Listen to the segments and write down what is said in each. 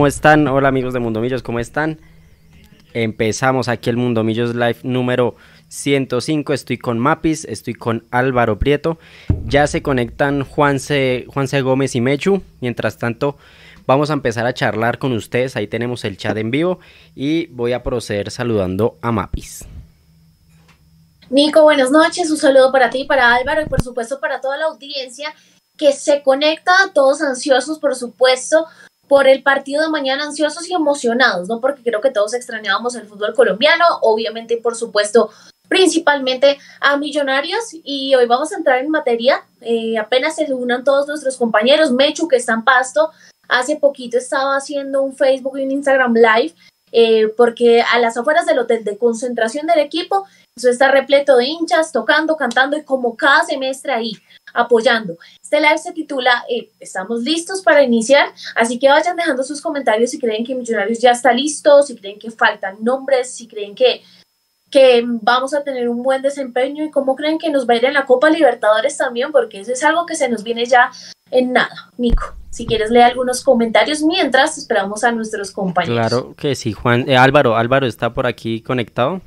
¿Cómo están? Hola amigos de Mundo Millos, ¿cómo están? Empezamos aquí el Mundo Millos Live número 105. Estoy con Mapis, estoy con Álvaro Prieto. Ya se conectan Juanse, Juanse Gómez y Mechu. Mientras tanto, vamos a empezar a charlar con ustedes. Ahí tenemos el chat en vivo y voy a proceder saludando a Mapis. Nico, buenas noches. Un saludo para ti, para Álvaro y por supuesto para toda la audiencia que se conecta, todos ansiosos, por supuesto, por el partido de mañana ansiosos y emocionados, ¿no? Porque creo que todos extrañábamos el fútbol colombiano, obviamente, por supuesto, principalmente a Millonarios. Y hoy vamos a entrar en materia, eh, apenas se unan todos nuestros compañeros, Mechu que está en Pasto, hace poquito estaba haciendo un Facebook y un Instagram live eh, porque a las afueras del hotel de concentración del equipo, eso está repleto de hinchas, tocando, cantando y como cada semestre ahí, apoyando. Este live se titula eh, Estamos listos para iniciar, así que vayan dejando sus comentarios si creen que Millonarios ya está listo, si creen que faltan nombres, si creen que, que vamos a tener un buen desempeño y cómo creen que nos va a ir en la Copa Libertadores también, porque eso es algo que se nos viene ya en nada. Nico, si quieres leer algunos comentarios mientras esperamos a nuestros compañeros. Claro que sí, Juan. Eh, Álvaro, Álvaro está por aquí conectado.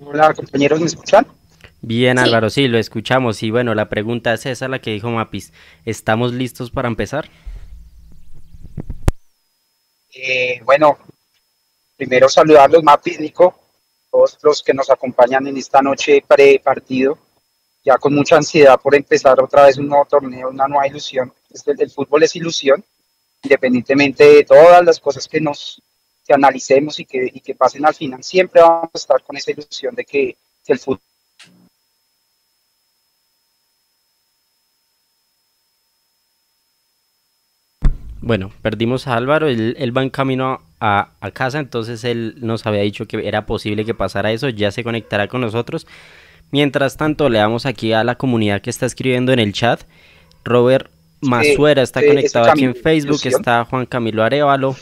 Hola compañeros, ¿me escuchan? Bien, Álvaro, sí, lo escuchamos. Y bueno, la pregunta es esa, la que dijo Mapis. ¿Estamos listos para empezar? Eh, bueno, primero saludarlos, Mapis, Nico, todos los que nos acompañan en esta noche pre-partido ya con mucha ansiedad por empezar otra vez un nuevo torneo, una nueva ilusión. el, fútbol es ilusión, independientemente de todas las cosas que nos que analicemos y que, y que pasen al final, siempre vamos a estar con esa ilusión de que, el fútbol Bueno, perdimos a Álvaro, él, va en camino a, a, casa, entonces él nos había dicho que era posible que pasara eso, ya se conectará con nosotros. Mientras tanto, le damos aquí a la comunidad que está escribiendo en el chat. Robert Masuera está conectado aquí en Facebook. Está Juan Camilo Arevalo.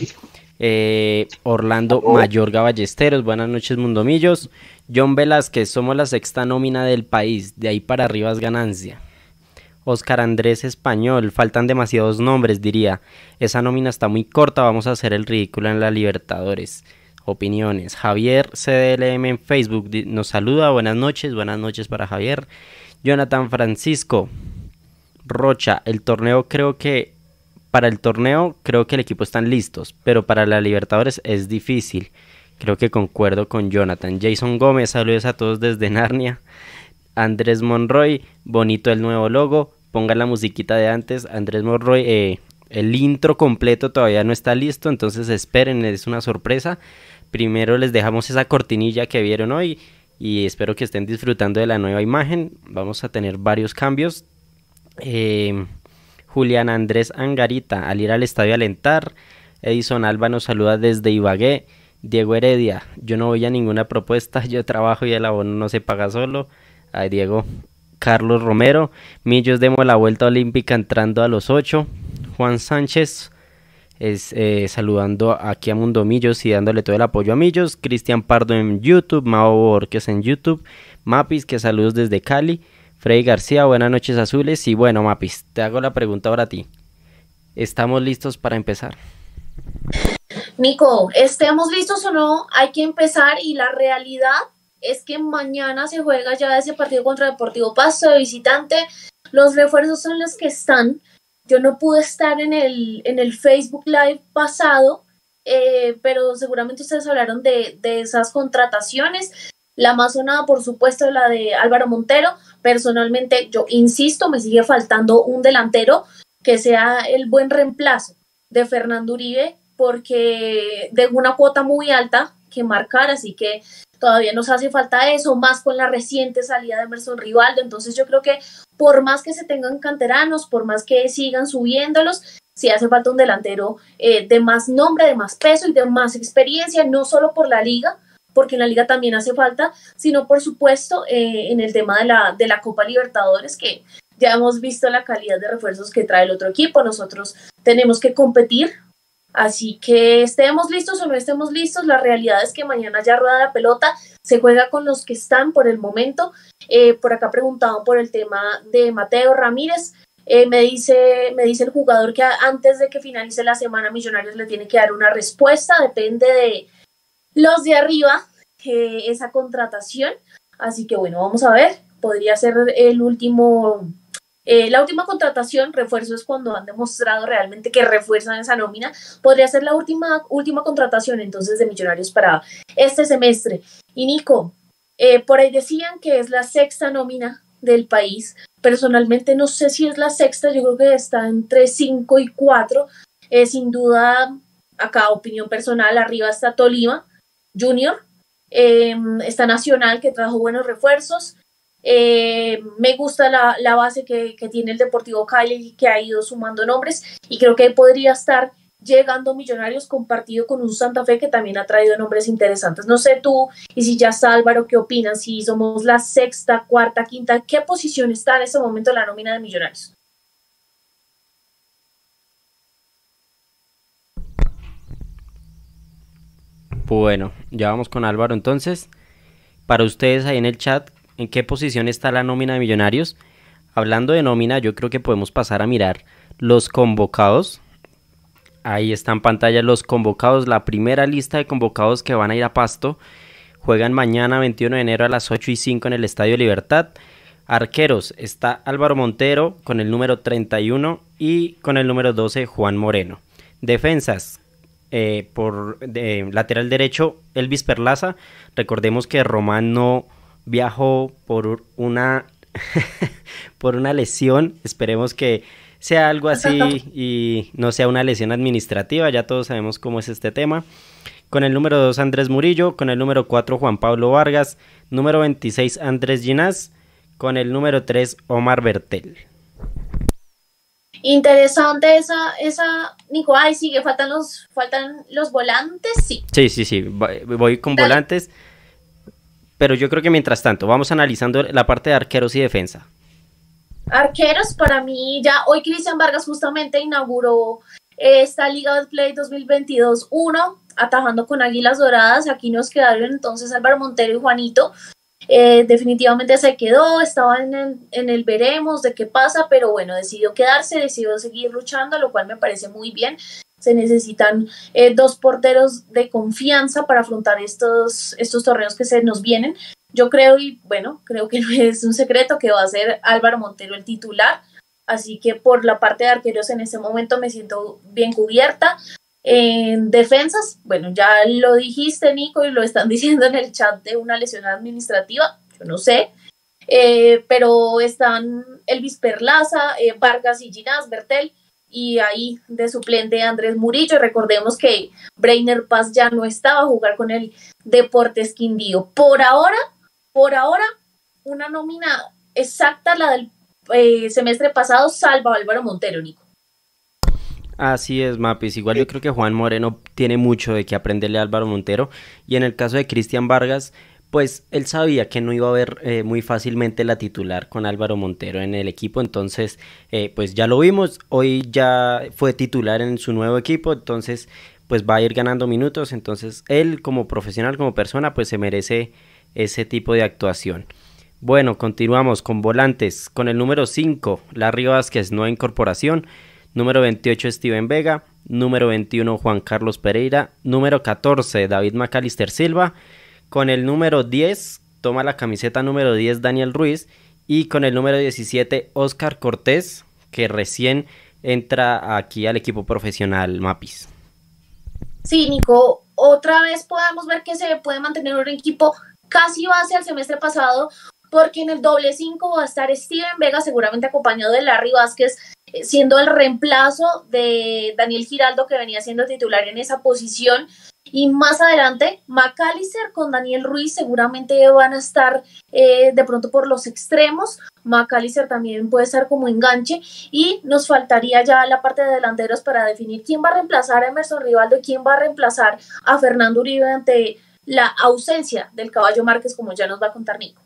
Eh, Orlando Mayorga Ballesteros. Buenas noches, Mundomillos. John Velázquez, somos la sexta nómina del país. De ahí para arriba es ganancia. Oscar Andrés Español, faltan demasiados nombres, diría. Esa nómina está muy corta, vamos a hacer el ridículo en la Libertadores opiniones. Javier CDLM en Facebook nos saluda. Buenas noches, buenas noches para Javier. Jonathan Francisco Rocha, el torneo creo que para el torneo creo que el equipo están listos, pero para la Libertadores es difícil. Creo que concuerdo con Jonathan. Jason Gómez, saludos a todos desde Narnia. Andrés Monroy, bonito el nuevo logo. Ponga la musiquita de antes. Andrés Monroy, eh, el intro completo todavía no está listo, entonces esperen, es una sorpresa primero les dejamos esa cortinilla que vieron hoy y espero que estén disfrutando de la nueva imagen. Vamos a tener varios cambios. Eh, Julián Andrés Angarita, al ir al estadio alentar. Edison Alba nos saluda desde Ibagué. Diego Heredia, yo no voy a ninguna propuesta, yo trabajo y el abono no se paga solo. Ay, Diego. Carlos Romero, Millos demos la vuelta olímpica entrando a los 8. Juan Sánchez, es eh, saludando aquí a Mundo Millos y dándole todo el apoyo a Millos, Cristian Pardo en YouTube, Mao Borges en YouTube, Mapis, que saludos desde Cali, Freddy García, buenas noches azules y bueno Mapis, te hago la pregunta ahora a ti. ¿Estamos listos para empezar? Nico, estemos listos o no, hay que empezar y la realidad es que mañana se juega ya ese partido contra Deportivo Pasto de visitante. Los refuerzos son los que están. Yo no pude estar en el, en el Facebook Live pasado, eh, pero seguramente ustedes hablaron de, de esas contrataciones. La más por supuesto, la de Álvaro Montero. Personalmente, yo insisto, me sigue faltando un delantero que sea el buen reemplazo de Fernando Uribe, porque de una cuota muy alta que marcar, así que todavía nos hace falta eso, más con la reciente salida de Emerson Rivaldo. Entonces yo creo que por más que se tengan canteranos, por más que sigan subiéndolos, si hace falta un delantero eh, de más nombre, de más peso y de más experiencia, no solo por la liga, porque en la liga también hace falta, sino por supuesto eh, en el tema de la, de la Copa Libertadores, que ya hemos visto la calidad de refuerzos que trae el otro equipo. Nosotros tenemos que competir Así que estemos listos o no estemos listos, la realidad es que mañana ya rueda la pelota, se juega con los que están por el momento. Eh, por acá preguntaban por el tema de Mateo Ramírez. Eh, me, dice, me dice el jugador que antes de que finalice la semana Millonarios le tiene que dar una respuesta, depende de los de arriba, que esa contratación. Así que bueno, vamos a ver, podría ser el último eh, la última contratación, refuerzo es cuando han demostrado realmente que refuerzan esa nómina. Podría ser la última, última contratación entonces de Millonarios para este semestre. Y Nico, eh, por ahí decían que es la sexta nómina del país. Personalmente no sé si es la sexta, yo creo que está entre cinco y cuatro. Eh, sin duda, acá opinión personal, arriba está Tolima Junior, está Nacional que trajo buenos refuerzos. Eh, me gusta la, base que, tiene el Deportivo Cali, que ha ido sumando nombres y creo que podría estar llegando Millonarios compartido con un Santa Fe que también ha traído nombres interesantes. No sé tú y si ya Álvaro, ¿qué opinas? Si somos la sexta, cuarta, quinta, ¿qué posición está en este momento la nómina de Millonarios? Bueno, ya vamos con Álvaro entonces. Para ustedes ahí en el chat, en qué posición está la nómina de Millonarios. Hablando de nómina, yo creo que podemos pasar a mirar los convocados. Ahí está en pantalla los convocados, la primera lista de convocados que van a ir a Pasto. Juegan mañana 21 de enero a las 8 y 5 en el Estadio Libertad. Arqueros está Álvaro Montero con el número 31 y con el número 12 Juan Moreno. Defensas eh, por lateral derecho Elvis Perlaza. Recordemos que Román no viajó por una por una lesión. Esperemos que sea algo así y no sea una lesión administrativa. Ya todos sabemos cómo es este tema. Con el número 2 Andrés Murillo, con el número 4 Juan Pablo Vargas, número 26 Andrés Ginás, con el número 3 Omar Bertel. Interesante esa, esa, Nico, ay, sigue, faltan los, faltan los volantes, sí. Sí, sí, sí, voy con volantes. Pero yo creo que mientras tanto, vamos analizando la parte de arqueros y defensa. Arqueros, para mí, ya hoy Cristian Vargas justamente inauguró esta Liga de Play 2022-1, atajando con Águilas Doradas. Aquí nos quedaron entonces Álvaro Montero y Juanito. Eh, definitivamente se quedó, estaba en el, en el veremos de qué pasa, pero bueno, decidió quedarse, decidió seguir luchando, lo cual me parece muy bien se necesitan eh, dos porteros de confianza para afrontar estos, estos torneos que se nos vienen. Yo creo, y bueno, creo que no es un secreto que va a ser Álvaro Montero el titular. Así que por la parte de arqueros en este momento me siento bien cubierta. En defensas, bueno, ya lo dijiste, Nico, y lo están diciendo en el chat de una lesión administrativa, yo no sé. Eh, pero están Elvis Perlaza, eh, Vargas y Ginás, Bertel, y ahí de suplente Andrés Murillo. Recordemos que Brainer Paz ya no estaba a jugar con el Deportes Quindío. Por ahora, por ahora, una nómina exacta, la del eh, semestre pasado, salva a Álvaro Montero, Nico. Así es, Mapis. Igual yo creo que Juan Moreno tiene mucho de que aprenderle a Álvaro Montero. Y en el caso de Cristian Vargas, pues él sabía que no iba a haber eh, muy fácilmente la titular con Álvaro Montero en el equipo, entonces eh, pues ya lo vimos, hoy ya fue titular en su nuevo equipo, entonces pues va a ir ganando minutos, entonces él como profesional, como persona, pues se merece ese tipo de actuación. Bueno, continuamos con volantes, con el número 5, Larry Vázquez, nueva incorporación, número 28, Steven Vega, número 21, Juan Carlos Pereira, número 14, David Macalister Silva, con el número 10 toma la camiseta número 10 Daniel Ruiz y con el número 17 Oscar Cortés, que recién entra aquí al equipo profesional Mapis. Sí, Nico, otra vez podemos ver que se puede mantener un equipo casi base al semestre pasado, porque en el doble 5 va a estar Steven Vega, seguramente acompañado de Larry Vázquez, eh, siendo el reemplazo de Daniel Giraldo, que venía siendo titular en esa posición. Y más adelante, McAllister con Daniel Ruiz seguramente van a estar eh, de pronto por los extremos. McAllister también puede estar como enganche. Y nos faltaría ya la parte de delanteros para definir quién va a reemplazar a Emerson Rivaldo y quién va a reemplazar a Fernando Uribe ante la ausencia del caballo Márquez, como ya nos va a contar Nico.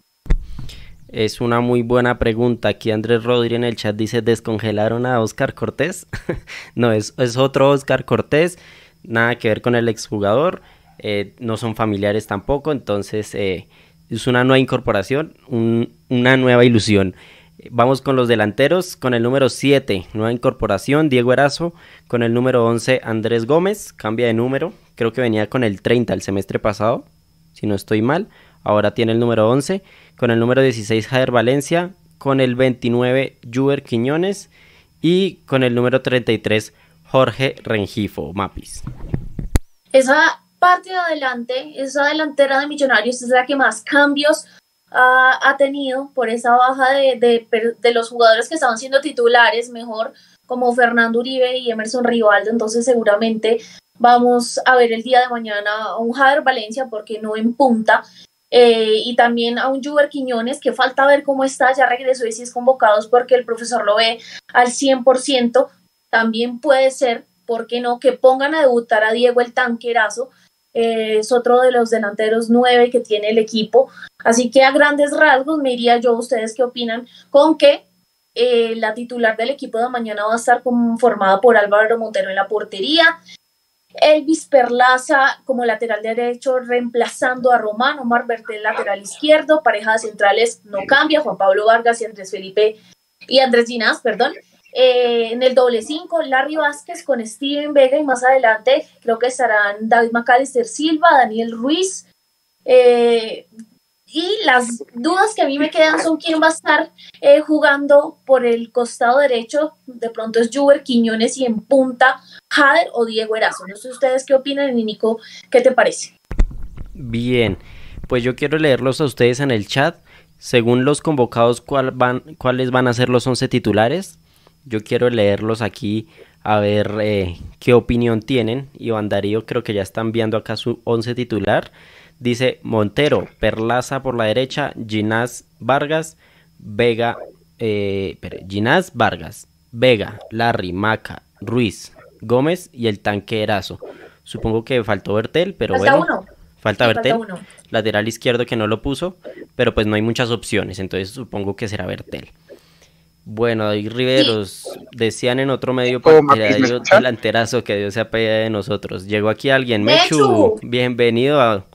Es una muy buena pregunta. Aquí Andrés Rodríguez en el chat dice, ¿descongelaron a Oscar Cortés? no, es, es otro Oscar Cortés nada que ver con el exjugador, eh, no son familiares tampoco, entonces eh, es una nueva incorporación, una nueva ilusión. Vamos con los delanteros, con el número 7, nueva incorporación, Diego Erazo, con el número 11, Andrés Gómez, cambia de número, creo que venía con el 30 el semestre pasado, si no estoy mal, ahora tiene el número 11, con el número 16, Jader Valencia, con el 29, Juber Quiñones y con el número 33, Jorge Rengifo, Mapis. Esa parte de adelante, esa delantera de Millonarios es la que más cambios ha, tenido por esa baja de, de, los jugadores que estaban siendo titulares mejor, como Fernando Uribe y Emerson Rivaldo. Entonces, seguramente vamos a ver el día de mañana a un Jader Valencia, porque no en punta. Eh, y también a un Juber Quiñones, que falta ver cómo está, ya regresó y si es convocados porque el profesor lo ve al 100%. También puede ser, ¿por qué no?, que pongan a debutar a Diego el Tanquerazo, eh, es otro de los delanteros nueve que tiene el equipo. Así que a grandes rasgos me diría yo, ustedes qué opinan, con que eh, la titular del equipo de mañana va a estar conformada por Álvaro Montero en la portería, Elvis Perlaza como lateral derecho reemplazando a Román, Omar Bertel lateral izquierdo, parejas centrales no cambia, Juan Pablo Vargas y Andrés Felipe y Andrés Ginás, perdón, eh, en el doble 5, Larry Vázquez con Steven Vega y más adelante creo que estarán David Macalister Silva, Daniel Ruiz. Eh, y las dudas que a mí me quedan son quién va a estar eh, jugando por el costado derecho. De pronto es Juber Quiñones y en punta Jader o Diego Erazo. No sé ustedes qué opinan y Nico, ¿qué te parece? Bien, pues yo quiero leerlos a ustedes en el chat. Según los convocados, ¿cuál van, ¿cuáles van a ser los 11 titulares? Yo quiero leerlos aquí a ver eh, qué opinión tienen. Iván Darío creo que ya están viendo acá su 11 titular. Dice Montero, Perlaza por la derecha, Ginás Vargas, Vega, eh, Ginás Vargas, Vega, Larry, Maca, Ruiz, Gómez y el tanquerazo. Supongo que faltó Bertel, pero falta bueno. Uno. Falta Bertel, lateral izquierdo que no lo puso, pero pues no hay muchas opciones, entonces supongo que será Bertel. Bueno, David Riveros, decían en otro medio partidario delanterazo que Dios se apella de nosotros. Llegó aquí alguien, Mechu, bienvenido.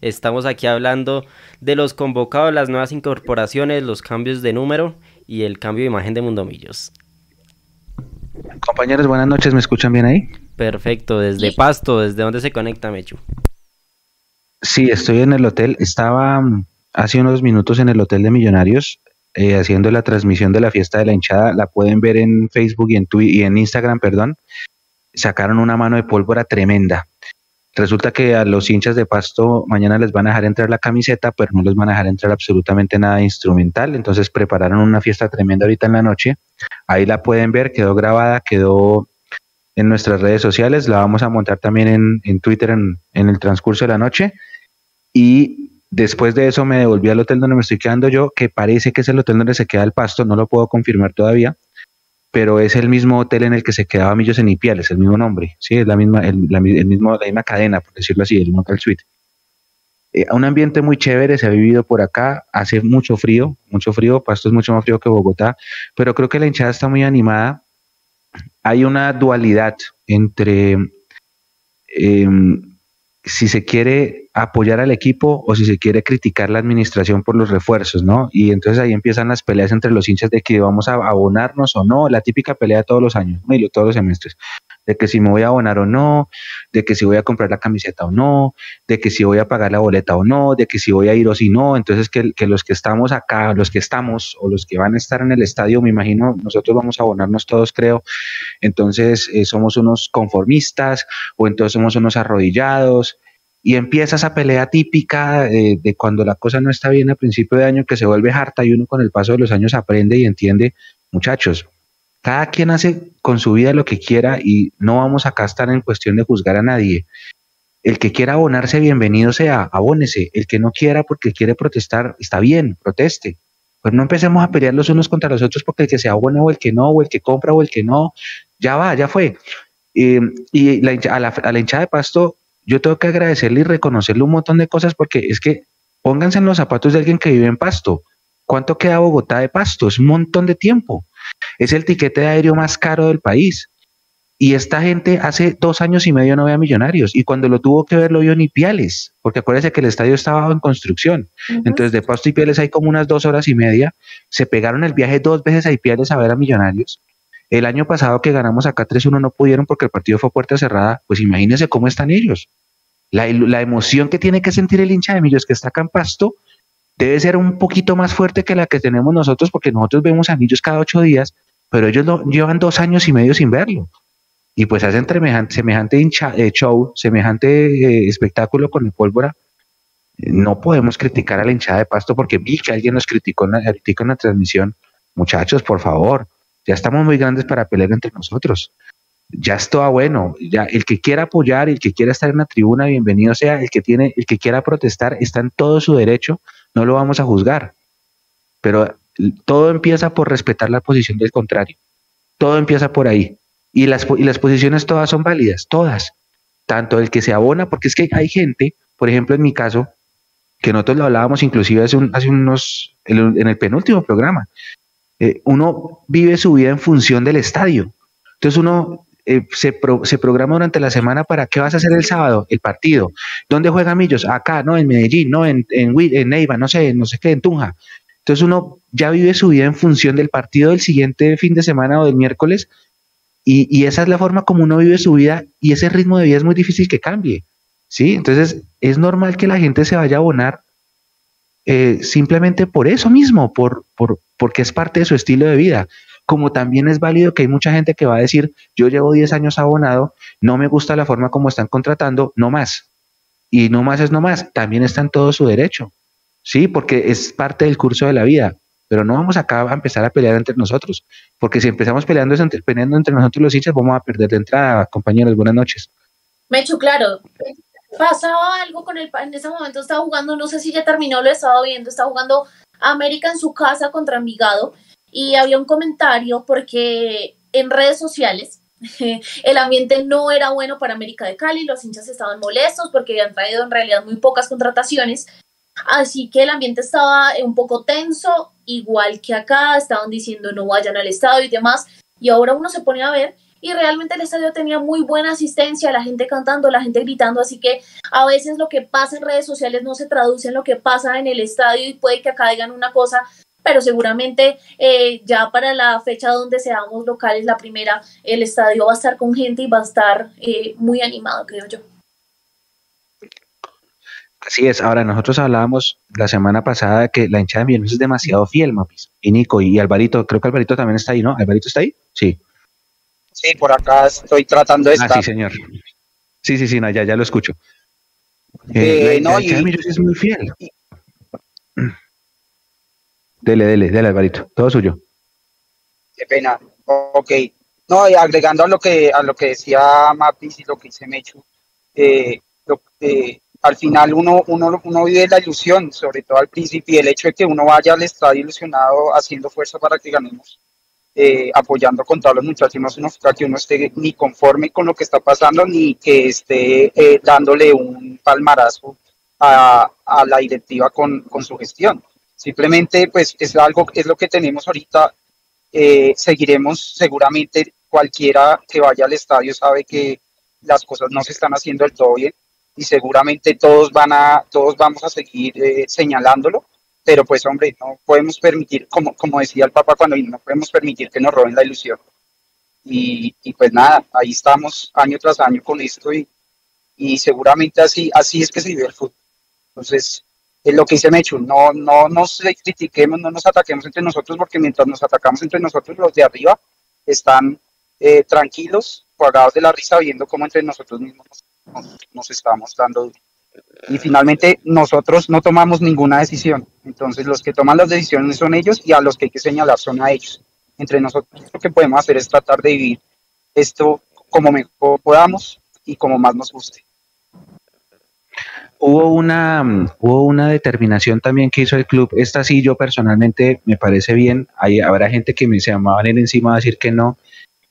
Estamos aquí hablando de los convocados, las nuevas incorporaciones, los cambios de número y el cambio de imagen de Mundomillos. Compañeros, buenas noches, ¿me escuchan bien ahí? Perfecto, desde Pasto, ¿desde dónde se conecta Mechu? Sí, estoy en el hotel, estaba hace unos minutos en el hotel de Millonarios eh, haciendo la transmisión de la fiesta de la hinchada. La pueden ver en Facebook y en, Twitter, y en Instagram, perdón. Sacaron una mano de pólvora tremenda. Resulta que a los hinchas de Pasto mañana les van a dejar entrar la camiseta, pero no les van a dejar entrar absolutamente nada instrumental. Entonces prepararon una fiesta tremenda ahorita en la noche. Ahí la pueden ver, quedó grabada, quedó en nuestras redes sociales. La vamos a montar también en, Twitter en, en el transcurso de la noche. Y Después de eso me devolví al hotel donde me estoy quedando yo, que parece que es el hotel donde se queda el pasto, no lo puedo confirmar todavía, pero es el mismo hotel en el que se quedaba Millos en Ipial, es el mismo nombre, sí, es la misma, el, mismo, la misma cadena, por decirlo así, el Motel Suite. Eh, un ambiente muy chévere se ha vivido por acá, hace mucho frío, mucho frío, Pasto es mucho más frío que Bogotá, pero creo que la hinchada está muy animada. Hay una dualidad entre em, si se quiere apoyar al equipo o si se quiere criticar la administración por los refuerzos, ¿no? Y entonces ahí empiezan las peleas entre los hinchas de que vamos a abonarnos o no, la típica pelea de todos los años, y todos los semestres, de que si me voy a abonar o no, de que si voy a comprar la camiseta o no, de que si voy a pagar la boleta o no, de que si voy a ir o si no, entonces que, los que estamos acá, los que estamos o los que van a estar en el estadio, me imagino, nosotros vamos a abonarnos todos, creo, entonces eh, somos unos conformistas o entonces somos unos arrodillados. Y empieza esa pelea típica eh, de cuando la cosa no está bien a principio de año, que se vuelve harta y uno con el paso de los años aprende y entiende, muchachos, cada quien hace con su vida lo que quiera y no vamos acá a estar en cuestión de juzgar a nadie. El que quiera abonarse, bienvenido sea, abónese. El que no quiera porque quiere protestar, está bien, proteste. Pues no empecemos a pelear los unos contra los otros porque el que sea bueno o el que no, o el que compra o el que no, ya va, ya fue. Eh, y la, a, la, a la de pasto yo tengo que agradecerle y reconocerle un montón de cosas porque es que pónganse en los zapatos de alguien que vive en Pasto. ¿Cuánto queda Bogotá de Pasto? Es un montón de tiempo. Es el tiquete de aéreo más caro del país. Y esta gente hace dos años y medio no ve a Millonarios. Y cuando lo tuvo que ver, lo vio ni Piales, porque acuérdense que el estadio estaba en construcción. Entonces, de Pasto y Piales hay como unas dos horas y media. Se pegaron el viaje dos veces a Ipiales a ver a Millonarios. El año pasado que ganamos acá 3-1 no pudieron porque el partido fue puerta cerrada. Pues imagínense cómo están ellos. La, la, emoción que tiene que sentir el hincha de Millos que está acá en Pasto debe ser un poquito más fuerte que la que tenemos nosotros porque nosotros vemos a Millos cada ocho días, pero ellos lo, llevan dos años y medio sin verlo y pues hacen semejante, semejante eh, show, semejante eh, espectáculo con el pólvora. No podemos criticar a la hinchada de Pasto porque vi que alguien nos criticó en la, en la transmisión. Muchachos, por favor, ya estamos muy grandes para pelear entre nosotros. Ya está bueno. Ya el que quiera apoyar, el que quiera estar en la tribuna, bienvenido sea. El que tiene, el que quiera protestar, está en todo su derecho. No lo vamos a juzgar. Pero todo empieza por respetar la posición del contrario. Todo empieza por ahí. Y las, y las posiciones todas son válidas, todas. Tanto el que se abona, porque es que hay gente, por ejemplo, en mi caso, que nosotros lo hablábamos inclusive hace, hace unos, en el penúltimo programa, eh, uno vive su vida en función del estadio. Entonces uno eh, se, se, programa durante la semana para qué vas a hacer el sábado, el partido. ¿Dónde juega Millos? Acá, ¿no? En Medellín, ¿no? En, en, en Neiva, no sé, no sé qué, en Tunja. Entonces uno ya vive su vida en función del partido del siguiente fin de semana o del miércoles y, esa es la forma como uno vive su vida y ese ritmo de vida es muy difícil que cambie. ¿sí? Entonces es normal que la gente se vaya a abonar eh, simplemente por eso mismo, por, por, porque es parte de su estilo de vida. Como también es válido que hay mucha gente que va a decir, yo llevo 10 años abonado, no me gusta la forma como están contratando, no más. Y no más es no más, también está en todo su derecho. Sí, porque es parte del curso de la vida pero no vamos acá a empezar a pelear entre nosotros, porque si empezamos peleando, entre, peleando entre nosotros los hinchas, vamos a perder de entrada, compañeros. Buenas noches. Mecho, claro. Pasaba algo con el en ese momento estaba jugando, no sé si ya terminó, lo he estado viendo, estaba jugando América en su casa contra Envigado y había un comentario porque en redes sociales el ambiente no era bueno para América de Cali, los hinchas estaban molestos porque habían traído en realidad muy pocas contrataciones Así que el ambiente estaba un poco tenso, igual que acá, estaban diciendo no vayan al estadio y demás. Y ahora uno se pone a ver y realmente el estadio tenía muy buena asistencia, la gente cantando, la gente gritando, así que a veces lo que pasa en redes sociales no se traduce en lo que pasa en el estadio y puede que acá digan una cosa, pero seguramente eh, ya para la fecha donde seamos locales, la primera, el estadio va a estar con gente y va a estar eh, muy animado, creo yo. Así es, ahora nosotros hablábamos la semana pasada de que la hinchada de Millonarios es demasiado fiel, Mapis. Y Nico y Alvarito, creo que Alvarito también está ahí, ¿no? ¿Alvarito está ahí? Sí. Sí, por acá estoy tratando de estar. Ah, sí, señor. Sí, sí, sí, no, ya, ya lo escucho. Eh, eh, la, hinchada de Millonarios es muy fiel. Dele, dele, dele, Alvarito, todo suyo. Qué pena. Ok. No, y agregando a lo que a lo que decía Mapis y lo que dice Mechu, eh, eh, al final uno, uno, uno vive la ilusión, sobre todo al principio, y el hecho de que uno vaya al estadio ilusionado haciendo fuerza para que ganemos, eh, apoyando con todos los muchachos, no significa que uno esté ni conforme con lo que está pasando, ni que esté eh, dándole un palmarazo a, a la directiva con, con, su gestión. Simplemente, pues, es algo, es lo que tenemos ahorita. Eh, seguiremos seguramente, cualquiera que vaya al estadio sabe que las cosas no se están haciendo del todo bien y seguramente todos van a, todos vamos a seguir eh, señalándolo, pero pues hombre, no podemos permitir, como, como decía el Papa cuando no podemos permitir que nos roben la ilusión. Y, y pues nada, ahí estamos año tras año con esto y, y seguramente así, así es que se vive el fútbol. Entonces, es lo que dice Mechu, no, no nos critiquemos, no nos ataquemos entre nosotros, porque mientras nos atacamos entre nosotros, los de arriba están eh, tranquilos, pagados de la risa, viendo cómo entre nosotros mismos nos, estamos dando. Y finalmente nosotros no tomamos ninguna decisión. Entonces los que toman las decisiones son ellos y a los que hay que señalar son a ellos. Entre nosotros lo que podemos hacer es tratar de vivir esto como mejor podamos y como más nos guste. Hubo una, hubo una determinación también que hizo el club. Esta sí, yo personalmente me parece bien. Hay, habrá gente que me se llamaban encima a decir que no.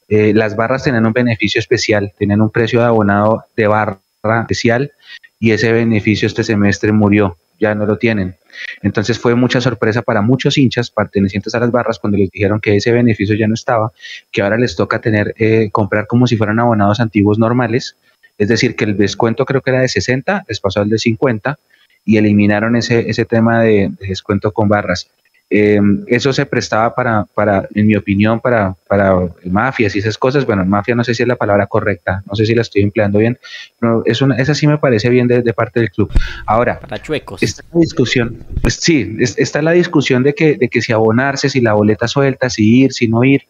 Eh, las barras tenían un beneficio especial, tenían un precio de abonado de barra especial y ese beneficio este semestre murió. ya no lo tienen. Entonces fue mucha sorpresa para muchos hinchas pertenecientes a las barras cuando les dijeron que ese beneficio ya no estaba, que ahora les toca tener, eh, comprar como si fueran abonados antiguos normales, es decir, que el descuento creo que era de 60, les pasó al de 50 y eliminaron ese, ese tema de descuento con barras. Eh, eso se prestaba para, para, en mi opinión, para, para mafias y esas cosas. Bueno, mafia no sé si es la palabra correcta, no sé si la estoy empleando bien, pero es una, esa sí me parece bien de, parte del club. Ahora, para chuecos. Está la discusión, pues sí, está la discusión de que, de que si abonarse, si la boleta suelta, si ir, si no ir.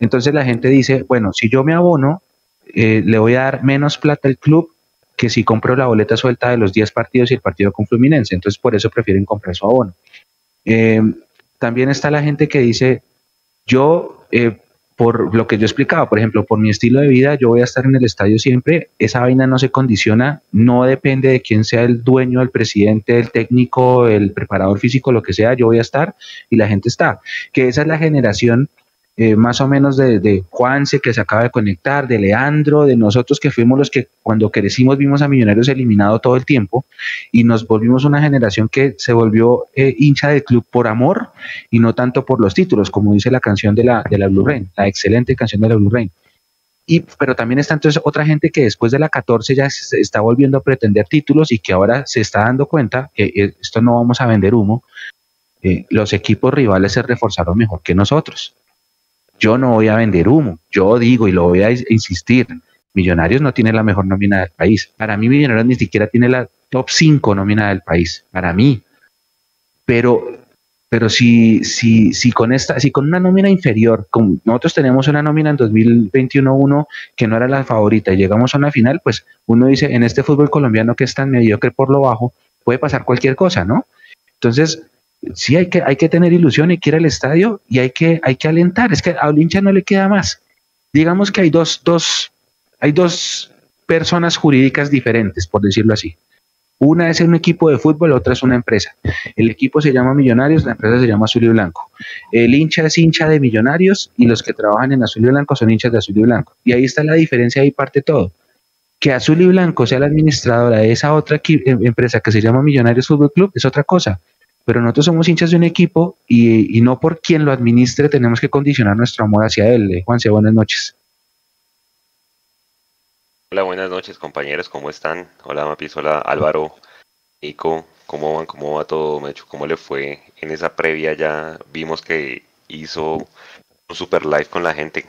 Entonces la gente dice, bueno, si yo me abono, eh, le voy a dar menos plata al club que si compro la boleta suelta de los 10 partidos y el partido con Fluminense. Entonces por eso prefieren comprar su abono. Eh, también está la gente que dice, yo, eh, por lo que yo explicaba, por ejemplo, por mi estilo de vida, yo voy a estar en el estadio siempre, esa vaina no se condiciona, no depende de quién sea el dueño, el presidente, el técnico, el preparador físico, lo que sea, yo voy a estar y la gente está. Que esa es la generación eh, más o menos de, Juanse que se acaba de conectar, de Leandro, de nosotros que fuimos los que cuando crecimos vimos a Millonarios eliminado todo el tiempo y nos volvimos una generación que se volvió eh, hincha del club por amor y no tanto por los títulos, como dice la canción de la, de la Blue Rain, la excelente canción de la Blue Rain. Y, pero también está entonces otra gente que después de la 14 ya se está volviendo a pretender títulos y que ahora se está dando cuenta que eh, esto no vamos a vender humo. los equipos rivales se reforzaron mejor que nosotros yo no voy a vender humo, yo digo y lo voy a insistir, Millonarios no tiene la mejor nómina del país. Para mí Millonarios ni siquiera tiene la top 5 nómina del país, para mí. Pero pero si, si, si con esta, si con una nómina inferior, como nosotros tenemos una nómina en 2021-1 que no era la favorita y llegamos a una final, pues uno dice, en este fútbol colombiano que es tan mediocre por lo bajo, puede pasar cualquier cosa, ¿no? Entonces, sí hay que, hay que tener ilusión y que ir al estadio y hay que, hay que alentar. Es que a hincha no le queda más. Digamos que hay dos, dos, hay dos personas jurídicas diferentes, por decirlo así. Una es un equipo de fútbol, otra es una empresa. El equipo se llama Millonarios, la empresa se llama Azul y Blanco. El hincha es hincha de Millonarios y los que trabajan en Azul y Blanco son hinchas de Azul y Blanco. Y ahí está la diferencia, ahí parte todo. Que Azul y Blanco sea la administradora de esa otra em, empresa que se llama Millonarios Fútbol Club es otra cosa pero nosotros somos hinchas de un equipo y, no por quien lo administre tenemos que condicionar nuestro amor hacia él. Eh, Juanse, buenas noches. Hola, buenas noches compañeros, ¿cómo están? Hola Mapis, hola Álvaro, Nico, ¿cómo van? ¿Cómo va todo, Mecho? ¿Cómo le fue en esa previa? Ya vimos que hizo un super live con la gente,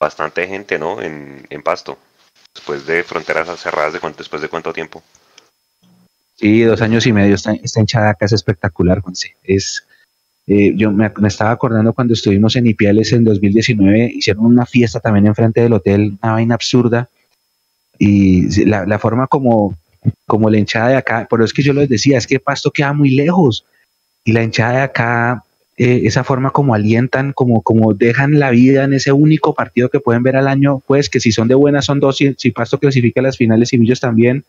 bastante gente, ¿no? En, en Pasto, después de fronteras cerradas, ¿de después de cuánto tiempo? Sí, dos años y medio. Esta, esta hinchada acá es espectacular, Juanse. Es, eh, yo me, estaba acordando cuando estuvimos en Ipiales en 2019, hicieron una fiesta también enfrente del hotel, una vaina absurda. Y la, la forma como, como la hinchada de acá, por eso es que yo les decía, es que Pasto queda muy lejos. Y la hinchada de acá, eh, esa forma como alientan, como, como dejan la vida en ese único partido que pueden ver al año, pues que si son de buenas son dos, si, si Pasto clasifica a las finales y Millos también,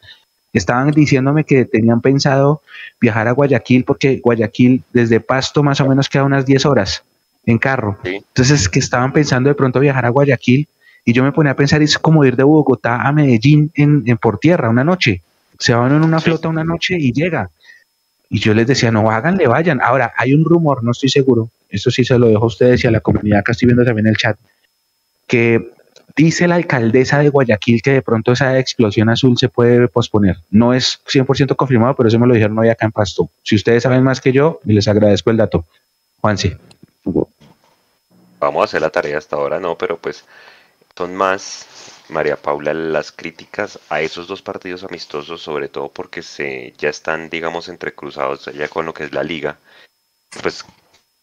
estaban diciéndome que tenían pensado viajar a Guayaquil porque Guayaquil desde Pasto más o menos queda unas 10 horas en carro. Entonces que estaban pensando de pronto viajar a Guayaquil y yo me ponía a pensar es como ir de Bogotá a Medellín en, por tierra una noche. Se van en una flota una noche y llega. Y yo les decía, no háganle, vayan. Ahora, hay un rumor, no estoy seguro, esto sí se lo dejo a ustedes y a la comunidad que estoy viendo también en el chat, que Dice la alcaldesa de Guayaquil que de pronto esa explosión azul se puede posponer. No es 100% confirmado, pero eso me lo dijeron hoy acá en Pasto. Si ustedes saben más que yo, les agradezco el dato. Juanse. Vamos a hacer la tarea hasta ahora, no, pero pues son más, María Paula, las críticas a esos dos partidos amistosos, sobre todo porque se ya están, digamos, entrecruzados ya con lo que es la liga. Pues,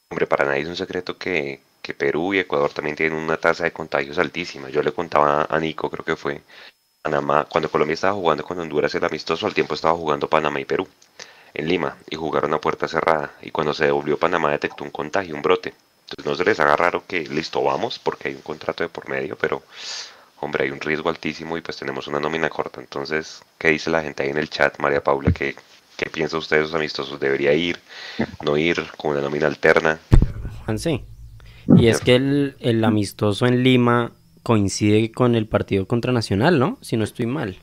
hombre, para nadie es un secreto que, que Perú y Ecuador también tienen una tasa de contagios altísima. Yo le contaba a Nico, creo que fue Panamá, cuando Colombia estaba jugando con Honduras el amistoso, al tiempo estaba jugando Panamá y Perú en Lima y jugaron a puerta cerrada. Y cuando se devolvió Panamá detectó un contagio, un brote. Entonces no se les haga raro que listo, vamos, porque hay un contrato de por medio, pero hombre, hay un riesgo altísimo y pues tenemos una nómina corta. Entonces, ¿qué dice la gente ahí en el chat, María Paula? ¿Qué, qué piensa usted de esos amistosos? ¿Debería ir? ¿No ir con una nómina alterna? Sí. Y es que el, amistoso en Lima coincide con el partido contra Nacional, ¿no? Si no estoy mal.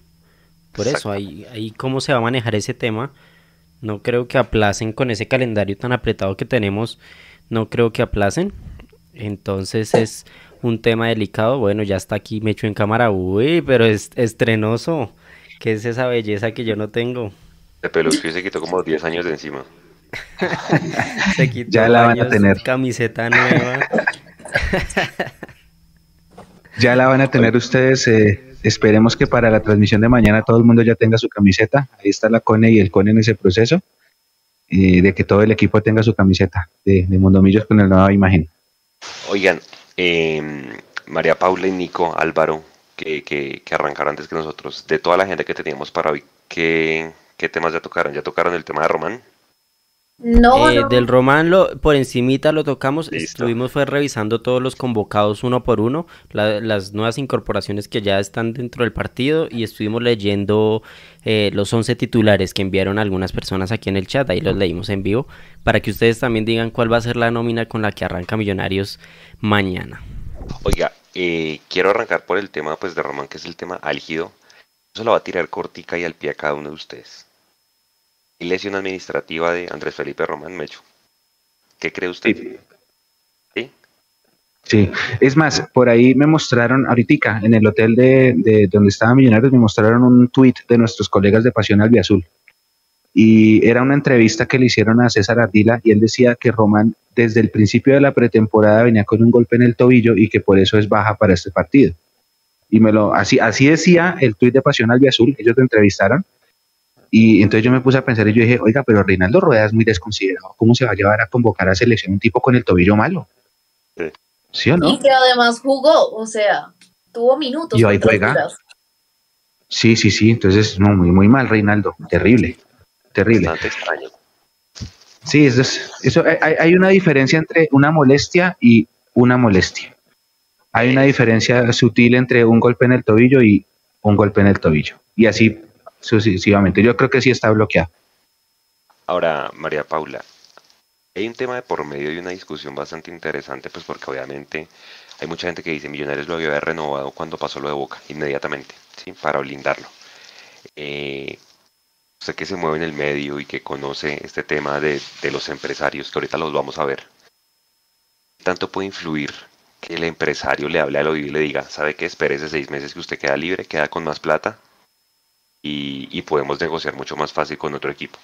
Por eso, ahí, ahí cómo se va a manejar ese tema. No creo que aplacen con ese calendario tan apretado que tenemos. No creo que aplacen. Entonces es un tema delicado. Bueno, ya está aquí me echo en cámara. Uy, pero es estrenoso. ¿Qué es esa belleza que yo no tengo? De Pelusquio se quitó como 10 años de encima. se quitó Ya la van a tener. Camiseta nueva. Ya la van a tener ustedes. eh, esperemos que para la transmisión de mañana todo el mundo ya tenga su camiseta. Ahí está la Cone y el Cone en ese proceso. eh, de que todo el equipo tenga su camiseta de, de Mondomillos con la nueva imagen. Oigan, em, María Paula y Nico Álvaro, que, que, que arrancaron antes que nosotros, de toda la gente que teníamos para hoy, ¿qué, qué temas ya tocaron? ¿Ya tocaron el tema de Román? No, Eh, no. Del Román lo, por encimita lo tocamos, Listo. estuvimos fue revisando todos los convocados uno por uno, la- las nuevas incorporaciones que ya están dentro del partido y estuvimos leyendo eh, los 11 titulares que enviaron algunas personas aquí en el chat, ahí los leímos en vivo, para que ustedes también digan cuál va a ser la nómina con la que arranca Millonarios mañana. Oiga, eh, quiero arrancar por el tema pues de Román, que es el tema álgido. Eso lo va a tirar cortica y al pie a cada uno de ustedes. Y lesión administrativa de Andrés Felipe Román Mecho. ¿Qué cree usted? Sí. ¿Sí? Sí, es más, por ahí me mostraron, ahorita en el hotel de, de donde estaba Millonarios, me mostraron un tuit de nuestros colegas de Pasión Albiazul. Y era una entrevista que le hicieron a César Ardila y él decía que Román desde el principio de la pretemporada venía con un golpe en el tobillo y que por eso es baja para este partido. Y me lo, así, así decía el tuit de Pasión Albiazul, ellos lo entrevistaron. Y entonces yo me puse a pensar y yo dije, oiga, pero Reinaldo Rueda es muy desconsiderado. ¿Cómo se va a llevar a convocar a selección un tipo con el tobillo malo? Sí. ¿Sí o no? Y que además jugó, o sea, tuvo minutos. Y ahí juega. Sí, sí, sí. Entonces, no, muy, muy mal, Reinaldo. Terrible. Terrible. Bastante extraño. Sí, eso es, eso, hay- hay, hay una diferencia entre una molestia y una molestia. Hay una diferencia sutil entre un golpe en el tobillo y un golpe en el tobillo. Y así sucesivamente. Yo creo que sí está bloqueado. Ahora, María Paula, hay un tema de por medio y una discusión bastante interesante, pues porque obviamente hay mucha gente que dice Millonarios lo había renovado cuando pasó lo de Boca, inmediatamente, ¿sí? Para blindarlo. Eh, usted que se mueve en el medio y que conoce este tema de, de los empresarios, que ahorita los vamos a ver, ¿qué tanto puede influir que el empresario le hable al oído y le diga, ¿sabe qué? Espérese seis meses que usted queda libre, queda con más plata y, y podemos negociar mucho más fácil con otro equipo?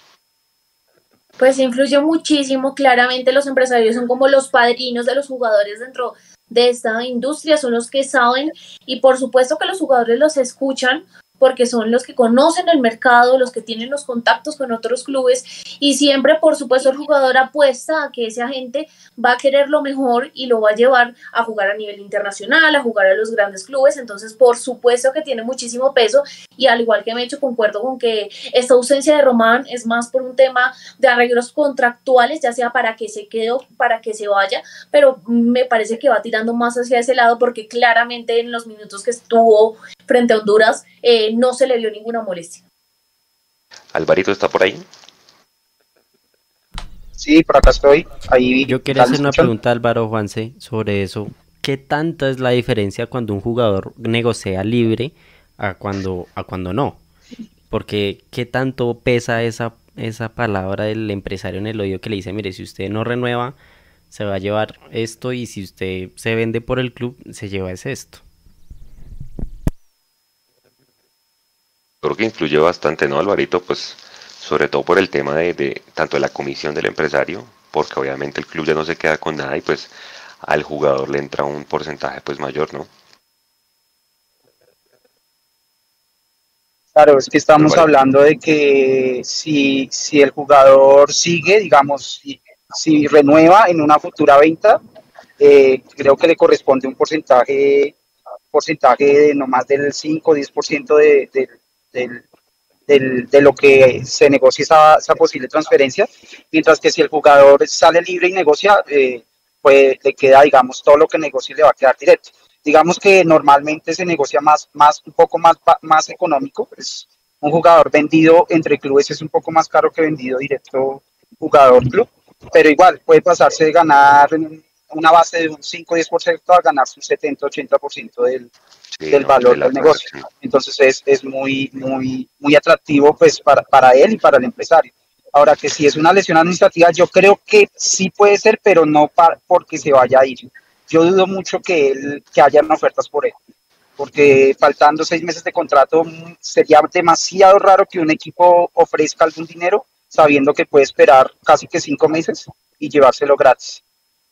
Pues influye muchísimo, claramente los empresarios son como los padrinos de los jugadores dentro de esta industria, son los que saben y por supuesto que los jugadores los escuchan porque son los que conocen el mercado, los que tienen los contactos con otros clubes y siempre, por supuesto, el jugador apuesta a que ese agente va a querer lo mejor y lo va a llevar a jugar a nivel internacional, a jugar a los grandes clubes, entonces por supuesto que tiene muchísimo peso y al igual que me he hecho concuerdo con que esta ausencia de Román es más por un tema de arreglos contractuales, ya sea para que se quede o para que se vaya, pero me parece que va tirando más hacia ese lado porque claramente en los minutos que estuvo frente a Honduras eh, no se le vio ninguna molestia. Alvarito está por ahí. Sí, por acá estoy. Ahí, Yo quería ¿ya me hacer una pregunta a Álvaro Juanse sobre eso. ¿Qué tanta es la diferencia cuando un jugador negocia libre a cuando, a cuando no? Porque ¿qué tanto pesa esa, esa palabra del empresario en el oído que le dice, mire, si usted no renueva, se va a llevar esto y si usted se vende por el club, se lleva ese esto? Creo que influye bastante, ¿no, Alvarito? Pues sobre todo por el tema de, de tanto de la comisión del empresario, porque obviamente el club ya no se queda con nada y pues al jugador le entra un porcentaje pues mayor, ¿no? Claro, es que estamos hablando de que si, si el jugador sigue, digamos, si, si renueva en una futura venta, eh, creo que le corresponde un porcentaje, porcentaje de no más del 5 o 10% de, de, del- de lo que se negocie esa, esa posible transferencia, mientras que si el jugador sale libre y negocia, eh, pues le queda, digamos, todo lo que negocie le va a quedar directo digamos que normalmente se negocia más, más un poco más, más económico. Es un jugador vendido entre clubes es un poco más caro que vendido directo jugador club, pero igual puede pasarse de ganar una base de un 5-10% a ganar un 70-80% del, Sí, del ¿no? valor De del negocio. Entonces es, es muy, muy, muy atractivo pues para, para él y para el empresario. Ahora que si es una lesión administrativa, yo creo que sí puede ser, pero no porque se vaya a ir. Yo dudo mucho que, él, que hayan ofertas por él, porque faltando seis meses de contrato mm, sería demasiado raro que un equipo ofrezca algún dinero sabiendo que puede esperar casi que cinco meses y llevárselo gratis.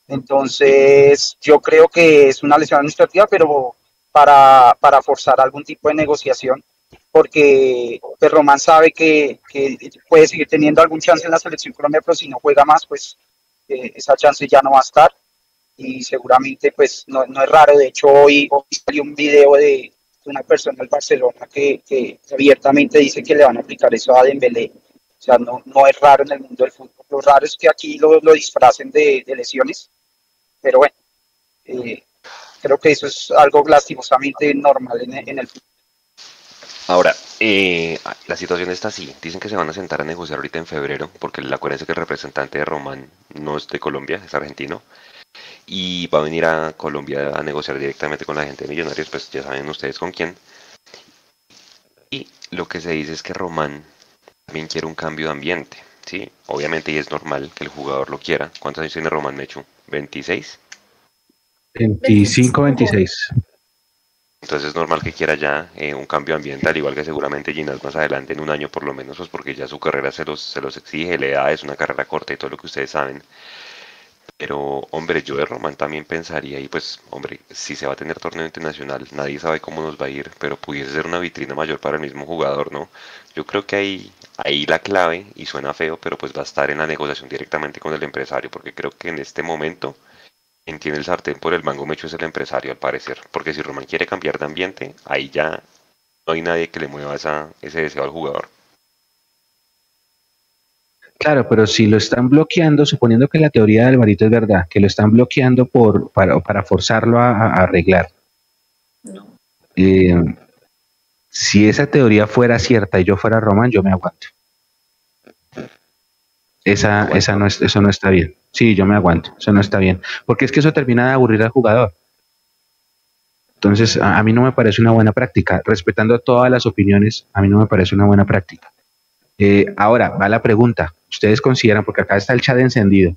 Entonces, yo creo que es una lesión administrativa, pero para, para forzar algún tipo de negociación, porque pues, Román sabe que, que, puede seguir teniendo algún chance en la selección Colombia, pero si no juega más, pues eh, esa chance ya no va a estar. Y seguramente, pues no, no es raro. De hecho, hoy, hoy salió un video de una persona del Barcelona que, que, abiertamente dice que le van a aplicar eso a Dembélé. O sea, no, no es raro en el mundo del fútbol. Lo raro es que aquí lo, lo disfracen de, de lesiones pero bueno, eh, creo que eso es algo lastimosamente normal en, el fútbol. Ahora, eh, la situación está así. Dicen que se van a sentar a negociar ahorita en febrero, porque la es que el representante de Román no es de Colombia, es argentino. Y va a venir a Colombia a negociar directamente con la gente de Millonarios, pues ya saben ustedes con quién. Y lo que se dice es que Román también quiere un cambio de ambiente. Sí, obviamente y es normal que el jugador lo quiera. ¿Cuántos años tiene Román Mechu? ¿26? 25, 26. Entonces es normal que quiera ya eh, un cambio ambiental, igual que seguramente Ginás más adelante, en un año por lo menos, pues porque ya su carrera se los, se los exige, le da, es una carrera corta y todo lo que ustedes saben. Pero, hombre, yo de Román también pensaría, y pues, hombre, si se va a tener torneo internacional, nadie sabe cómo nos va a ir, pero pudiese ser una vitrina mayor para el mismo jugador, ¿no? Yo creo que ahí, ahí la clave, y suena feo, pero pues va a estar en la negociación directamente con el empresario, porque creo que en este momento, quien tiene el sartén por el mango mecho es el empresario, al parecer. Porque si Román quiere cambiar de ambiente, ahí ya no hay nadie que le mueva esa, ese deseo al jugador. Claro, pero si lo están bloqueando, suponiendo que la teoría de Alvarito es verdad, que lo están bloqueando por, para, para forzarlo a, arreglar. Eh, si esa teoría fuera cierta y yo fuera Román, yo me aguanto. Esa, esa no es, eso no está bien. Sí, yo me aguanto, eso no está bien. Porque es que eso termina de aburrir al jugador. Entonces, a mí no me parece una buena práctica. Respetando todas las opiniones, a mí no me parece una buena práctica. Eh, ahora, va la pregunta. Ustedes consideran, porque acá está el chat encendido.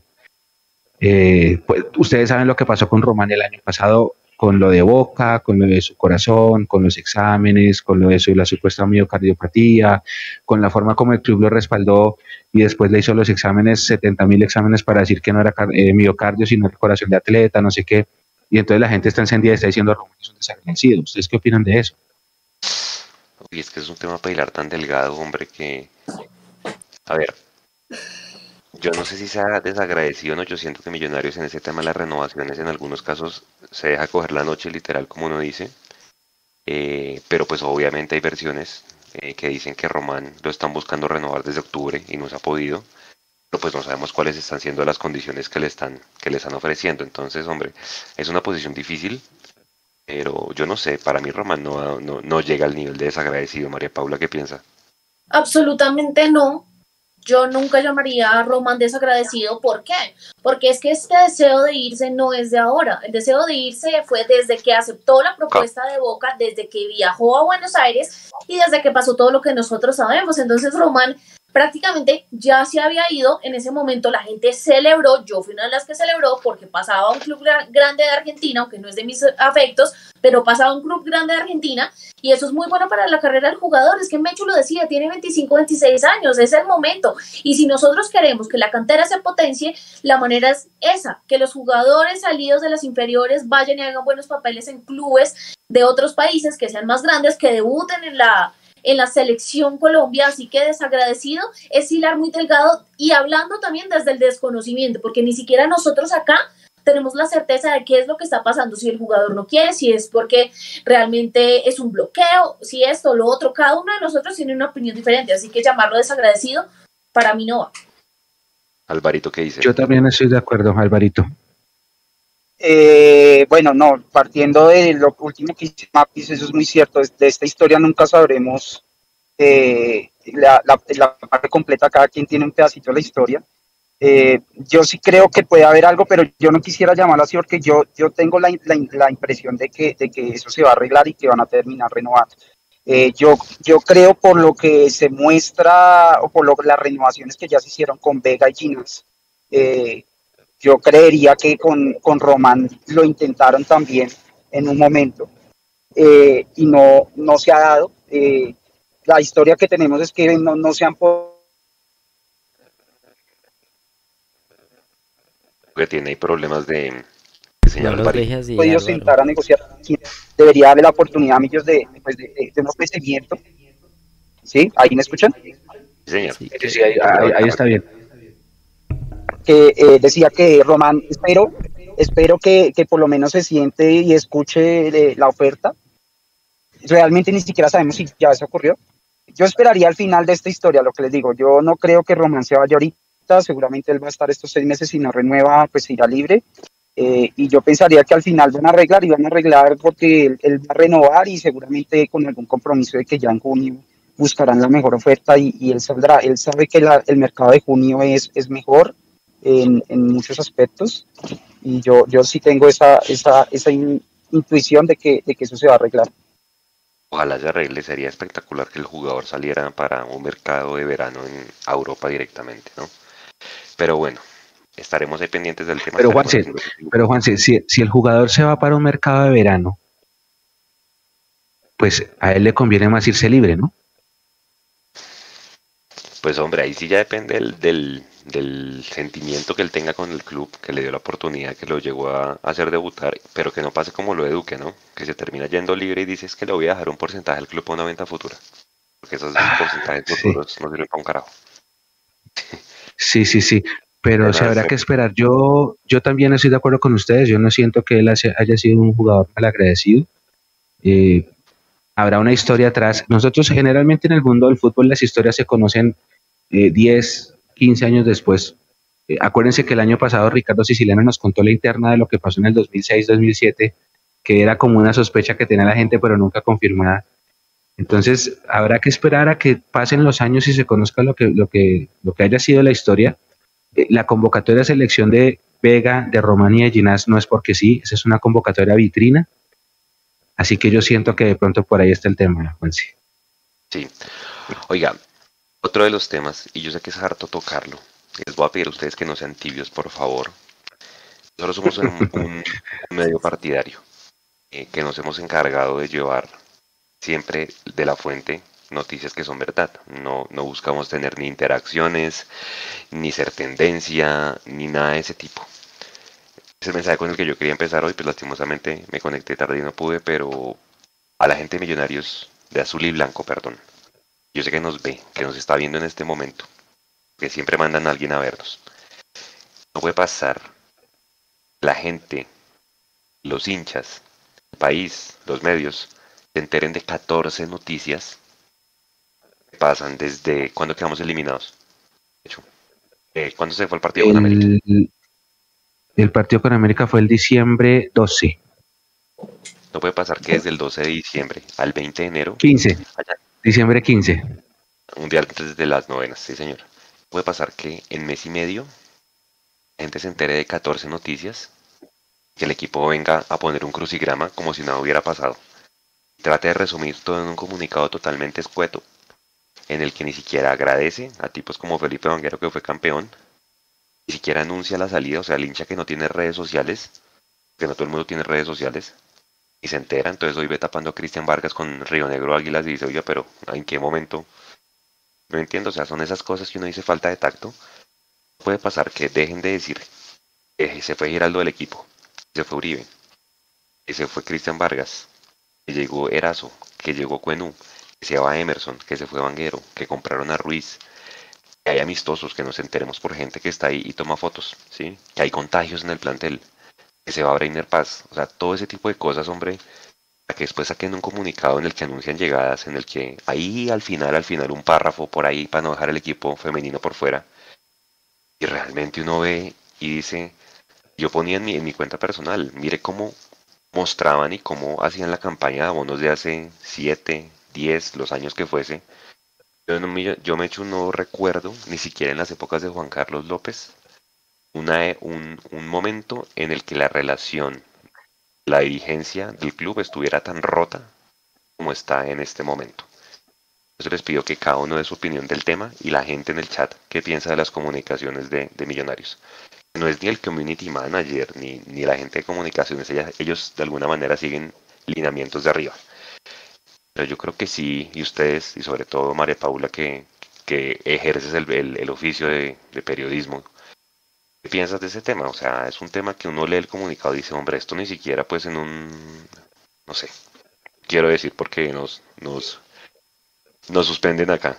Eh, pues, ustedes saben lo que pasó con Román el año pasado con lo de Boca, con lo de su corazón, con los exámenes, con lo de su, la supuesta miocardiopatía, con la forma como el club lo respaldó y después le hizo los exámenes, 70 mil exámenes para decir que no era eh, miocardio, sino el corazón de atleta, no sé qué. Y entonces la gente está encendida y está diciendo Román es un. ¿Ustedes qué opinan de eso? Y es que es un tema para tan delgado, hombre, que... A ver, yo no sé si sea desagradecido o no, yo Millonarios en ese tema de las renovaciones en algunos casos se deja coger la noche literal, como uno dice, eh, pero pues obviamente hay versiones eh, que dicen que Román lo están buscando renovar desde octubre y no se ha podido, pero pues no sabemos cuáles están siendo las condiciones que le están, que le están ofreciendo, entonces hombre, es una posición difícil, pero yo no sé, para mí Román no, no, llega al nivel de desagradecido. María Paula, ¿qué piensa? Absolutamente no. Yo nunca llamaría a Román desagradecido. ¿Por qué? Porque es que este deseo de irse no es de ahora. El deseo de irse fue desde que aceptó la propuesta de Boca, desde que viajó a Buenos Aires y desde que pasó todo lo que nosotros sabemos. Entonces Román prácticamente ya se había ido. En ese momento la gente celebró, yo fui una de las que celebró porque pasaba un club grande de Argentina, aunque no es de mis afectos, pero pasaba un club grande de Argentina y eso es muy bueno para la carrera del jugador. Es que Mecho lo decía, tiene 25, 26 años, es el momento. Y si nosotros queremos que la cantera se potencie, la manera es esa, que los jugadores salidos de las inferiores vayan y hagan buenos papeles en clubes de otros países que sean más grandes, que debuten en la en la selección Colombia, así que desagradecido es hilar muy delgado y hablando también desde el desconocimiento, porque ni siquiera nosotros acá tenemos la certeza de qué es lo que está pasando, si el jugador no quiere, si es porque realmente es un bloqueo, si esto o lo otro, cada uno de nosotros tiene una opinión diferente, así que llamarlo desagradecido para mí no va. Alvarito, ¿qué dice? Yo también estoy de acuerdo, Alvarito. Eh, bueno, no, partiendo de lo último que dice Mapis, eso es muy cierto. De esta historia nunca sabremos eh, la, parte completa, cada quien tiene un pedacito de la historia. Eh, yo sí creo que puede haber algo, pero yo no quisiera llamarlo así porque yo, yo tengo la, impresión de que, de que eso se va a arreglar y que van a terminar renovando. Yo, yo creo por lo que se muestra o por lo, las renovaciones que ya se hicieron con Vega y Ginas, yo creería que con, con Román lo intentaron también en un momento eh, y no, no se ha dado. Eh, la historia que tenemos es que no, no se han podido que tiene problemas de, No así, podido sentar a negociar. Debería darle la oportunidad a ellos de, pues, de, de- de un ofrecimiento. ¿Sí? ¿Ahí me escuchan? Sí, señor. Sí, Sí, sí, ahí, ahí- ahí está bien. Que eh, decía que Román, espero, espero que, que por lo menos se siente y escuche eh, la oferta. Realmente ni siquiera sabemos si ya eso ocurrió. Yo esperaría al final de esta historia, lo que les digo, yo no creo que Román se vaya ahorita, seguramente él va a estar estos seis meses y no renueva, pues irá libre. Eh, y yo pensaría que al final van a arreglar y van a arreglar porque él, él va a renovar y seguramente con algún compromiso de que ya en junio buscarán la mejor oferta y, y él saldrá. Él sabe que la- el mercado de junio es, es mejor en, en muchos aspectos y yo, yo sí tengo esa, esa, esa in- intuición de que, de que eso se va a arreglar. Ojalá se arregle, sería espectacular que el jugador saliera para un mercado de verano en Europa directamente, ¿no? Pero bueno, estaremos ahí pendientes del tema. Pero, Juanse, Pero Juan, si, si, si el jugador se va para un mercado de verano, pues a él le conviene más irse libre, ¿no? Pues hombre, ahí sí ya depende del, del, del sentimiento que él tenga con el club, que le dio la oportunidad, que lo llegó a hacer debutar, pero que no pase como lo eduque, ¿no? Que se termina yendo libre y dices que le voy a dejar un porcentaje al club para una venta futura. Porque esos porcentajes sí. futuros no sirven para un carajo. Sí, sí, sí. Pero se habrá sí. que esperar. Yo, yo también estoy de acuerdo con ustedes. Yo no siento que él haya haya sido un jugador malagradecido. Eh, habrá una historia atrás. Nosotros generalmente en el mundo del fútbol las historias se conocen eh, 10, 15 años después. Eh, acuérdense que el año pasado Ricardo Siciliano nos contó la interna de lo que pasó en el 2006-2007, que era como una sospecha que tenía la gente, pero nunca confirmada. Entonces, habrá que esperar a que pasen los años y se conozca lo que, lo que, lo que haya sido la historia. Eh, La convocatoria de selección de Vega, de Romania y Ginás no es porque sí, esa es una convocatoria vitrina. Así que yo siento que de pronto por ahí está el tema, Juansi. Sí. Oiga, otro de los temas, y yo sé que es harto tocarlo, les voy a pedir a ustedes que no sean tibios, por favor. Nosotros somos un, medio partidario eh, que nos hemos encargado de llevar siempre de la fuente noticias que son verdad. No, no buscamos tener ni interacciones, ni ser tendencia, ni nada de ese tipo. Es el mensaje con el que yo quería empezar hoy, pues lastimosamente me conecté tarde y no pude, pero a la gente de Millonarios de azul y blanco, perdón. Yo sé que nos ve, que nos está viendo en este momento, que siempre mandan a alguien a vernos. No puede pasar la gente, los hinchas, el país, los medios, se enteren de 14 noticias que pasan desde cuando quedamos eliminados. De hecho, eh, ¿cuándo se fue el partido con América? El, partido con América fue el diciembre 12, No puede pasar que desde el 12 de diciembre al 20 de enero 15, Allá. Diciembre 15. un día antes de las novenas, sí señor. Puede pasar que en mes y medio la gente se entere de 14 noticias, que el equipo venga a poner un crucigrama como si nada hubiera pasado. Trate de resumir todo en un comunicado totalmente escueto, en el que ni siquiera agradece a tipos como Felipe Vanguero que fue campeón, ni siquiera anuncia la salida, o sea, el hincha que no tiene redes sociales, que no todo el mundo tiene redes sociales, y se entera, entonces hoy ve tapando a Cristian Vargas con Río Negro Águilas y dice, oiga, pero ¿en qué momento? No entiendo, o sea, son esas cosas que uno dice falta de tacto. Puede pasar que dejen de decir que se fue Giraldo del equipo, se fue Uribe, se fue Cristian Vargas, que llegó Erazo, que llegó Cuenú, que se va Emerson, que se fue Vanguero, que compraron a Ruiz, que hay amistosos, que nos enteremos por gente que está ahí y toma fotos, ¿sí? Que hay contagios en el plantel, que se va a Brainer Paz, o sea, todo ese tipo de cosas, hombre, para que después saquen un comunicado en el que anuncian llegadas, en el que ahí al final, al final un párrafo por ahí para no dejar el equipo femenino por fuera. Y realmente uno ve y dice, yo ponía en mi, en mi cuenta personal, mire cómo mostraban y cómo hacían la campaña de abonos de hace 7, 10, los años que fuese. Yo, no yo me echo un nuevo recuerdo, ni siquiera en las épocas de Juan Carlos López, una, un, un momento en el que la relación la dirigencia del club estuviera tan rota como está en este momento. Entonces les pido que cada uno dé su opinión del tema y la gente en el chat qué piensa de las comunicaciones de, Millonarios. No es ni el community manager ni, ni la gente de comunicaciones, ellos de alguna manera siguen lineamientos de arriba. Pero yo creo que sí, y ustedes, y sobre todo María Paula, que, que ejerces el, oficio de, periodismo, ¿qué piensas de ese tema? O sea, es un tema que uno lee el comunicado y dice, hombre, esto ni siquiera pues en un, no sé, quiero decir porque nos, nos, nos suspenden acá.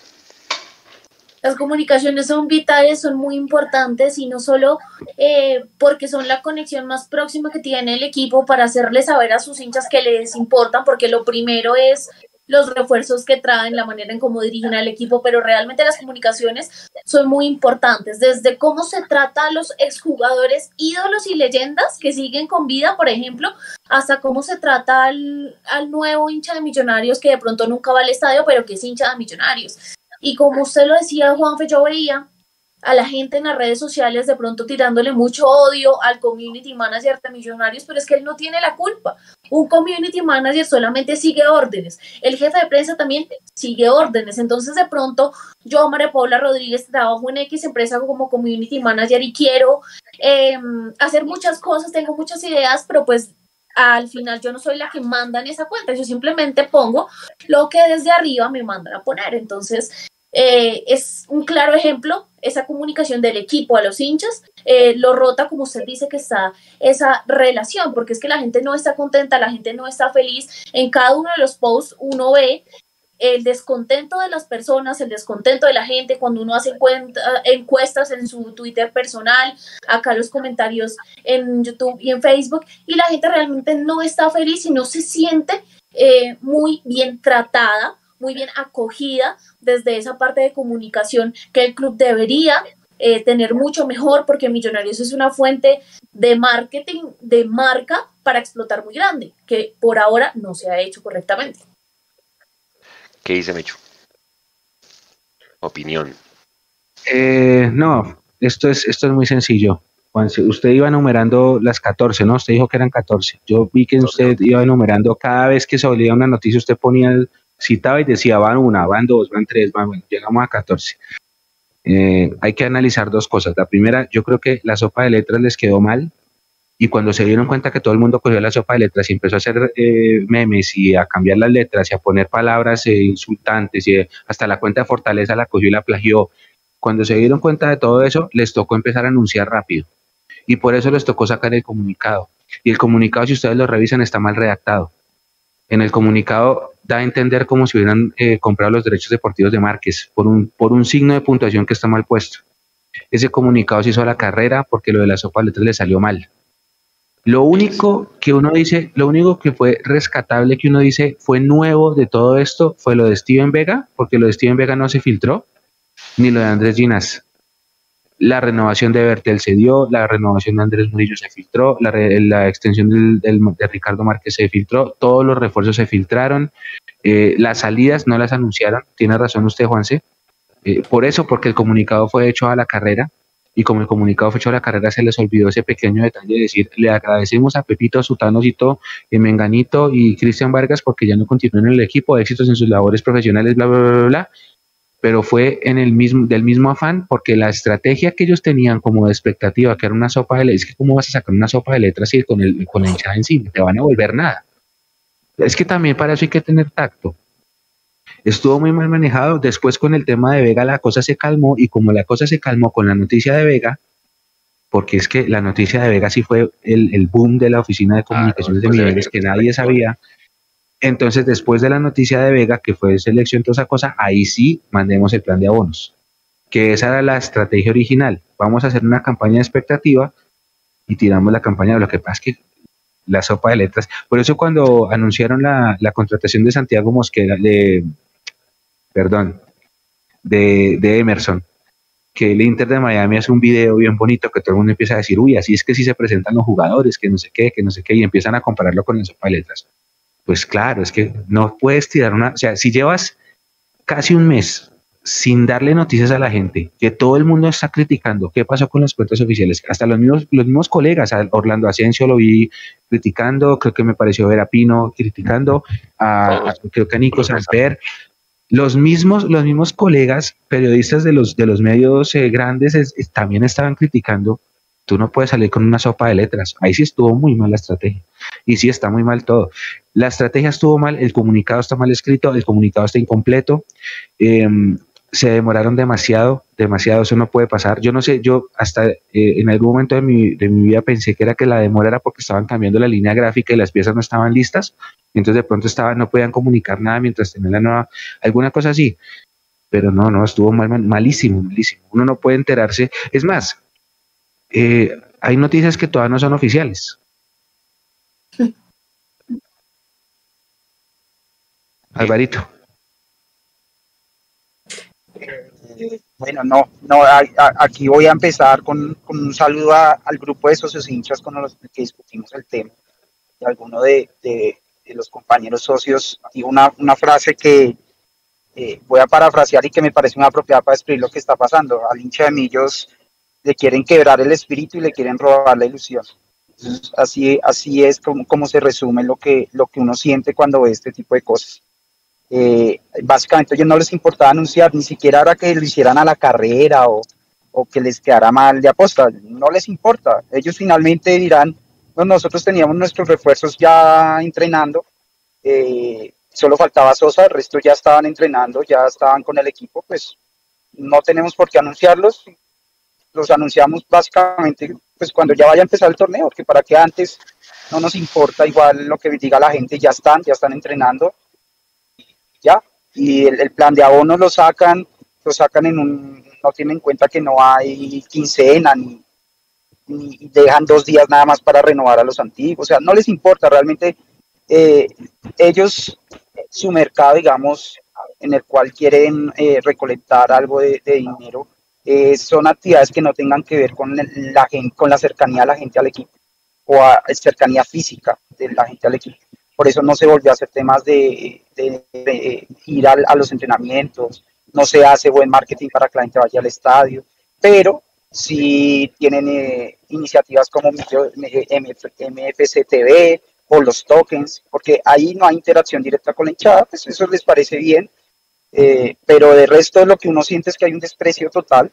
Las comunicaciones son vitales, son muy importantes y no solo eh, porque son la conexión más próxima que tiene el equipo para hacerle saber a sus hinchas que les importan, porque lo primero es los refuerzos que traen, la manera en cómo dirigen al equipo, pero realmente las comunicaciones son muy importantes, desde cómo se trata a los exjugadores ídolos y leyendas que siguen con vida, por ejemplo, hasta cómo se trata al, al nuevo hincha de millonarios que de pronto nunca va al estadio, pero que es hincha de millonarios. Y como usted lo decía, Juanfe, yo veía a la gente en las redes sociales de pronto tirándole mucho odio al community manager de Millonarios, pero es que él no tiene la culpa. Un community manager solamente sigue órdenes. El jefe de prensa también sigue órdenes. Entonces, de pronto, yo, María Paula Rodríguez, trabajo en X empresa como community manager y quiero em, hacer muchas cosas, tengo muchas ideas, pero pues al final yo no soy la que manda en esa cuenta, yo simplemente pongo lo que desde arriba me mandan a poner. Entonces, eh, es un claro ejemplo esa comunicación del equipo a los hinchas, eh, lo rota como usted dice que está esa relación, porque es que la gente no está contenta, la gente no está feliz. En cada uno de los posts uno ve el descontento de las personas, el descontento de la gente cuando uno hace encuestas en su Twitter personal, acá los comentarios en YouTube y en Facebook, y la gente realmente no está feliz y no se siente eh, muy bien tratada muy bien acogida desde esa parte de comunicación que el club debería eh, tener mucho mejor porque Millonarios es una fuente de marketing, de marca para explotar muy grande, que por ahora no se ha hecho correctamente. ¿Qué dice Mecho? Opinión. Eh, no, esto es, esto es muy sencillo. usted iba enumerando las 14, ¿no? Usted dijo que eran 14. Yo vi que usted iba enumerando cada vez que se olía una noticia, usted ponía el, citaba y decía, van una, van dos, van tres, van, bueno, llegamos a 14. Eh, hay que analizar dos cosas. La primera, yo creo que la sopa de letras les quedó mal y cuando se dieron cuenta que todo el mundo cogió la sopa de letras y empezó a hacer eh, memes y a cambiar las letras y a poner palabras eh, insultantes y hasta la cuenta de Fortaleza la cogió y la plagió. Cuando se dieron cuenta de todo eso, les tocó empezar a anunciar rápido y por eso les tocó sacar el comunicado. Y el comunicado, si ustedes lo revisan, está mal redactado. En el comunicado da a entender como si hubieran eh, comprado los derechos deportivos de Márquez por un, por un signo de puntuación que está mal puesto. Ese comunicado se hizo a la carrera porque lo de la sopa de letras le salió mal. Lo único que uno dice, lo único que fue rescatable que uno dice fue nuevo de todo esto fue lo de Steven Vega, porque lo de Steven Vega no se filtró, ni lo de Andrés Ginas la renovación de Bertel se dio, la renovación de Andrés Murillo se filtró, la, extensión de Ricardo Márquez se filtró, todos los refuerzos se filtraron, eh, las salidas no las anunciaron, tiene razón usted, Juanse, eh, por eso, porque el comunicado fue hecho a la carrera, y como el comunicado fue hecho a la carrera, se les olvidó ese pequeño detalle de decir, le agradecemos a Pepito, Sutano, Cito, Menganito y Cristian Vargas porque ya no continúan en el equipo, éxitos en sus labores profesionales, bla, bla, bla, bla, pero fue en el mismo, del mismo afán, porque la estrategia que ellos tenían como de expectativa, que era una sopa de letras, es que cómo vas a sacar una sopa de letras y con, el, con la hinchada encima, te van a volver nada. Es que también para eso hay que tener tacto. Estuvo muy mal manejado, después con el tema de Vega la cosa se calmó y como la cosa se calmó con la noticia de Vega, porque es que la noticia de Vega sí fue el, el boom de la oficina de comunicaciones de pues, Migueles que nadie sabía, entonces, después de la noticia de Vega, que fue selección, toda esa cosa, ahí sí mandemos el plan de abonos, que esa era la estrategia original. Vamos a hacer una campaña de expectativa y tiramos la campaña. Lo que pasa es que la sopa de letras. Por eso cuando anunciaron la, contratación de Santiago Mosquera, de, perdón, de, Emerson, que el Inter de Miami hace un video bien bonito que todo el mundo empieza a decir, uy, así es que sí se presentan los jugadores, que no sé qué, que no sé qué, y empiezan a compararlo con la sopa de letras. Pues claro, es que no puedes tirar una, o sea, si llevas casi un mes sin darle noticias a la gente, que todo el mundo está criticando qué pasó con las cuentas oficiales, hasta los mismos, los mismos colegas, a Orlando Asensio lo vi criticando, creo que me pareció ver a Pino criticando, a, creo que a Nico Samper, los mismos, los mismos colegas periodistas de los, de los medios eh, grandes también estaban criticando Tú no puedes salir con una sopa de letras. Ahí sí estuvo muy mal la estrategia. Y sí está muy mal todo. La estrategia estuvo mal, el comunicado está mal escrito, el comunicado está incompleto. Em, se demoraron demasiado, demasiado, eso no puede pasar. Yo no sé, yo hasta eh, en algún momento de mi, de mi, vida pensé que era que la demora era porque estaban cambiando la línea gráfica y las piezas no estaban listas, entonces de pronto estaban, no podían comunicar nada mientras tenían la nueva, alguna cosa así. Pero no, no, estuvo mal, malísimo, malísimo. Uno no puede enterarse. Es más, eh, hay noticias que todavía no son oficiales. Alvarito. Bueno, no, no, aquí voy a empezar con, un saludo al grupo de socios hinchas con los que discutimos el tema. Y alguno de, los compañeros socios y una, frase que eh, voy a parafrasear y que me parece muy apropiada para describir lo que está pasando. Al hincha de Millos le quieren quebrar el espíritu y le quieren robar la ilusión. así, así es como, como, se resume lo que, lo que uno siente cuando ve este tipo de cosas. Eh, básicamente, ellos no les importaba anunciar, ni siquiera ahora que lo hicieran a la carrera o, o, que les quedara mal de aposta, no les importa. Ellos finalmente dirán, no, nosotros teníamos nuestros refuerzos ya entrenando, eh, solo faltaba Sosa, el resto ya estaban entrenando, ya estaban con el equipo, pues no tenemos por qué anunciarlos, los anunciamos básicamente pues cuando ya vaya a empezar el torneo, que para que antes no nos importa igual lo que diga la gente, ya están, ya están entrenando, ya, y el, plan de abono lo sacan, lo sacan en un, no tienen en cuenta que no hay quincena, ni, ni dejan dos días nada más para renovar a los antiguos, o sea, no les importa realmente, eh, ellos, su mercado, digamos, en el cual quieren eh, recolectar algo de dinero, eh, son actividades que no tengan que ver con la, con la cercanía de la gente al equipo o a cercanía física de la gente al equipo. Por eso no se volvió a hacer temas de, ir a, los entrenamientos, no se hace buen marketing para que la gente vaya al estadio, pero si tienen eh, iniciativas como MFC TV o los tokens, porque ahí no hay interacción directa con la hinchada, pues eso les parece bien, eh, pero de resto lo que uno siente es que hay un desprecio total.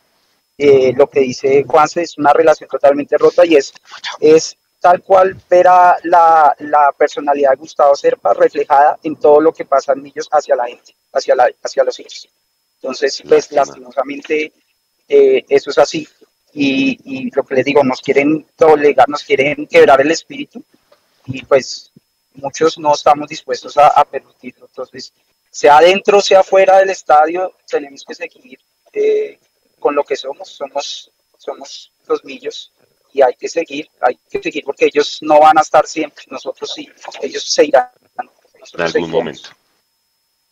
Eh, lo que dice Juanse es una relación totalmente rota y es, es tal cual ver a la, la, personalidad de Gustavo Serpa reflejada en todo lo que pasa en ellos hacia la gente, hacia, la, hacia los hijos. Entonces, pues lastimosamente eh, eso es así. Y, y, lo que les digo, nos quieren doblegar, nos quieren quebrar el espíritu y pues muchos no estamos dispuestos a, a permitirlo. Entonces, sea adentro, sea fuera del estadio, tenemos que seguir eh, con lo que somos, somos, somos los millos y hay que seguir, hay que seguir porque ellos no van a estar siempre, nosotros sí, ellos se irán. En algún momento,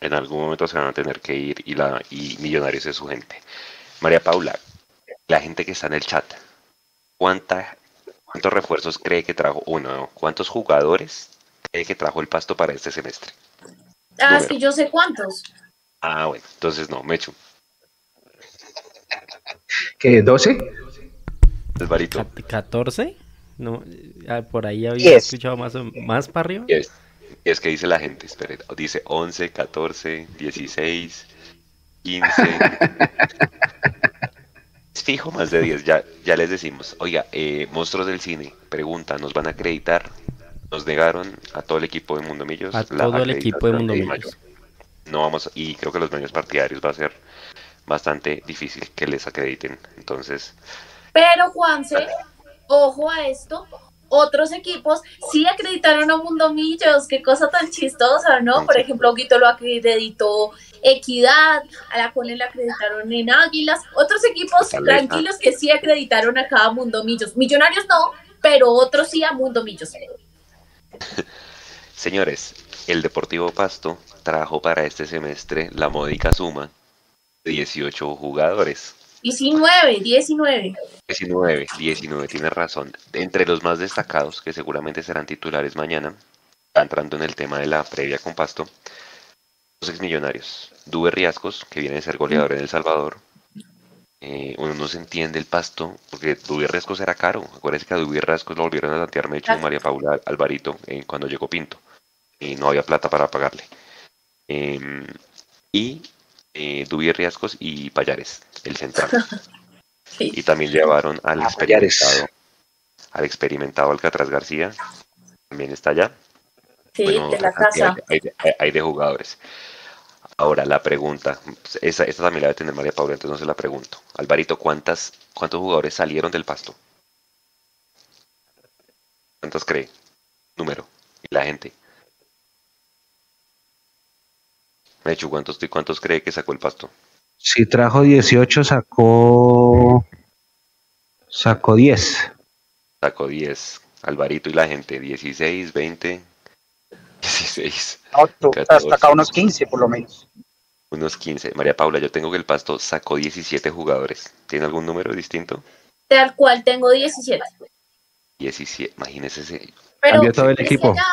en algún momento se van a tener que ir y, la, y Millonarios es su gente. María Paula, la gente que está en el chat, ¿cuánta, ¿cuántos refuerzos cree que trajo uno? ¿Cuántos jugadores cree que trajo el pasto para este semestre? Ah, sí, yo sé cuántos. Ah, bueno, entonces no, me echo. ¿Qué? ¿12? Alvarito. ¿14? No, ah, por ahí había escuchado más, más para arriba. Es, es que dice la gente, espere, dice 11, 14, 16, 15. es fijo más de 10, ya, ya les decimos. Oiga, eh, monstruos del cine, pregunta, ¿nos van a acreditar nos negaron a todo el equipo de Mundo Millos. A todo el equipo de Mundo Millos. No vamos, y creo que los medios partidarios va a ser bastante difícil que les acrediten. Entonces. Pero Juanse, ojo a esto. Otros equipos sí acreditaron a Mundo Millos, qué cosa tan chistosa, ¿no? Por ejemplo, Guito lo acreditó Equidad, a la cual le acreditaron en Águilas. Otros equipos tranquilos que sí acreditaron a cada Mundo Millos. Millonarios no, pero otros sí a Mundo Millos. Señores, el Deportivo Pasto trajo para este semestre la módica suma de 18 jugadores. 19, 19. 19, 19, tiene razón. Entre los más destacados, que seguramente serán titulares mañana, entrando en el tema de la previa con Pasto, Los ex millonarios. Dube Riascos, que viene de ser goleador en El Salvador. Eh, uno no se entiende el pasto, porque Dube Riascos era caro. Acuérdense que a Riascos lo volvieron a tantear Mecho María Paula Alvarito eh, cuando llegó Pinto. Y no había plata para pagarle. Em, y eh, Dubi Riascos y Payares, el central. Y también llevaron al Ah, experimentado, al experimentado Alcatraz García, también está allá. Sí, Bueno, de la casa. Hay, hay- hay de jugadores. Ahora, la pregunta, esa, esta también la debe tener María Paula, entonces no se la pregunto. Alvarito, ¿cuántas, ¿cuántos jugadores salieron del pasto? ¿Cuántos cree? Número. Y la gente. Mechu, ¿cuántos, ¿cuántos cree que sacó el pasto? Si trajo 18, sacó. Sacó 10. Sacó 10. Alvarito y la gente, 16, 20, 16, No, tú- 14. hasta acá unos 15 por lo menos. unos 15. María Paula, yo tengo que el pasto sacó 17 jugadores. ¿Tiene algún número distinto? Tal cual tengo 17. 17, imagínese ese. Pero Cambió todo el equipo. ya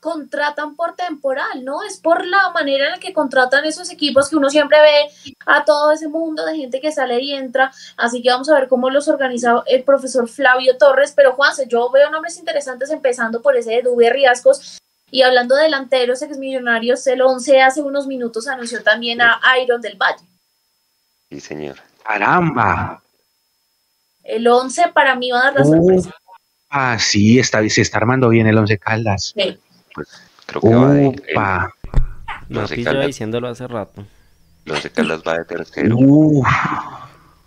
contratan por temporal, ¿no? Es por la manera en la que contratan esos equipos que uno siempre ve a todo ese mundo de gente que sale y entra. Así que vamos a ver cómo los organiza el profesor Flavio Torres. Pero Juanse, yo veo nombres interesantes empezando por ese de Dube Riascos. Y hablando de delanteros exmillonarios, el 11 hace unos minutos anunció también a Iron del Valle. Sí, señor. ¡Caramba! El 11 para mí va a dar la sorpresa. Ah, sí, está, se está armando bien el Once Caldas. Sí. Creo que va de. El, sé, Mapi Caldas. diciéndolo hace rato. el Once Caldas va de tercero.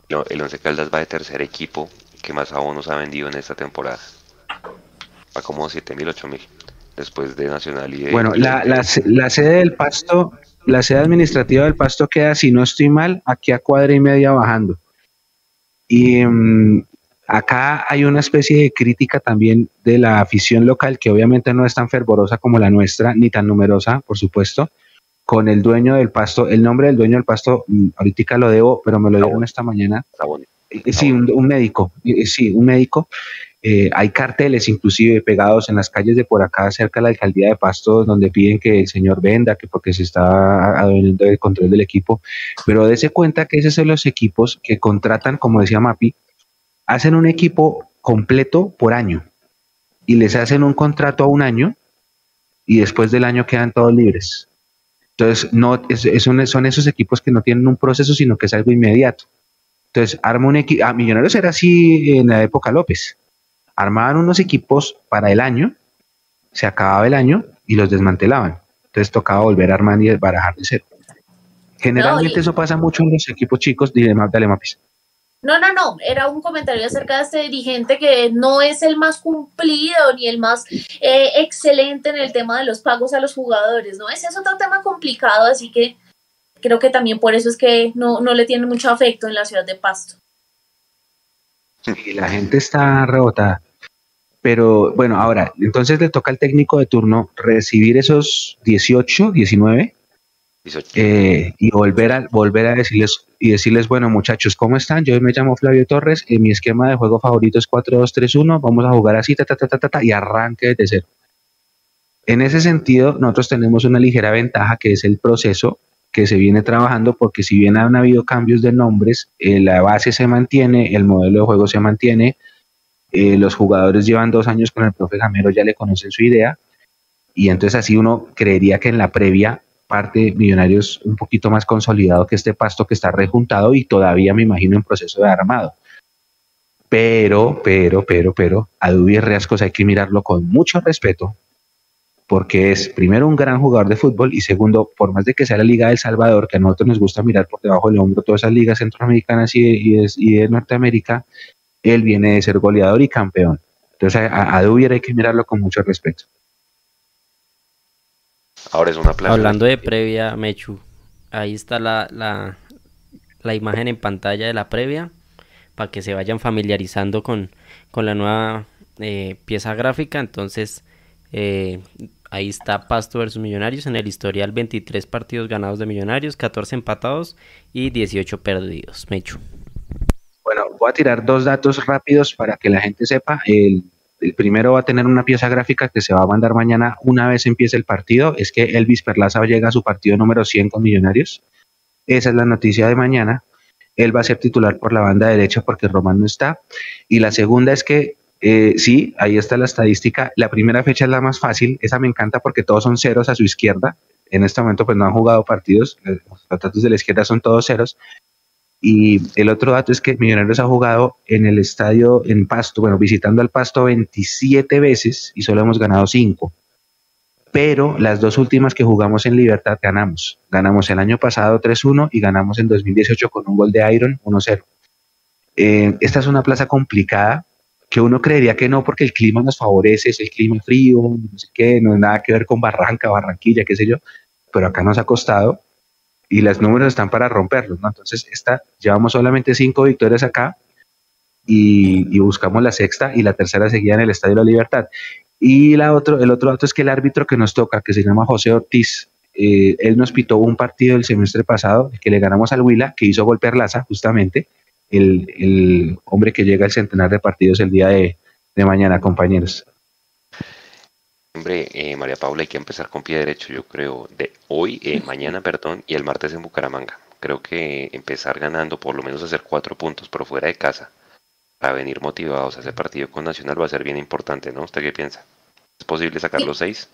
No, el Once Caldas va de tercer equipo que más abonos ha vendido en esta temporada. Va como 7000, 8000. Después de Nacional y de. Bueno, la, la, la sede del Pasto, la sede administrativa del Pasto queda, si no estoy mal, aquí a cuadra y media bajando. Y mm, acá hay una especie de crítica también de la afición local, que obviamente no es tan fervorosa como la nuestra, ni tan numerosa, por supuesto, con el dueño del Pasto. El nombre del dueño del Pasto, mm, ahorita lo debo, pero me lo dieron esta mañana. Sabón. Eh, Sí, un, un médico, eh, sí, un médico. Eh, hay carteles inclusive pegados en las calles de por acá cerca de la alcaldía de Pasto donde piden que el señor venda, que porque se está adueñando del control del equipo. Pero dése cuenta que esos son los equipos que contratan, como decía Mapi, hacen un equipo completo por año y les hacen un contrato a un año y después del año quedan todos libres. Entonces, no, es, son esos equipos que no tienen un proceso, sino que es algo inmediato. Entonces, arma un equipo. A Millonarios era así en la época López. Armaban unos equipos para el año, se acababa el año y los desmantelaban. Entonces tocaba volver a armar y barajar de cero. Generalmente y- eso pasa mucho en los equipos chicos. Mapis. No, no, no, era un comentario acerca de este dirigente que no es el más cumplido ni el más eh, excelente en el tema de los pagos a los jugadores, ¿no? Ese es otro tema complicado, así que creo que también por eso es que no, no le tiene mucho afecto en la ciudad de Pasto. Y la gente está rebotada. Pero bueno, ahora, entonces le toca al técnico de turno recibir esos 18, 19 18. eh, y volver a, volver a decirles y decirles, bueno muchachos, ¿cómo están? Yo me llamo Flavio Torres, en mi esquema de juego favorito es 4-2-3-1, vamos a jugar así, ta, ta, ta, ta, ta, y arranque desde cero. En ese sentido, nosotros tenemos una ligera ventaja que es el proceso que se viene trabajando, porque si bien han habido cambios de nombres, eh, la base se mantiene, el modelo de juego se mantiene, eh, los jugadores llevan dos años con el profe Gamero, ya le conocen su idea, y entonces así uno creería que en la previa parte Millonarios un poquito más consolidado que este pasto que está rejuntado y todavía me imagino en proceso de armado. Pero, pero, pero, pero, a Dubi Riascos hay que mirarlo con mucho respeto, porque es primero un gran jugador de fútbol y segundo, por más de que sea la Liga del Salvador, que a nosotros nos gusta mirar por debajo del hombro todas esas ligas centroamericanas y de, y de- y de Norteamérica, él viene de ser goleador y campeón. Entonces a, a Dubier hay que mirarlo con mucho respeto. Ahora es una plaza. Hablando de previa, Mechu, ahí está la, la, la imagen en pantalla de la previa para que se vayan familiarizando con, con la nueva eh, pieza gráfica. Entonces, eh, ahí está Pasto versus Millonarios en el historial 23 partidos ganados de Millonarios, 14 empatados y 18 perdidos. Mechu. Bueno, voy a tirar dos datos rápidos para que la gente sepa. El, el primero va a tener una pieza gráfica que se va a mandar mañana una vez empiece el partido, es que Elvis Perlaza llega a su partido número 100 con Millonarios. Esa es la noticia de mañana. Él va a ser titular por la banda derecha porque Román no está. Y la segunda es que eh, sí, ahí está la estadística. La primera fecha es la más fácil. Esa me encanta porque todos son ceros a su izquierda. En este momento pues no han jugado partidos. Los datos de la izquierda son todos ceros. Y el otro dato es que Millonarios ha jugado en el estadio en Pasto, bueno, visitando al Pasto 27 veces y solo hemos ganado 5. Pero las dos últimas que jugamos en Libertad ganamos. Ganamos el año pasado 3-1 y ganamos en 2018 con un gol de Iron 1-0. Eh, esta es una plaza complicada que uno creería que no porque el clima nos favorece, es el clima frío, no sé qué, no es nada que ver con Barranca, Barranquilla, qué sé yo, pero acá nos ha costado y los números están para romperlos, ¿no? Entonces, esta, llevamos solamente cinco victorias acá y, buscamos la sexta y la tercera seguía en el Estadio de la Libertad. Y la otro, el otro dato es que el árbitro que nos toca, que se llama José Ortiz, eh, él nos pitó un partido el semestre pasado que le ganamos al Huila, que hizo golpear Laza, justamente, el, el, hombre que llega al centenar de partidos el día de, de mañana, compañeros. Hombre, eh, María Paula, hay que empezar con pie derecho, yo creo, de hoy, eh, mañana, perdón, y el martes en Bucaramanga. Creo que empezar ganando, por lo menos hacer cuatro puntos, pero fuera de casa, para venir motivados a ese partido con Nacional va a ser bien importante, ¿no? ¿Usted qué piensa? ¿Es posible sacar los seis?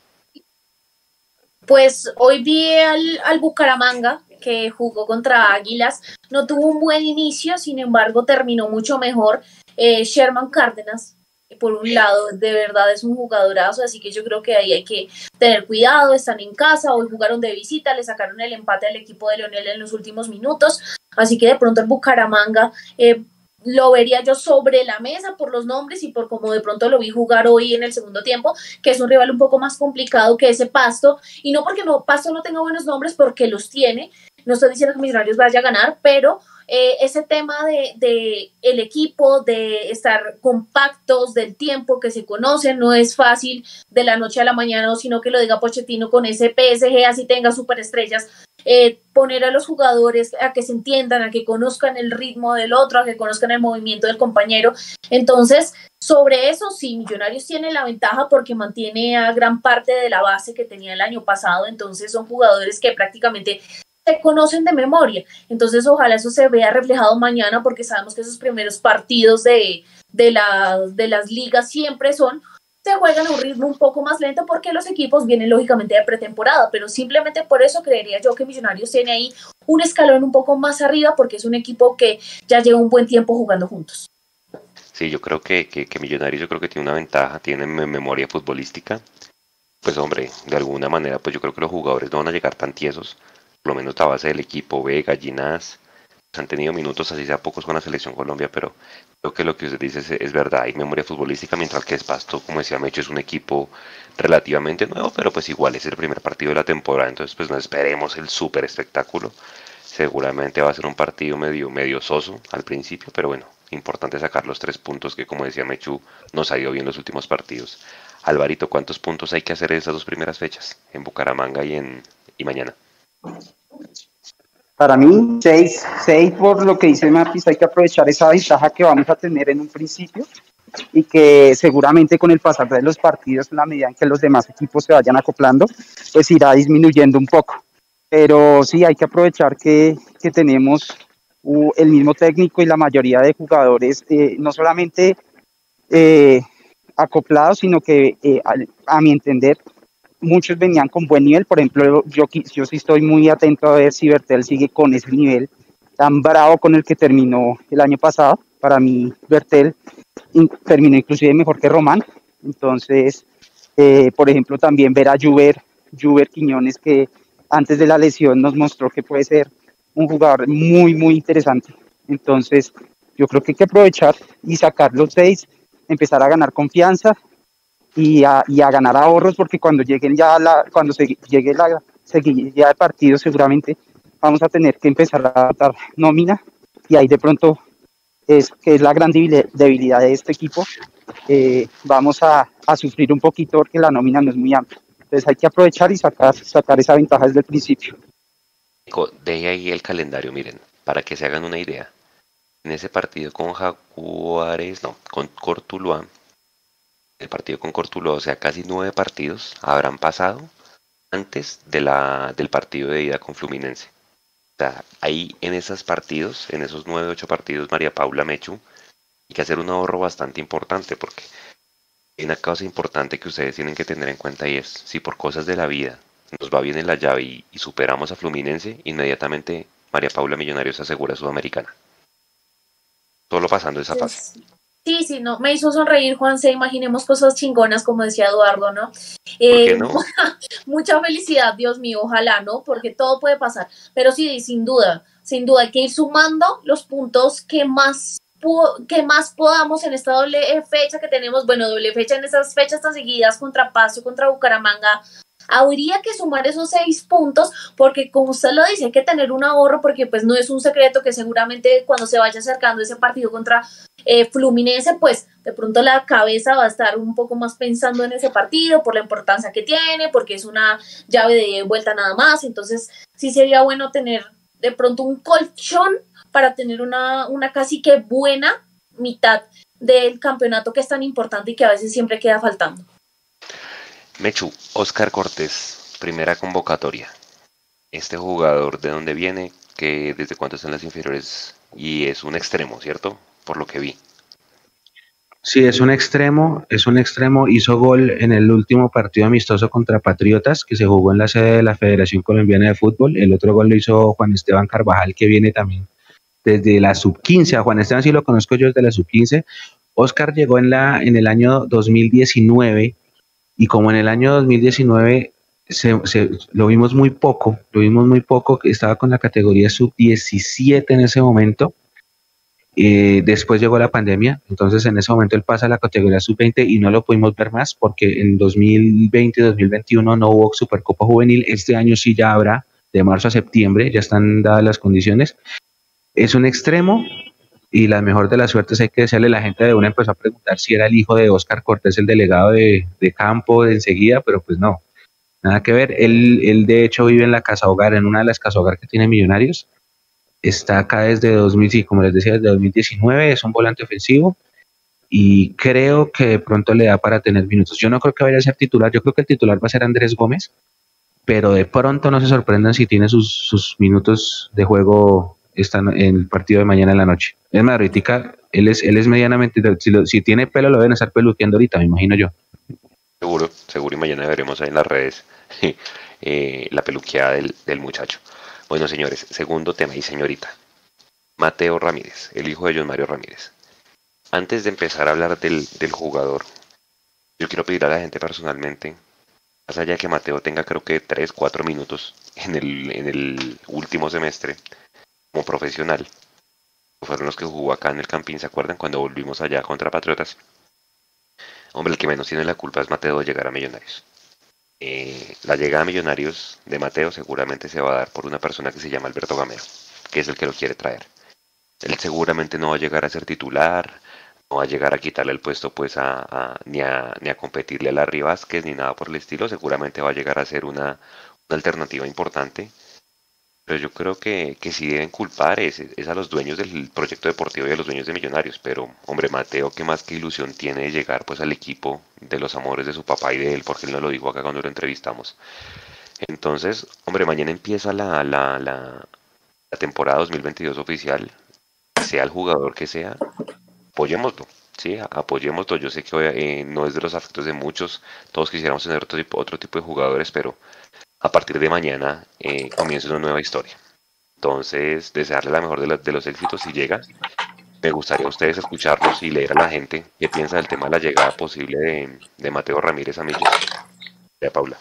Pues hoy vi al, al, Bucaramanga que jugó contra Águilas. No tuvo un buen inicio, sin embargo terminó mucho mejor. Eh, Sherman Cárdenas por un lado, de verdad es un jugadorazo, así que yo creo que ahí hay que tener cuidado, están en casa, hoy jugaron de visita, le sacaron el empate al equipo de Leonel en los últimos minutos, así que de pronto el Bucaramanga eh, lo vería yo sobre la mesa por los nombres y por cómo de pronto lo vi jugar hoy en el segundo tiempo, que es un rival un poco más complicado que ese Pasto, y no porque no, Pasto no tenga buenos nombres, porque los tiene, no estoy diciendo que Millonarios vaya a ganar, pero eh, ese tema de, de, el equipo, de estar compactos, del tiempo que se conocen, no es fácil de la noche a la mañana, sino que lo diga Pochettino con ese PSG, así tenga superestrellas, eh, poner a los jugadores a que se entiendan, a que conozcan el ritmo del otro, a que conozcan el movimiento del compañero. Entonces, sobre eso, sí, Millonarios tiene la ventaja porque mantiene a gran parte de la base que tenía el año pasado, entonces son jugadores que prácticamente conocen de memoria. Entonces, ojalá eso se vea reflejado mañana porque sabemos que esos primeros partidos de, de, la, de las ligas siempre son se juegan a un ritmo un poco más lento porque los equipos vienen lógicamente de pretemporada, pero simplemente por eso creería yo que Millonarios tiene ahí un escalón un poco más arriba porque es un equipo que ya lleva un buen tiempo jugando juntos. Sí, yo creo que, que, que Millonarios yo creo que tiene una ventaja, tiene memoria futbolística. Pues hombre, de alguna manera, pues yo creo que los jugadores no van a llegar tan tiesos por lo menos la base del equipo B, Gallinas, han tenido minutos así sea pocos con la selección Colombia, pero creo que lo que usted dice es, verdad, hay memoria futbolística, mientras que Pasto, como decía Mecho, es un equipo relativamente nuevo, pero pues igual es el primer partido de la temporada, entonces pues no esperemos el súper espectáculo. Seguramente va a ser un partido medio, medio soso al principio, pero bueno, importante sacar los tres puntos que como decía Mechu, nos ha ido bien los últimos partidos. Alvarito, ¿cuántos puntos hay que hacer en esas dos primeras fechas? En Bucaramanga y en y mañana. Para mí, seis, seis por lo que dice Mapis, hay que aprovechar esa ventaja que vamos a tener en un principio y que seguramente con el pasar de los partidos, en la medida en que los demás equipos se vayan acoplando, pues irá disminuyendo un poco. Pero sí, hay que aprovechar que, que tenemos el mismo técnico y la mayoría de jugadores, eh, no solamente eh, acoplados, sino que eh, a mi entender muchos venían con buen nivel, por ejemplo, yo, yo sí estoy muy atento a ver si Bertel sigue con ese nivel tan bravo con el que terminó el año pasado. Para mí, Bertel terminó inclusive mejor que Román. Entonces, eh, por ejemplo, también ver a Juber, Juber Quiñones, que antes de la lesión nos mostró que puede ser un jugador muy, muy interesante. Entonces, yo creo que hay que aprovechar y sacar los seis, empezar a ganar confianza y a, y a ganar ahorros porque cuando lleguen ya la, cuando se llegue la seguida de partido seguramente vamos a tener que empezar a dar nómina y ahí de pronto es que es la gran debilidad de este equipo eh, vamos a, a, sufrir un poquito porque la nómina no es muy amplia. Entonces hay que aprovechar y sacar, sacar esa ventaja desde el principio. Deje ahí el calendario miren para que se hagan una idea. En ese partido con Jaguares no con Cortuluá el partido con Cortulo, o sea, casi nueve partidos habrán pasado antes de la, del partido de ida con Fluminense. O sea, ahí en esos partidos, en esos nueve, ocho partidos, María Paula Mechu, hay que hacer un ahorro bastante importante porque hay una cosa importante que ustedes tienen que tener en cuenta y es, si por cosas de la vida nos va bien en la llave y, y superamos a Fluminense, inmediatamente María Paula Millonarios asegura Sudamericana. Solo pasando esa fase. Sí, sí, no, me hizo sonreír, Juan C. Imaginemos cosas chingonas, como decía Eduardo, ¿no? Eh, no? mucha felicidad, Dios mío, ojalá, ¿no? Porque todo puede pasar. Pero sí, sin duda, sin duda, hay que ir sumando los puntos que más que más podamos en esta doble fecha que tenemos, bueno, doble fecha en esas fechas tan seguidas contra Paso, contra Bucaramanga, habría que sumar esos seis puntos porque como usted lo dice hay que tener un ahorro porque pues no es un secreto que seguramente cuando se vaya acercando ese partido contra eh, Fluminense pues de pronto la cabeza va a estar un poco más pensando en ese partido por la importancia que tiene porque es una llave de vuelta nada más entonces sí sería bueno tener de pronto un colchón para tener una, una casi que buena mitad del campeonato que es tan importante y que a veces siempre queda faltando. Mechu, Oscar Cortés, primera convocatoria. Este jugador, ¿de dónde viene? que ¿Desde cuánto están las inferiores? Y es un extremo, ¿cierto? Por lo que vi. Sí, es un extremo, es un extremo, hizo gol en el último partido amistoso contra Patriotas, que se jugó en la sede de la Federación Colombiana de Fútbol. El otro gol lo hizo Juan Esteban Carvajal, que viene también desde la sub-15. A Juan Esteban sí lo conozco yo desde la sub-15. Oscar llegó en, la, en el año 2019 y como en el año 2019 se, lo vimos muy poco, lo vimos muy poco, que estaba con la categoría sub-17 en ese momento. Eh, después llegó la pandemia, entonces en ese momento él pasa a la categoría sub-20 y no lo pudimos ver más porque en 2020 y 2021 no hubo Supercopa Juvenil. Este año sí ya habrá, de marzo a septiembre, ya están dadas las condiciones. Es un extremo, y la mejor de las suertes hay que decirle, la gente de una empezó a preguntar si era el hijo de Oscar Cortés, el delegado de, campo de enseguida, pero pues no, nada que ver. Él, él, de hecho vive en la casa hogar, en una de las casas hogar que tiene Millonarios. Está acá desde 2000, sí, como les decía, desde 2019, es un volante ofensivo y creo que de pronto le da para tener minutos. Yo no creo que vaya a ser titular, yo creo que el titular va a ser Andrés Gómez, pero de pronto no se sorprendan si tiene sus, sus minutos de juego en el partido de mañana en la noche. Es él es, él es medianamente, si, tiene pelo lo deben estar peluqueando ahorita, me imagino yo. Seguro, seguro, y mañana veremos ahí en las redes eh, la peluqueada del, del muchacho. Bueno, señores, segundo tema y señorita. Mateo Ramírez, el hijo de John Mario Ramírez. Antes de empezar a hablar del, del jugador, yo quiero pedir a la gente personalmente, más allá de que Mateo tenga creo que 3, 4 minutos en el, en el último semestre, como profesional. Fueron los que jugó acá en el Campín, ¿se acuerdan? Cuando volvimos allá contra Patriotas. Hombre, el que menos tiene la culpa es Mateo de llegar a Millonarios. Eh, la llegada a Millonarios de Mateo seguramente se va a dar por una persona que se llama Alberto Gamero, que es el que lo quiere traer. Él seguramente no va a llegar a ser titular, no va a llegar a quitarle el puesto pues a, ni, a, ni a competirle a Larry Vázquez ni nada por el estilo, seguramente va a llegar a ser una, una alternativa importante pero yo creo que, que si deben culpar es, a los dueños del proyecto deportivo y a los dueños de Millonarios. Pero, hombre, Mateo, ¿qué más que ilusión tiene de llegar pues al equipo de los amores de su papá y de él? Porque él no lo dijo acá cuando lo entrevistamos. Entonces, hombre, mañana empieza la, la, la, temporada 2022 oficial. Sea el jugador que sea, apoyémoslo. Sí, apoyémoslo. Yo sé que eh, no es de los afectos de muchos. Todos quisiéramos tener otro tipo, otro tipo de jugadores, pero a partir de mañana eh, comienza una nueva historia. Entonces, desearle la mejor de, los éxitos si llega. Me gustaría a ustedes escucharlos y leer a la gente qué piensa del tema de la llegada posible de, Mateo Ramírez a Millos. Ya, Paula.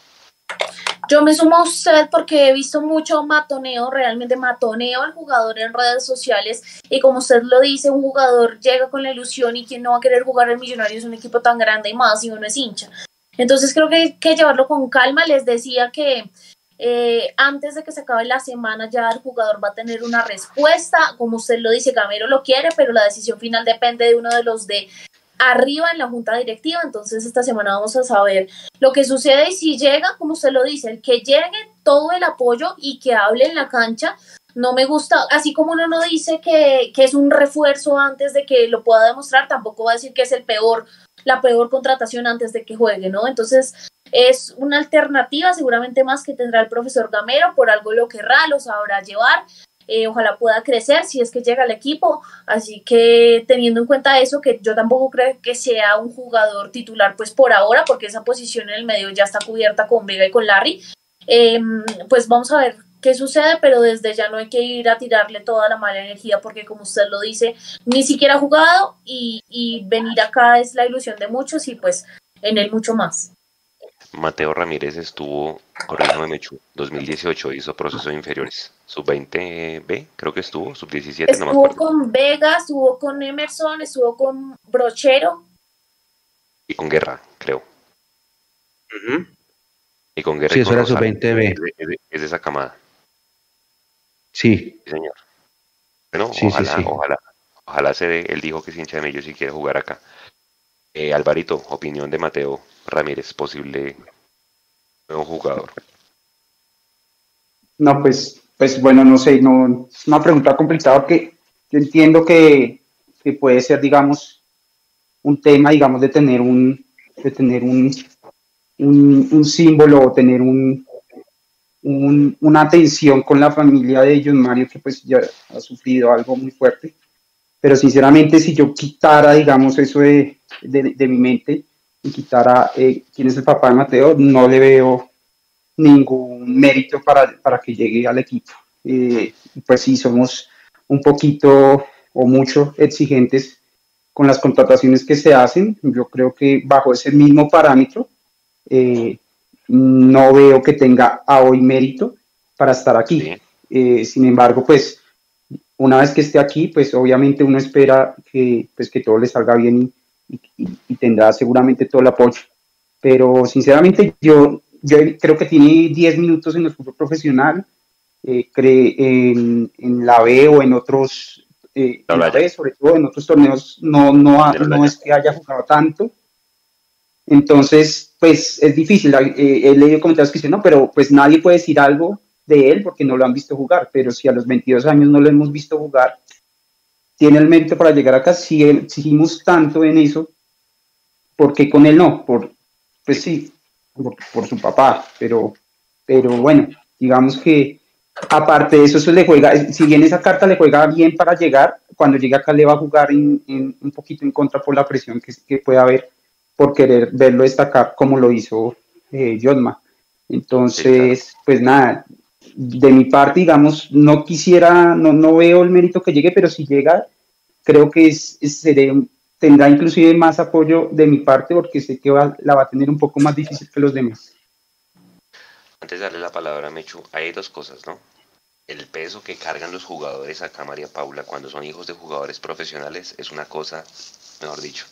Yo me sumo a usted porque he visto mucho matoneo, realmente matoneo al jugador en redes sociales y como usted lo dice, un jugador llega con la ilusión y quien no va a querer jugar el Millonario es un equipo tan grande y más si uno es hincha. Entonces creo que hay que llevarlo con calma. Les decía que eh, antes de que se acabe la semana ya el jugador va a tener una respuesta. Como usted lo dice, Gamero lo quiere, pero la decisión final depende de uno de los de arriba en la junta directiva. Entonces esta semana vamos a saber lo que sucede y si llega, como usted lo dice, el que llegue todo el apoyo y que hable en la cancha no me gusta, así como uno no dice que, que, es un refuerzo antes de que lo pueda demostrar, tampoco va a decir que es el peor, la peor contratación antes de que juegue, ¿no? Entonces, es una alternativa seguramente más que tendrá el profesor Gamero, por algo lo querrá, lo sabrá llevar, eh, ojalá pueda crecer si es que llega al equipo. Así que teniendo en cuenta eso, que yo tampoco creo que sea un jugador titular, pues por ahora, porque esa posición en el medio ya está cubierta con Vega y con Larry, em, pues vamos a ver qué sucede, pero desde ya no hay que ir a tirarle toda la mala energía, porque como usted lo dice, ni siquiera ha jugado y, y venir acá es la ilusión de muchos y pues en él mucho más. Mateo Ramírez estuvo, corrígame Mechu, 2018 hizo procesos inferiores. Sub-20B, creo que estuvo, sub-17, no me acuerdo. Estuvo con Vega, estuvo con Emerson, estuvo con Brochero. Y con Guerra, creo. Y con Guerra. Sí, eso era sub-20B. Es, de esa camada. Sí. Sí, señor. Bueno, ojalá, ojalá, ojalá se dé. Él dijo que es hincha de Mello si quiere jugar acá. Eh, Alvarito, opinión de Mateo Ramírez, posible nuevo jugador. No, pues, pues bueno, no sé, no, es una pregunta complicada que yo entiendo que, puede ser, digamos, un tema, digamos, de tener un, de tener un, un, símbolo o tener un, una atención con la familia de ellos, Mario, que pues ya ha sufrido algo muy fuerte. Pero sinceramente, si yo quitara, digamos, eso de, de, mi mente y quitara eh, quién es el papá de Mateo, no le veo ningún mérito para, para que llegue al equipo. Eh, pues sí, somos un poquito o mucho exigentes con las contrataciones que se hacen. Yo creo que bajo ese mismo parámetro, eh, no veo que tenga a hoy mérito para estar aquí. sin embargo, pues una vez que esté aquí, pues obviamente uno espera que, pues, que todo le salga bien y, tendrá seguramente todo el apoyo. Pero sinceramente yo, yo creo que tiene 10 minutos en el fútbol profesional, eh, cree en, en, la B o en otros, eh, sobre todo en otros torneos, no, no, no es que haya jugado tanto. Entonces, pues es difícil. Eh, he leído comentarios que dicen, no, pero pues nadie puede decir algo de él porque no lo han visto jugar, pero si a los 22 años no lo hemos visto jugar, tiene el mérito para llegar acá. Si exigimos tanto en eso, ¿por qué con él no? Por, pues sí, por, su papá, pero, pero bueno, digamos que aparte de eso, eso le juega, si bien esa carta le juega bien para llegar, cuando llega acá le va a jugar un poquito en contra por la presión que, que puede haber por querer verlo destacar como lo hizo eh, Entonces, pues nada, de mi parte, digamos, no quisiera, no, no veo el mérito que llegue, pero si llega, creo que es, tendrá inclusive más apoyo de mi parte porque sé que la va a tener un poco más difícil que los demás. Antes de darle la palabra a Mechu, hay dos cosas, ¿no? El peso que cargan los jugadores acá, María Paula, cuando son hijos de jugadores profesionales, es una cosa, mejor dicho.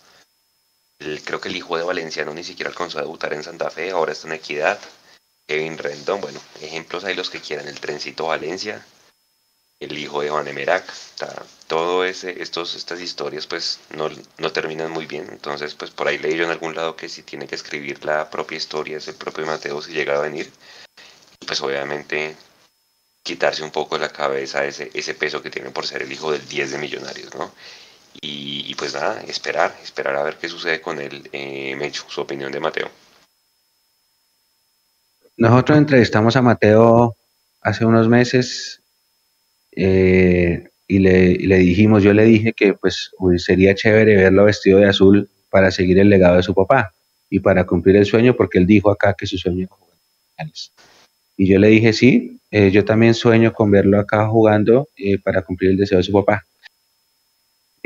Creo que el hijo de Valenciano ni siquiera alcanzó a debutar en Santa Fe, ahora está en Equidad Kevin Rendón, bueno, ejemplos hay los que quieran, el trencito Valencia, el hijo de Van Emerac, todo ese, estos, estas historias pues no, no, terminan muy bien, entonces pues por ahí leí yo en algún lado que si tiene que escribir la propia historia es el propio Mateo si llega a venir, pues obviamente quitarse un poco de la cabeza ese, ese peso que tiene por ser el hijo del 10 de millonarios, ¿no? Y, pues nada, esperar, esperar a ver qué sucede con él, eh, Mecho, su opinión de Mateo. Nosotros entrevistamos a Mateo hace unos meses eh, y, le, dijimos, yo le dije que pues sería chévere verlo vestido de azul para seguir el legado de su papá y para cumplir el sueño, porque él dijo acá que su sueño era jugar Y yo le dije, sí, eh, yo también sueño con verlo acá jugando eh, para cumplir el deseo de su papá.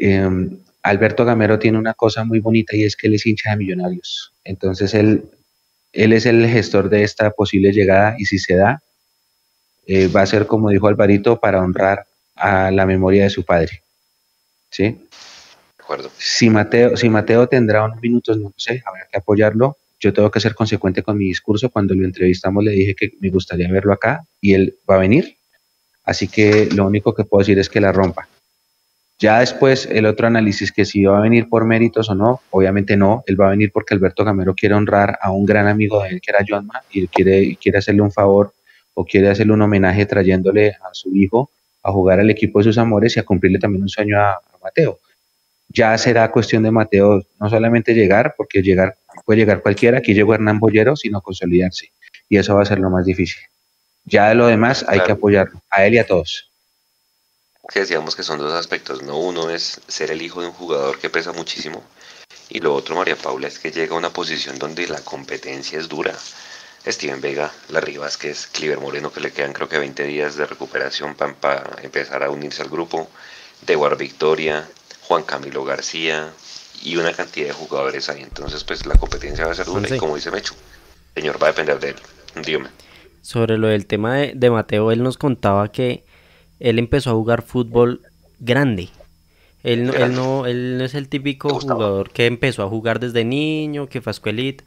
Em, Alberto Gamero tiene una cosa muy bonita y es que él es hincha de millonarios. Entonces él él es el gestor de esta posible llegada y si se da, eh, va a ser, como dijo Alvarito, para honrar a la memoria de su padre. ¿Sí? De acuerdo. Si Mateo, si Mateo tendrá unos minutos, no sé, habrá que apoyarlo. Yo tengo que ser consecuente con mi discurso. Cuando lo entrevistamos le dije que me gustaría verlo acá y él va a venir. Así que lo único que puedo decir es que la rompa. Ya después el otro análisis que si va a venir por méritos o no, obviamente no, él va a venir porque Alberto Gamero quiere honrar a un gran amigo de él que era Johnma y quiere, quiere hacerle un favor o quiere hacerle un homenaje trayéndole a su hijo a jugar al equipo de sus amores y a cumplirle también un sueño a, Mateo. Ya será cuestión de Mateo no solamente llegar, porque llegar puede llegar cualquiera, aquí llegó Hernán Bollero, sino consolidarse. Y eso va a ser lo más difícil. Ya de lo demás hay que apoyarlo, a él y a todos. Que decíamos que son dos aspectos, ¿no? Uno es ser el hijo de un jugador que pesa muchísimo, y lo otro, María Paula, es que llega a una posición donde la competencia es dura. Steven Vega, Larry Vázquez, Cliver Moreno, que le quedan creo que 20 días de recuperación para, empezar a unirse al grupo, Dewar Victoria, Juan Camilo García y una cantidad de jugadores ahí. Entonces, pues la competencia va a ser dura y como dice Mecho, señor, va a depender de él. Dígame. Sobre lo del tema de, de Mateo, él nos contaba que él empezó a jugar fútbol grande. Él, no, él no es el típico jugador que empezó a jugar desde niño, que fue a escuelita.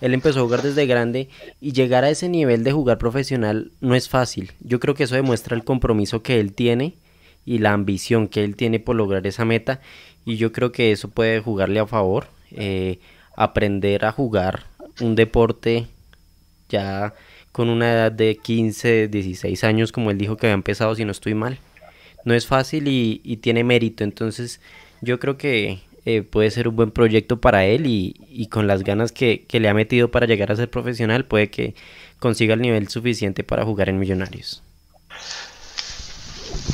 Él empezó a jugar desde grande y llegar a ese nivel de jugar profesional no es fácil. Yo creo que eso demuestra el compromiso que él tiene y la ambición que él tiene por lograr esa meta y yo creo que eso puede jugarle a favor. Eh, aprender a jugar un deporte ya con una edad de 15, 16 años como él dijo que había empezado si no estoy mal. No es fácil y, y tiene mérito, entonces yo creo que eh, puede ser un buen proyecto para él y, con las ganas que, le ha metido para llegar a ser profesional puede que consiga el nivel suficiente para jugar en Millonarios.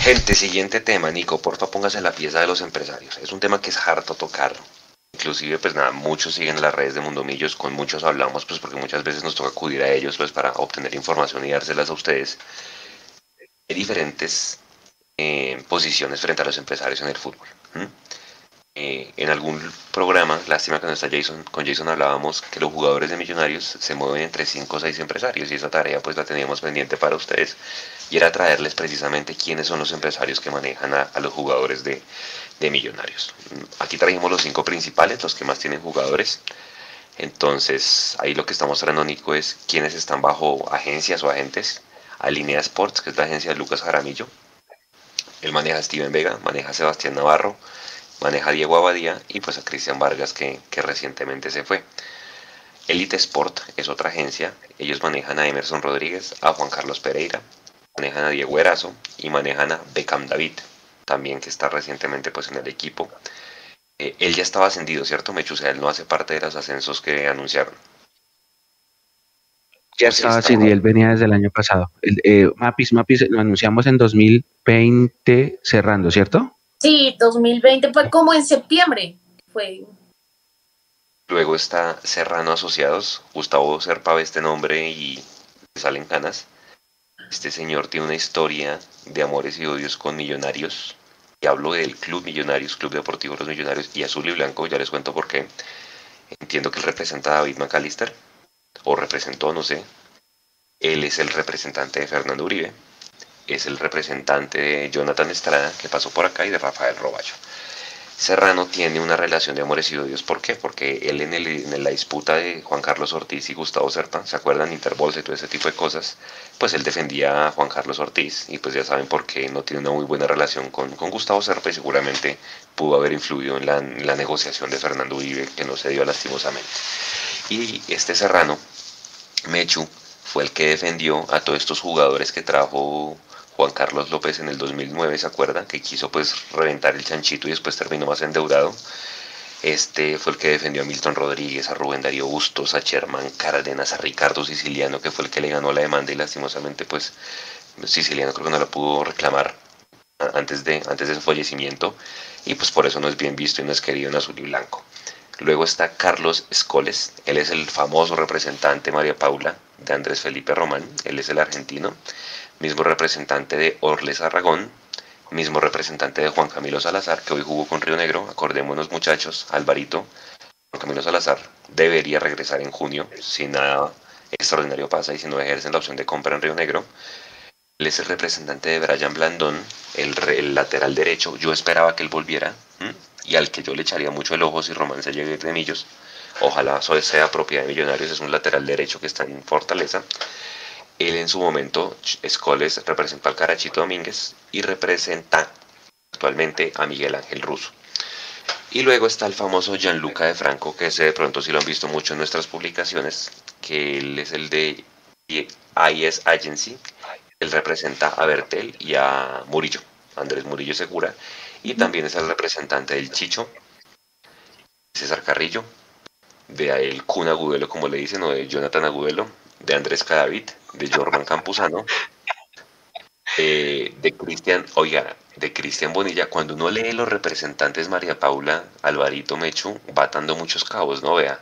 Gente, siguiente tema, Nico, porfa póngase la pieza de los empresarios. Es un tema que es harto tocar. Inclusive, pues nada, muchos siguen las redes de Mundomillos, con muchos hablamos, pues porque muchas veces nos toca acudir a ellos pues para obtener información y dárselas a ustedes. Hay diferentes eh, posiciones frente a los empresarios en el fútbol. Eh, en algún programa, lástima que no está Jason, con Jason hablábamos que los jugadores de Millonarios se mueven entre 5 o 6 empresarios y esa tarea pues la teníamos pendiente para ustedes y era traerles precisamente quiénes son los empresarios que manejan a, los jugadores de, de, Millonarios. Aquí trajimos los 5 principales, los que más tienen jugadores. Entonces ahí lo que estamos trayendo Nico es quiénes están bajo agencias o agentes. Alinea Sports, que es la agencia de Lucas Jaramillo. Él maneja a Steven Vega, maneja a Sebastián Navarro, maneja a Diego Abadía y pues a Cristian Vargas que, recientemente se fue. Elite Sport es otra agencia, ellos manejan a Emerson Rodríguez, a Juan Carlos Pereira, manejan a Diego Erazo y manejan a Beckham David, también que está recientemente pues en el equipo. Eh, él ya estaba ascendido, ¿cierto, Mechu? O sea, él no hace parte de los ascensos que anunciaron. Ya estaba ascendido, él venía desde el año pasado. Eh, Mapis, Mapis lo anunciamos en 2020 cerrando, ¿cierto? Sí, 2020 fue como en septiembre. Fue. Luego está Serrano Asociados, Gustavo Serpa este nombre y salen canas. Este señor tiene una historia de amores y odios con millonarios. Y hablo del Club Millonarios, Club Deportivo Los Millonarios y Azul y Blanco, ya les cuento por qué. Entiendo que él representa a David McAllister, o representó, no sé. Él es el representante de Fernando Uribe, es el representante de Jonathan Estrada, que pasó por acá, y de Rafael Roballo. Serrano tiene una relación de amores y odios. ¿Por qué? Porque él en, el, en, la disputa de Juan Carlos Ortiz y Gustavo Serpa, ¿se acuerdan? Interbolsa y todo ese tipo de cosas. Pues él defendía a Juan Carlos Ortiz y pues ya saben por qué no tiene una muy buena relación con, con Gustavo Serpa y seguramente pudo haber influido en la, la negociación de Fernando Uribe que no se dio lastimosamente. Y este Serrano, Mechu, fue el que defendió a todos estos jugadores que trajo Juan Carlos López en el 2009, ¿se acuerdan? Que quiso pues reventar el chanchito y después terminó más endeudado. Este fue el que defendió a Milton Rodríguez, a Rubén Darío Bustos, a Sherman Cárdenas, a Ricardo Siciliano, que fue el que le ganó la demanda y lastimosamente pues Siciliano creo que no la pudo reclamar antes de, antes de su fallecimiento y pues por eso no es bien visto y no es querido en azul y blanco. Luego está Carlos Escoles, él es el famoso representante María Paula de Andrés Felipe Román, él es el argentino mismo representante de Orles Aragón, mismo representante de Juan Camilo Salazar, que hoy jugó con Río Negro, acordémonos muchachos, Alvarito, Juan Camilo Salazar debería regresar en junio, si nada extraordinario pasa y si no ejercen la opción de compra en Río Negro. Él es el representante de Brian Blandón, el, lateral derecho. Yo esperaba que él volviera y al que yo le echaría mucho el ojo si Román se llegue de Millos. Ojalá eso sea propiedad de Millonarios, es un lateral derecho que está en Fortaleza. Él en su momento, Escoles, representó al Carachito Domínguez y representa actualmente a Miguel Ángel Russo. Y luego está el famoso Gianluca de Franco, que ese de pronto sí lo han visto mucho en nuestras publicaciones, que él es el de IS Agency, Él representa a Bertel y a Murillo, Andrés Murillo Segura, y también es el representante del Chicho, César Carrillo, de el Kun Agudelo, como le dicen, o de Jonathan Agudelo, de Andrés Cadavid, de Jorman Campuzano, eh, de Cristian, oiga, de Cristian Bonilla, cuando uno lee los representantes María Paula, Alvarito Mechu, va muchos cabos, ¿no? Vea,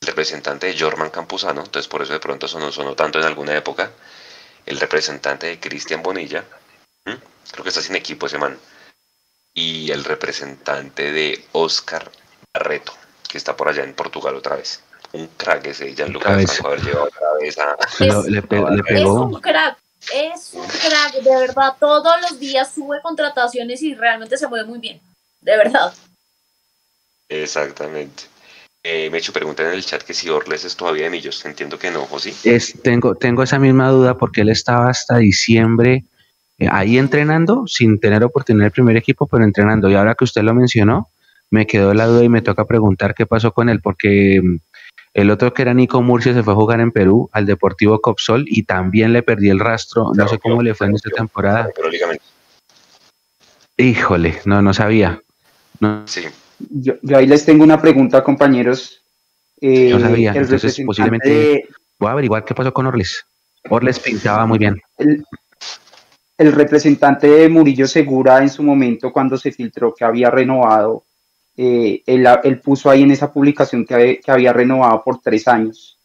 el representante de Jorman Campuzano, entonces por eso de pronto sonó, sonó tanto en alguna época, el representante de Cristian Bonilla, creo que está sin equipo ese man, y el representante de Oscar Barreto, que está por allá en Portugal otra vez. Un crack ese, ya Lucas haber llevado otra vez a... le, pegó. Es un crack, es un crack, de verdad. Todos los días sube contrataciones y realmente se mueve muy bien, de verdad. Exactamente. Eh, Mecho, preguntan en el chat que si Orles es todavía de Millos. Entiendo que no, ¿o sí? Es, tengo, tengo esa misma duda porque él estaba hasta diciembre eh, ahí entrenando, sin tener oportunidad el primer equipo, pero entrenando. Y ahora que usted lo mencionó, me quedó la duda y me toca preguntar qué pasó con él, porque mm, el otro que era Nico Murcia se fue a jugar en Perú al Deportivo Copsol y también le perdí el rastro. No sé cómo le fue en esta temporada. Híjole, no, no sabía. Sí. Yo, ahí les tengo una pregunta, compañeros. Eh, no sabía, entonces posiblemente voy a averiguar qué pasó con Orles. Orles pintaba muy bien. El, el representante de Murillo Segura en su momento, cuando se filtró que había renovado eh, él, puso ahí en esa publicación que, había renovado por tres años.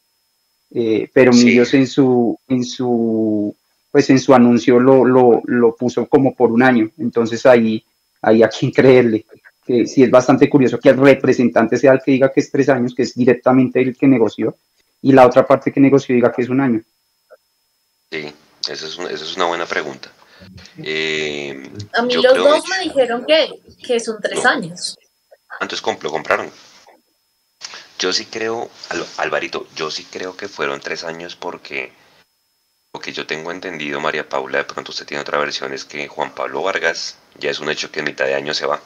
Eh, pero Millos en su, en su, pues en su anuncio lo, lo, puso como por un año. Entonces ahí, ahí a quién creerle. Que sí es bastante curioso que el representante sea el que diga que es tres años, que es directamente el que negoció, y la otra parte que negoció diga que es un año. Sí, esa es, es una buena pregunta. Eh, a mí los dos me dijeron que, que son tres años. ¿Cuántos lo compraron? Yo sí creo, Alvarito, yo sí creo que fueron tres años porque lo que yo tengo entendido, María Paula, de pronto usted tiene otra versión, es que Juan Pablo Vargas ya es un hecho que en mitad de año se va.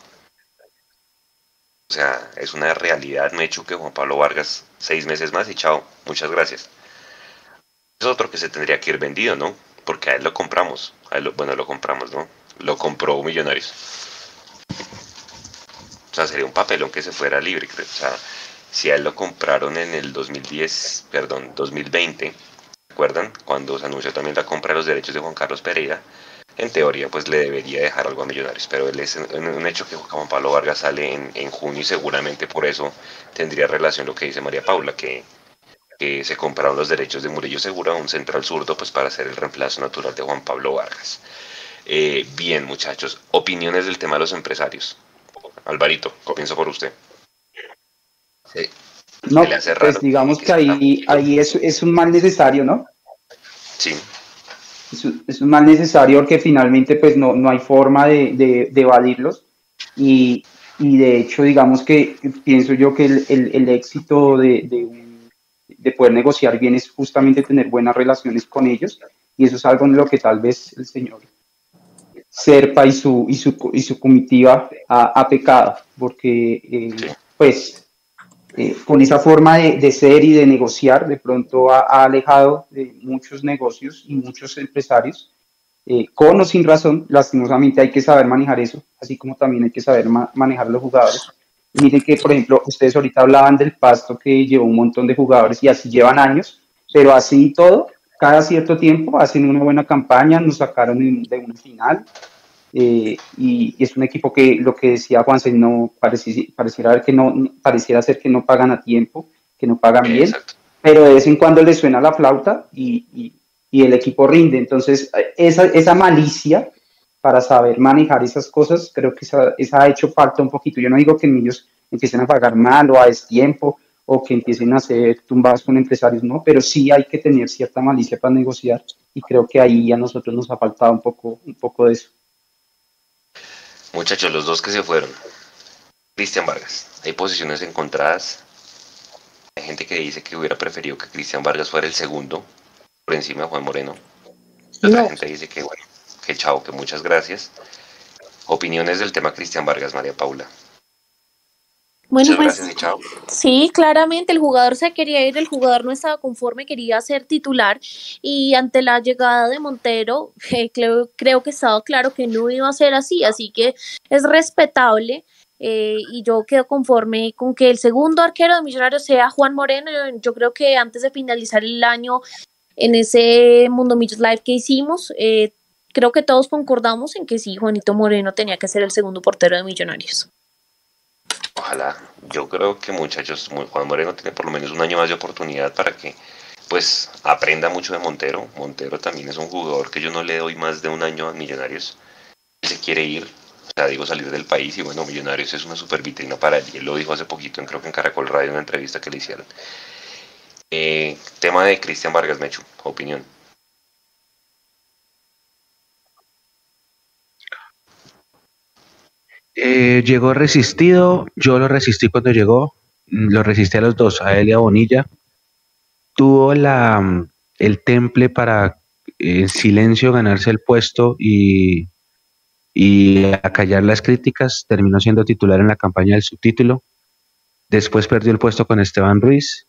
O sea, es una realidad, me hecho que Juan Pablo Vargas seis meses más y chao, muchas gracias. Es otro que se tendría que ir vendido, ¿no? Porque a él lo compramos. A él bueno, lo compramos, ¿no? Lo compró Millonarios. Sea, sería un papelón que se fuera libre. O sea, si a él lo compraron en el 2010, perdón, 2020, ¿recuerdan? Cuando se anunció también la compra de los derechos de Juan Carlos Pereira, en teoría pues le debería dejar algo a Millonarios, pero es un hecho que Juan Pablo Vargas sale en, junio y seguramente por eso tendría relación lo que dice María Paula, que, se compraron los derechos de Murillo Segura, un central zurdo, pues para hacer el reemplazo natural de Juan Pablo Vargas. Eh, bien, muchachos, opiniones del tema de los empresarios. Alvarito, comienzo por usted. Sí. No, pues digamos que, ahí, ahí es, es, un mal necesario, ¿no? Sí. Es un, mal necesario porque finalmente pues no, no hay forma de, de, evadirlos y, y, de hecho digamos que pienso yo que el, el, éxito de, de, poder negociar bien es justamente tener buenas relaciones con ellos y eso es algo en lo que tal vez el señor Serpa y su, y su, y su comitiva ha, pecado, porque eh, pues eh, con esa forma de, ser y de negociar, de pronto ha, alejado de muchos negocios y muchos empresarios, eh, con o sin razón, lastimosamente hay que saber manejar eso, así como también hay que saber manejar los jugadores. Miren que, por ejemplo, ustedes ahorita hablaban del pasto que llevó un montón de jugadores y así llevan años, pero así todo, cada cierto tiempo hacen una buena campaña, nos sacaron de una final. Eh, y, es un equipo que lo que decía Juanse no pareciera, pareciera que no pareciera ser que no pagan a tiempo, que no pagan bien, pero de vez en cuando le suena la flauta y, y, el equipo rinde. Entonces, esa, esa malicia para saber manejar esas cosas, creo que esa, esa, ha hecho falta un poquito. Yo no digo que ellos empiecen a pagar mal o a destiempo, o que empiecen a hacer tumbadas con empresarios, no, pero sí hay que tener cierta malicia para negociar y creo que ahí a nosotros nos ha faltado un poco, un poco de eso. Muchachos, los dos que se fueron. Cristian Vargas. Hay posiciones encontradas. Hay gente que dice que hubiera preferido que Cristian Vargas fuera el segundo por encima de Juan Moreno. Otra gente dice que bueno, que chao, que muchas gracias. Opiniones del tema Cristian Vargas, María Paula. Bueno, pues sí, claramente el jugador se quería ir, el jugador no estaba conforme, quería ser titular y ante la llegada de Montero eh, creo, creo, que estaba claro que no iba a ser así, así que es respetable eh, y yo quedo conforme con que el segundo arquero de Millonarios sea Juan Moreno. Yo creo que antes de finalizar el año en ese Mundo Millos Live que hicimos, eh, creo que todos concordamos en que sí, Juanito Moreno tenía que ser el segundo portero de Millonarios. Ojalá, yo creo que muchachos, Juan Moreno tiene por lo menos un año más de oportunidad para que pues aprenda mucho de Montero. Montero también es un jugador que yo no le doy más de un año a Millonarios. Se quiere ir, o sea, digo salir del país y bueno, Millonarios es una super vitrina para él. Y él lo dijo hace poquito, en, creo que en Caracol Radio, en una entrevista que le hicieron. Eh, tema de Cristian Vargas Mechu, opinión. Eh, llegó resistido, yo lo resistí cuando llegó, mm, lo resistí a los dos, a él y a Bonilla. Tuvo la, mm, el temple para en silencio ganarse el puesto y, y acallar las críticas, terminó siendo titular en la campaña del subtítulo. Después perdió el puesto con Esteban Ruiz.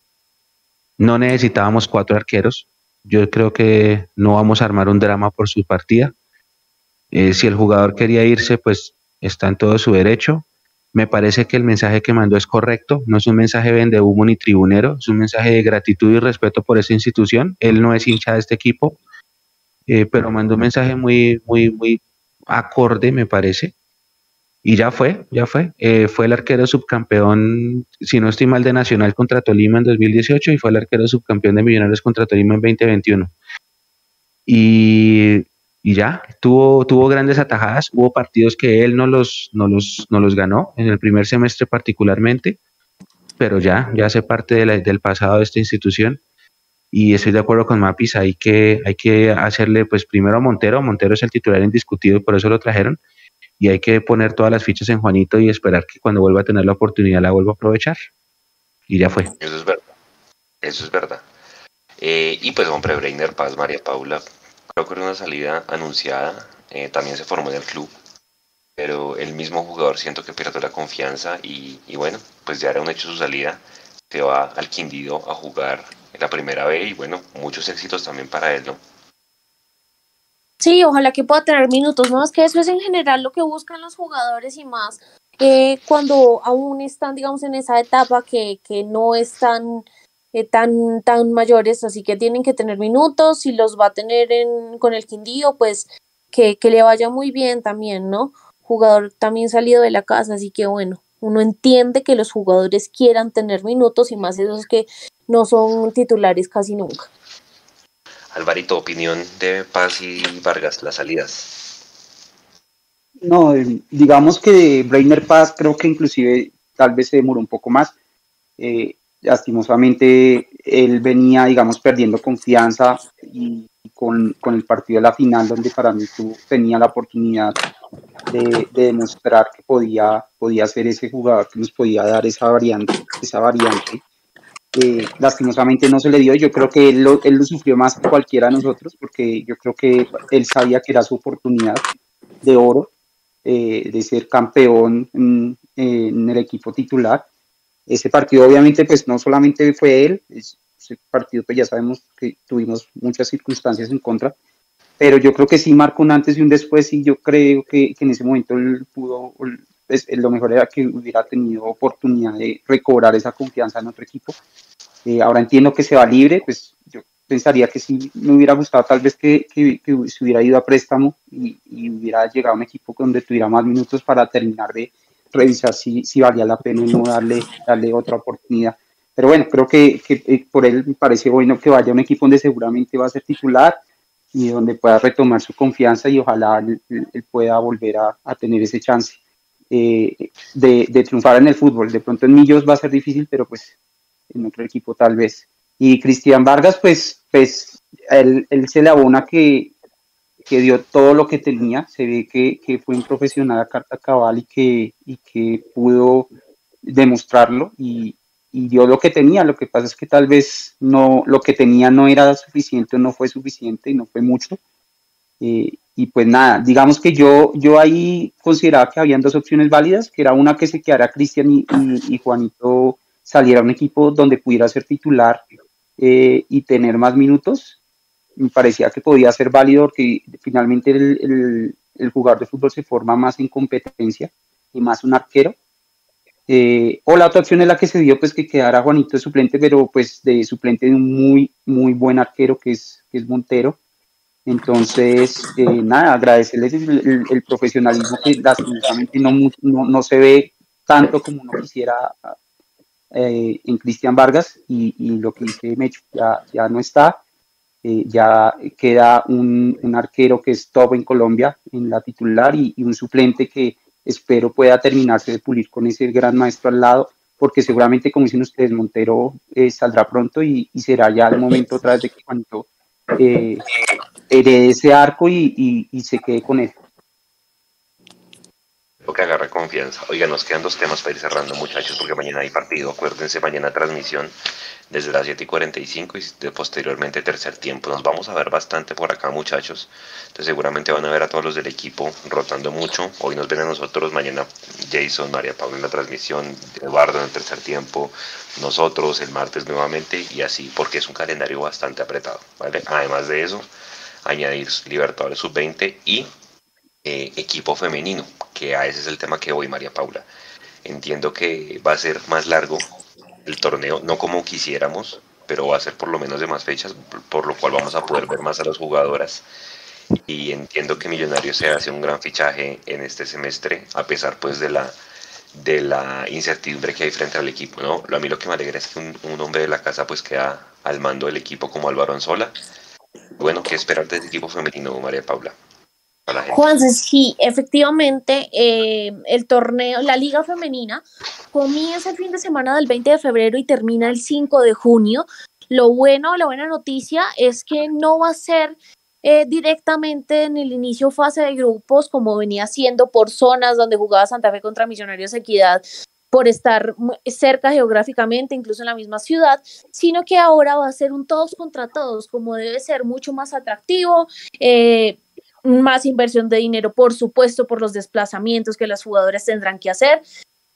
No necesitábamos cuatro arqueros. Yo creo que no vamos a armar un drama por su partida. Eh, si el jugador quería irse, pues está en todo su derecho. Me parece que el mensaje que mandó es correcto, no es un mensaje vende humo ni tribunero, es un mensaje de gratitud y respeto por esa institución. Él no es hincha de este equipo, eh, pero mandó un mensaje muy, muy, muy acorde, me parece. Y ya fue, ya fue. Eh, fue el arquero subcampeón, si no estoy mal, de Nacional contra Tolima en 2018 y fue el arquero subcampeón de Millonarios contra Tolima en 2021. Y y ya, tuvo, tuvo grandes atajadas, hubo partidos que él no los, no los, no los ganó, en el primer semestre particularmente, pero ya, ya hace parte del pasado de esta institución y estoy de acuerdo con Mapis, hay que, hay que hacerle pues primero a Montero, Montero es el titular indiscutido y por eso lo trajeron, y hay que poner todas las fichas en Juanito y esperar que cuando vuelva a tener la oportunidad la vuelva a aprovechar. Y ya fue. Eso es verdad, eso es verdad. Eh, y pues hombre, Breiner Paz, María Paula, Creo que era una salida anunciada, eh, también se formó en el club, pero el mismo jugador siento que perdió la confianza y, bueno, pues ya era un hecho su salida, se va al Quindío a jugar la primera vez y bueno, muchos éxitos también para él, ¿no? Sí, ojalá que pueda tener minutos, ¿no? Es que eso es en general lo que buscan los jugadores y más eh, cuando aún están, digamos, en esa etapa que, que no están eh, tan, tan mayores, así que tienen que tener minutos, si los va a tener en, con el Quindío, pues que, que le vaya muy bien también, ¿no? Jugador también salido de la casa, así que bueno, uno entiende que los jugadores quieran tener minutos y más esos que no son titulares casi nunca. Alvarito, opinión de Paz y Vargas, las salidas. No, eh, digamos que Brainer Paz creo que inclusive tal vez se demoró un poco más. Eh, lastimosamente él venía, digamos, perdiendo confianza y con, con, el partido de la final, donde para mí tú tenía la oportunidad de, demostrar que podía, podía ser ese jugador que nos podía dar esa variante, esa variante. Eh, lastimosamente no se le dio, yo creo que él lo, él sufrió más que cualquiera de nosotros, porque yo creo que él sabía que era su oportunidad de oro, eh, de ser campeón en el equipo titular ese partido obviamente pues no solamente fue él, ese partido pues ya sabemos que tuvimos muchas circunstancias en contra, pero yo creo que sí marcó un antes y un después y yo creo que, en ese momento él pudo, pues, lo mejor era que hubiera tenido oportunidad de recobrar esa confianza en otro equipo. Eh, ahora entiendo que se va libre, pues yo pensaría que sí me hubiera gustado tal vez que, que, se hubiera ido a préstamo y, y, hubiera llegado a un equipo donde tuviera más minutos para terminar de, revisar si, si valía la pena no darle, darle otra oportunidad. Pero bueno, creo que, que eh, por él me parece bueno que vaya a un equipo donde seguramente va a ser titular y donde pueda retomar su confianza y ojalá él, pueda volver a, a, tener ese chance eh, de, de, triunfar en el fútbol. De pronto en Millos va a ser difícil, pero pues en otro equipo tal vez. Y Cristian Vargas, pues, pues él, él se le abona que, que dio todo lo que tenía, se ve que, que fue un profesional a carta cabal y que, y que pudo demostrarlo y, y, dio lo que tenía. Lo que pasa es que tal vez no, lo que tenía no era suficiente, no fue suficiente y no fue mucho. Eh, y pues nada, digamos que yo, yo ahí consideraba que habían dos opciones válidas, que era una que se quedara Cristian y, y, Juanito saliera a un equipo donde pudiera ser titular eh, y tener más minutos. Me parecía que podía ser válido porque finalmente el, el, jugador de fútbol se forma más en competencia y más un arquero. Eh, o la otra opción es la que se dio, pues que quedara Juanito de suplente, pero pues de suplente de un muy, muy buen arquero que es, que es Montero. Entonces, eh, nada, agradecerles el, profesionalismo que lastimosamente no, no, se ve tanto como uno quisiera eh, en Cristian Vargas y, lo que dice Mecho ya, ya no está. Eh, ya queda un, arquero que es top en Colombia en la titular y, un suplente que espero pueda terminarse de pulir con ese gran maestro al lado, porque seguramente, como dicen ustedes, Montero saldrá pronto y, será ya el momento otra vez de que cuando eh, herede ese arco y, se quede con él. Lo que agarre confianza. Oiga, nos quedan dos temas para ir cerrando, muchachos, porque mañana hay partido. Acuérdense, mañana transmisión desde las 7 y 45 y de posteriormente tercer tiempo. Nos vamos a ver bastante por acá, muchachos. Entonces, seguramente van a ver a todos los del equipo rotando mucho. Hoy nos ven a nosotros, mañana Jason, María Paula en la transmisión, Eduardo en el tercer tiempo, nosotros el martes nuevamente y así, porque es un calendario bastante apretado, ¿vale? Además de eso, añadir Libertadores Sub-20 y eh, equipo femenino, que a ese es el tema que voy, María Paula. Entiendo que va a ser más largo el torneo, no como quisiéramos, pero va a ser por lo menos de más fechas, por lo cual vamos a poder ver más a las jugadoras. Y entiendo que Millonarios se hace un gran fichaje en este semestre, a pesar pues de la de la incertidumbre que hay frente al equipo, ¿no? A mí lo que me alegra es que un, hombre de la casa pues queda al mando del equipo como Álvaro Anzola, bueno, ¿qué esperar de este equipo femenino, María Paula? Juan, sí, efectivamente, eh, el torneo, la liga femenina comienza el fin de semana del 20 de febrero y termina el 5 de junio. Lo bueno, la buena noticia es que no va a ser eh, directamente en el inicio fase de grupos como venía siendo por zonas donde jugaba Santa Fe contra Millonarios Equidad por estar cerca geográficamente, incluso en la misma ciudad, sino que ahora va a ser un todos contra todos, como debe ser mucho más atractivo, eh, más inversión de dinero, por supuesto, por los desplazamientos que las jugadoras tendrán que hacer.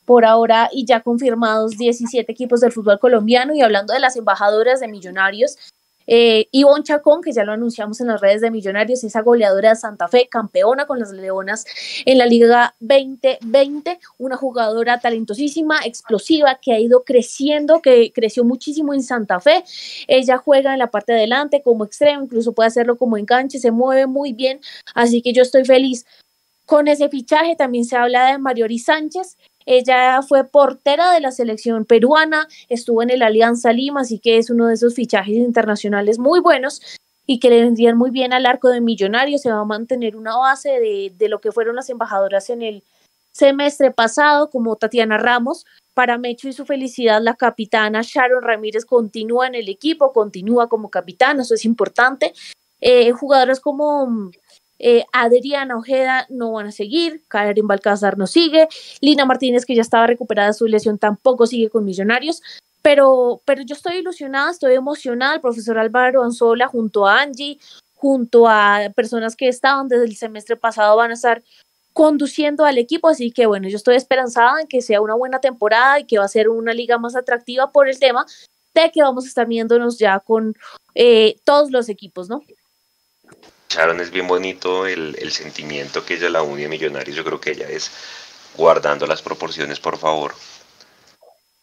Por ahora, y ya confirmados 17 equipos del fútbol colombiano, y hablando de las embajadoras de Millonarios, eh, Ivonne Chacón, que ya lo anunciamos en las redes de Millonarios, esa goleadora de Santa Fe, campeona con las Leonas en la Liga 2020, una jugadora talentosísima, explosiva, que ha ido creciendo, que creció muchísimo en Santa Fe. Ella juega en la parte de adelante como extremo, incluso puede hacerlo como enganche, se mueve muy bien, así que yo estoy feliz con ese fichaje. También se habla de Mariori Sánchez, ella fue portera de la selección peruana, estuvo en el Alianza Lima, así que es uno de esos fichajes internacionales muy buenos y que le vendrían muy bien al arco de Millonarios. Se va a mantener una base de, de lo que fueron las embajadoras en el semestre pasado, como Tatiana Ramos. Para Mecho y su felicidad, la capitana Sharon Ramírez continúa en el equipo, continúa como capitana, eso es importante. Eh, jugadoras como eh, Adriana Ojeda no van a seguir, Karen Balcázar no sigue, Lina Martínez, que ya estaba recuperada de su lesión, tampoco sigue con Millonarios. Pero, pero yo estoy ilusionada, estoy emocionada. El profesor Álvaro Anzola, junto a Angie, junto a personas que estaban desde el semestre pasado, van a estar conduciendo al equipo. Así que bueno, yo estoy esperanzada en que sea una buena temporada y que va a ser una liga más atractiva por el tema de que vamos a estar viéndonos ya con eh, todos los equipos, ¿no? Sharon es bien bonito el, sentimiento que ella la une a Millonarios. Yo creo que ella es guardando las proporciones, por favor,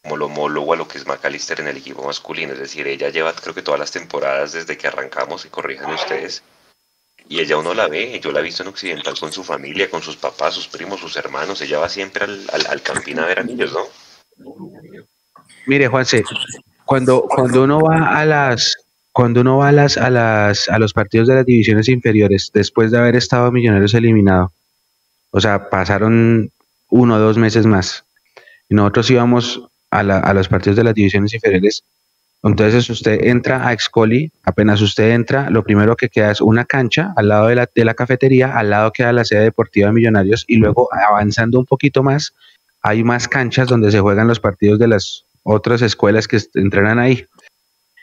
como lo homólogo a lo que es McAllister en el equipo masculino. Es decir, ella lleva creo que todas las temporadas desde que arrancamos, y corrijan ustedes, y ella uno la ve, yo la he visto en Occidental con su familia, con sus papás, sus primos, sus hermanos, ella va siempre al, al, campín a ver a niños, ¿no? Mire, Juanse, cuando, cuando uno va a las, cuando uno va a, las, a, las, a los partidos de las divisiones inferiores, después de haber estado Millonarios eliminado, o sea, pasaron uno o dos meses más, y nosotros íbamos a, a los partidos de las divisiones inferiores, entonces usted entra a Excoli, apenas usted entra, lo primero que queda es una cancha al lado de la, de la cafetería, al lado queda la sede deportiva de Millonarios, y luego avanzando un poquito más, hay más canchas donde se juegan los partidos de las otras escuelas que entrenan ahí.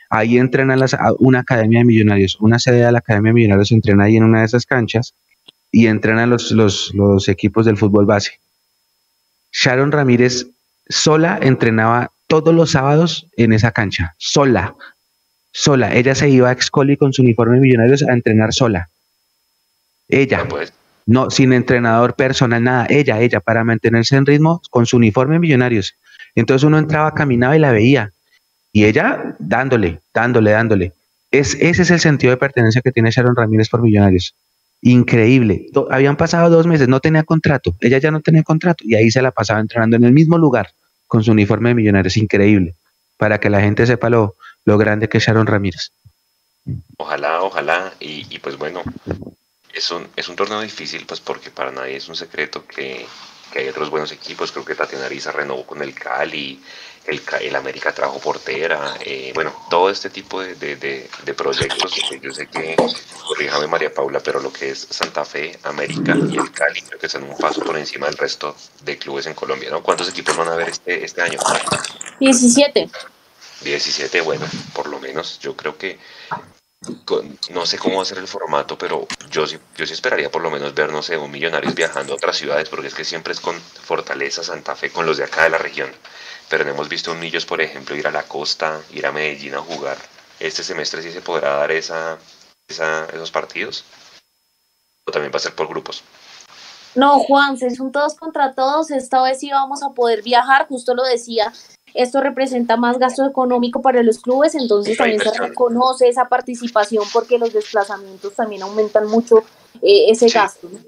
Ahí entrenan las, una academia de millonarios, una sede de la academia de millonarios entrena ahí en una de esas canchas y entrena los, los, los equipos del fútbol base. Sharon Ramírez sola entrenaba todos los sábados en esa cancha, sola, sola. Ella se iba a Excoli con su uniforme de millonarios a entrenar sola. Ella, Pues, no, sin entrenador personal, nada. Ella, ella, para mantenerse en ritmo con su uniforme de millonarios. Entonces uno entraba, caminaba y la veía. Y ella dándole, dándole, dándole. Es, ese es el sentido de pertenencia que tiene Sharon Ramírez por Millonarios. Increíble. Habían pasado dos meses, no tenía contrato. Ella ya no tenía contrato y ahí se la pasaba entrenando en el mismo lugar con su uniforme de Millonarios. Increíble. Para que la gente sepa lo, lo grande que es Sharon Ramírez. Ojalá, ojalá, y, y pues bueno, es un, es un torneo difícil, pues porque para nadie es un secreto que, que hay otros buenos equipos, creo que Tatiana Ariza renovó con el Cali, el, el América trajo portera, eh, bueno, todo este tipo de, de, de- de proyectos, que yo sé que, corríjame María Paula, pero lo que es Santa Fe, América y el Cali, creo que están un paso por encima del resto de clubes en Colombia, ¿no? ¿Cuántos equipos van a haber este, este año? 17. 17, bueno, por lo menos yo creo que con- no sé cómo va a ser el formato, pero yo sí, yo sí esperaría por lo menos ver, no sé, un Millonarios viajando a otras ciudades, porque es que siempre es con Fortaleza, Santa Fe, con los de acá de la región. Pero no hemos visto un Millos, por ejemplo, ir a la costa, ir a Medellín a jugar. Este semestre sí se podrá dar esa, esa, esos partidos. O también va a ser por grupos. No, Juan, se son todos contra todos. Esta vez sí vamos a poder viajar, justo lo decía. Esto representa más gasto económico para los clubes, entonces también se reconoce esa participación porque los desplazamientos también aumentan mucho eh, ese Sí. gasto. ¿no?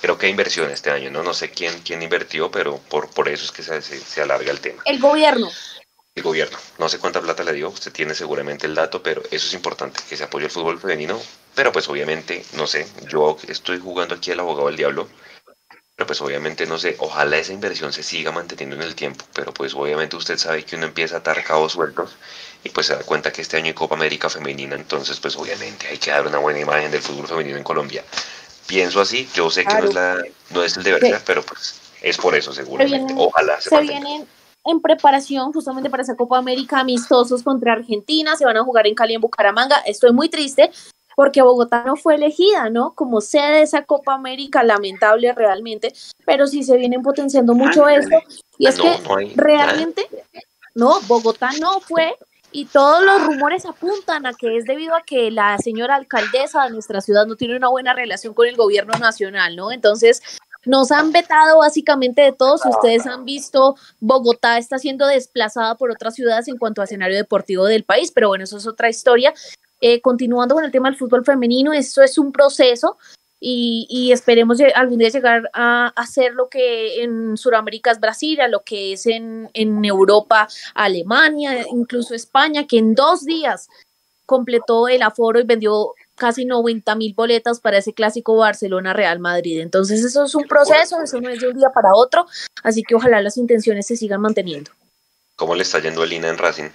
Creo que hay inversión este año, ¿no? No sé quién, quién invirtió, pero por, por eso es que se, se- se alarga el tema. El gobierno. el gobierno. No sé cuánta plata le dio, usted tiene seguramente el dato, pero eso es importante, que se apoye el fútbol femenino. Pero pues obviamente, no sé, yo estoy jugando aquí al abogado del diablo, pero pues obviamente, no sé, ojalá esa inversión se siga manteniendo en el tiempo, pero pues obviamente usted sabe que uno empieza a atar cabos sueltos y pues se da cuenta que este año hay Copa América Femenina, entonces pues obviamente hay que dar una buena imagen del fútbol femenino en Colombia. Pienso así, yo sé que no es, la, no es el deber Sí. pero pues es por eso seguramente. vienen- Ojalá se, Se vienen en preparación justamente para esa Copa América amistosos contra Argentina, se van a jugar en Cali, en Bucaramanga. Estoy muy triste porque Bogotá no fue elegida, ¿no? Como sede de esa Copa América, lamentable realmente, pero sí se vienen potenciando mucho esto. Y es No, que no hay realmente, no, Bogotá no fue. Y todos los rumores apuntan a que es debido a que la señora alcaldesa de nuestra ciudad no tiene una buena relación con el gobierno nacional, ¿no? Entonces, nos han vetado básicamente de todo. Si ustedes han visto, Bogotá está siendo desplazada por otras ciudades en cuanto a escenario deportivo del país, pero bueno, eso es otra historia. Eh, continuando con el tema del fútbol femenino, esto es un proceso y, y esperemos algún día llegar a hacer lo que en Sudamérica es Brasil, a lo que es en, en Europa Alemania, incluso España, que en dos días completó el aforo y vendió casi 90 mil boletas para ese clásico Barcelona-Real Madrid. Entonces eso es un proceso, eso no es de un día para otro, así que ojalá las intenciones se sigan manteniendo. ¿Cómo le está yendo a Lina en Racing?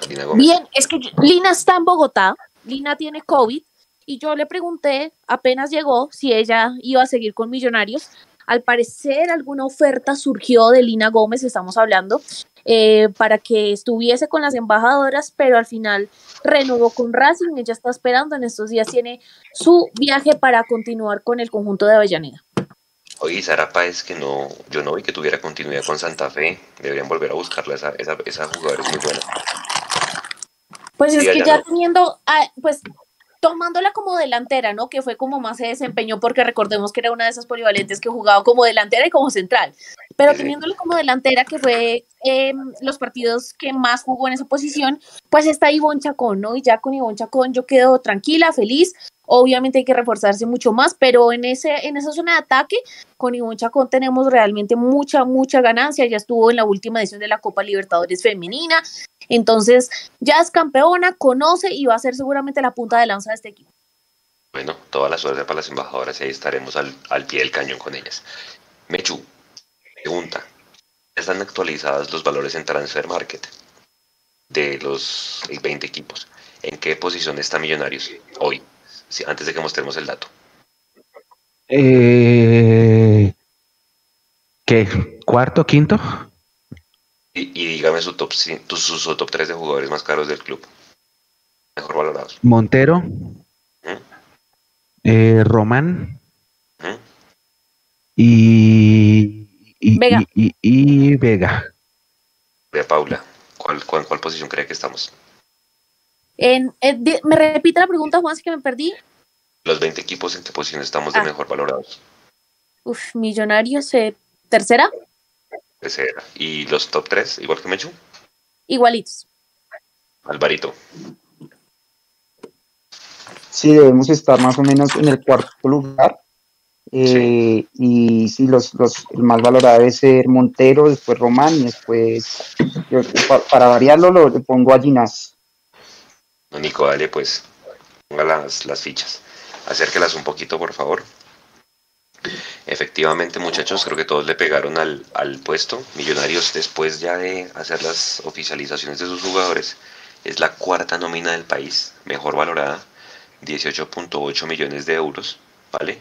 A Lina Gómez. Bien, es que Lina está en Bogotá, Lina tiene COVID y yo le pregunté, apenas llegó, si ella iba a seguir con Millonarios. Al parecer alguna oferta surgió de Lina Gómez, estamos hablando, eh, para que estuviese con las embajadoras, pero al final renovó con Racing, ella está esperando, en estos días tiene su viaje para continuar con el conjunto de Avellaneda. Oye, Sara Páez, que no, yo no vi que tuviera continuidad con Santa Fe. Deberían volver a buscarla, esa, esa, esa jugadora es muy buena. Pues es que ya no. teniendo, ah, pues tomándola como delantera, ¿no? Que fue como más se desempeñó, porque recordemos que era una de esas polivalentes que jugaba como delantera y como central. Pero teniéndola como delantera, que fue eh, los partidos que más jugó en esa posición, pues está Ivonne Chacón, ¿no? Y ya con Ivonne Chacón yo quedo tranquila, feliz. Obviamente hay que reforzarse mucho más, pero en, ese, en esa zona de ataque, con Ivonne Chacón tenemos realmente mucha, mucha ganancia. Ya estuvo en la última edición de la Copa Libertadores Femenina. Entonces, ya es campeona, conoce y va a ser seguramente la punta de lanza de este equipo. Bueno, toda la suerte para las embajadoras y ahí estaremos al, al pie del cañón con ellas. Mechu, pregunta. ¿Están actualizados los valores en Transfer Market de los 20 equipos? ¿En qué posición está Millonarios hoy? Sí, antes de que mostremos el dato. Eh, ¿Qué? ¿Cuarto, quinto? Y, y dígame su top, su, su top 3 de jugadores más caros del club. Mejor valorados. Montero, ¿Mm? eh, Román y, y Vega. Y, y- y Vega. Vea, Paula, ¿cuál, cuál, cuál posición cree que estamos? En, eh, ¿Me repite la pregunta, Juan, es que me perdí? Los 20 equipos, ¿en qué posición estamos de Ah. mejor valorados? Uf, Millonarios, eh, tercera, Tercera. ¿Y los top 3, igual que Mechu? igualitos. Alvarito. Sí, debemos estar más o menos en el cuarto lugar. Eh, Y sí, los, los, el más valorado debe ser Montero, después Román y después, yo, para variarlo, lo, le pongo a Ginás. Nico, dale, pues, ponga las, las fichas. Acérquelas un poquito, por favor. Efectivamente, muchachos, creo que todos le pegaron al, al puesto. Millonarios, después ya de hacer las oficializaciones de sus jugadores, es la cuarta nómina del país, mejor valorada, 18.8 millones de euros, ¿vale?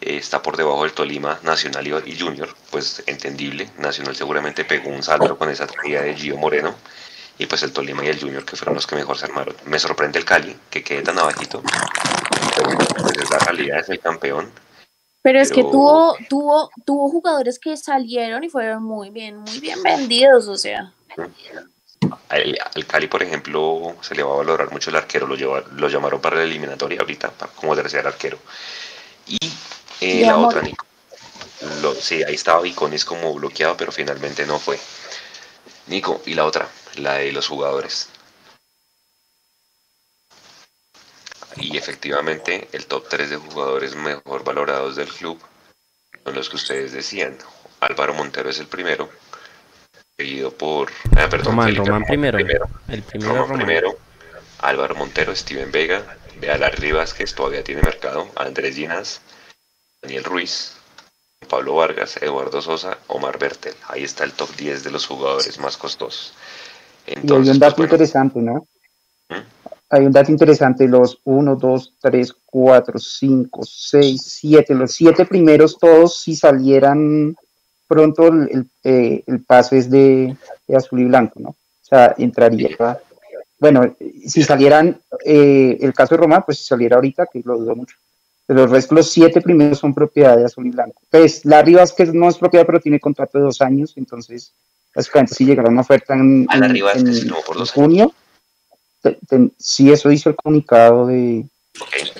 Eh, está por debajo del Tolima, Nacional y y Junior, pues entendible. Nacional seguramente pegó un salto con esa tragedia de Gio Moreno. Y pues el Tolima y el Junior que fueron los que mejor se armaron. Me sorprende el Cali, que quede tan abajito. Pero pues es la realidad, es el campeón. Pero es que tuvo, tuvo, tuvo jugadores que salieron y fueron muy bien, muy bien vendidos, o sea. Al, al Cali, por ejemplo, se le va a valorar mucho el arquero. Lo, lleva- lo llamaron para la eliminatoria ahorita como tercer arquero. Y eh, la Amor. otra, Nico. Lo- sí, ahí estaba Iconis como bloqueado, pero finalmente no fue. Nico, y la otra, la de los jugadores. Y efectivamente, el top 3 de jugadores mejor valorados del club son los que ustedes decían. Álvaro Montero es el primero, seguido por. ah, perdón, Román, Román primero. primero. El primero Román Román. primero, Álvaro Montero, Steven Vega, Bealar Rivas, que todavía tiene mercado, Andrés Ginás, Daniel Ruiz, Pablo Vargas, Eduardo Sosa, Omar Bertel. Ahí está el top 10 de los jugadores más costosos. Y hay un dato pues, bueno, interesante, ¿no? ¿Mm? Hay un dato interesante, los 1, 2, 3, 4, 5, 6, 7, los siete primeros todos si salieran pronto el, el, eh, el pase es de, de azul y blanco, ¿no? O sea, entraría, bueno, si salieran, eh, el caso de Roma, pues si saliera ahorita, que lo dudo mucho. Pero el resto, los siete primeros son propiedad de azul y blanco. Pues Larry Vázquez no es propiedad, pero tiene contrato de dos años, entonces, básicamente, si llegara una oferta en, A en- junio, te- te- sí, eso hizo el comunicado de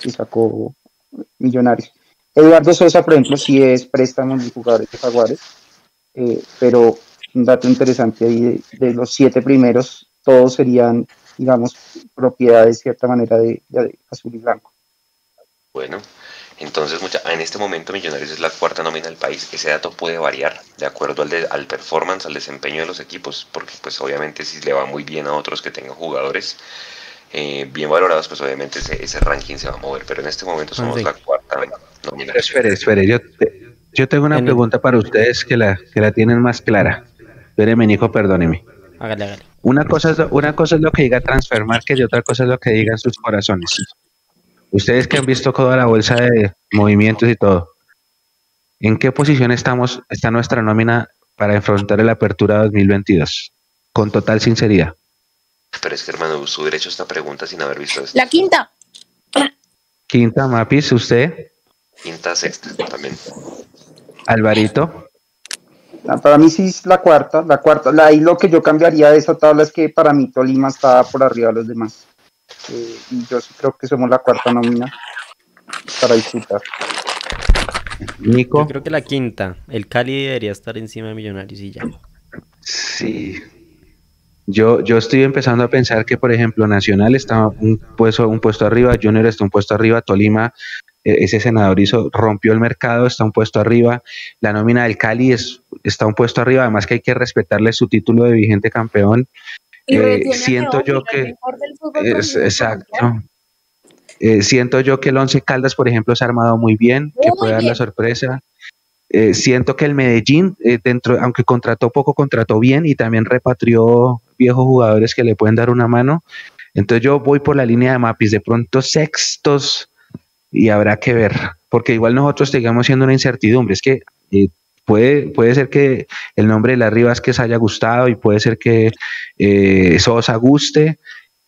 que sacó Millonarios. Eduardo Sosa, por ejemplo, sí es préstamo de jugadores de Jaguares, eh, pero un dato interesante ahí de, de los siete primeros, todos serían, digamos, propiedad de cierta manera de, de azul y blanco. Bueno, entonces mucha- en este momento Millonarios es la cuarta nómina del país. Ese dato puede variar de acuerdo al, de- al performance, al desempeño de los equipos, porque pues obviamente si le va muy bien a otros que tengan jugadores eh, bien valorados, pues obviamente ese, ese ranking se va a mover. Pero en este momento somos Sí. la cuarta nómina. Espere, espere, yo, te- yo tengo una pregunta para ustedes que la, que la tienen más clara. Espéreme, Nico, perdóneme. Hágale, hágale. Una cosa, es lo, una cosa es lo que diga Transfer Market y otra cosa es lo que digan sus corazones. Ustedes que han visto toda la bolsa de movimientos y todo, ¿en qué posición estamos, está nuestra nómina para enfrentar la apertura 2022? Con total sinceridad. Pero es que hermano, su derecho a esta pregunta sin haber visto esto. La quinta. Quinta, Mapis, usted, Quinta, sexta también. Alvarito, Ah, Para mí sí es la cuarta, la cuarta, la, ahí lo que yo cambiaría de esa tabla es que para mí Tolima está por arriba de los demás. Eh, y yo sí creo que somos la cuarta nómina para disfrutar. Nico. Yo creo que la quinta. El Cali debería estar encima de Millonarios y ya. Sí. Yo, yo estoy empezando a pensar que, por ejemplo, Nacional está un puesto, un puesto arriba, Junior está un puesto arriba, Tolima, eh, ese senador hizo, rompió el mercado, está un puesto arriba, la nómina del Cali es, está un puesto arriba, además que hay que respetarle su título de vigente campeón. Eh, siento yo que- Es, exacto. Eh, siento yo que el Once Caldas, por ejemplo, se ha armado muy bien, que puede dar la sorpresa. Eh, siento que el Medellín, eh, dentro, aunque contrató poco, contrató bien y también repatrió viejos jugadores que le pueden dar una mano. Entonces yo voy por la línea de Mapis, de pronto sextos y habrá que ver, porque igual nosotros sigamos siendo una incertidumbre. Es que puede, puede ser que el nombre de las Rivas que se haya gustado y puede ser que eh, Sosa guste,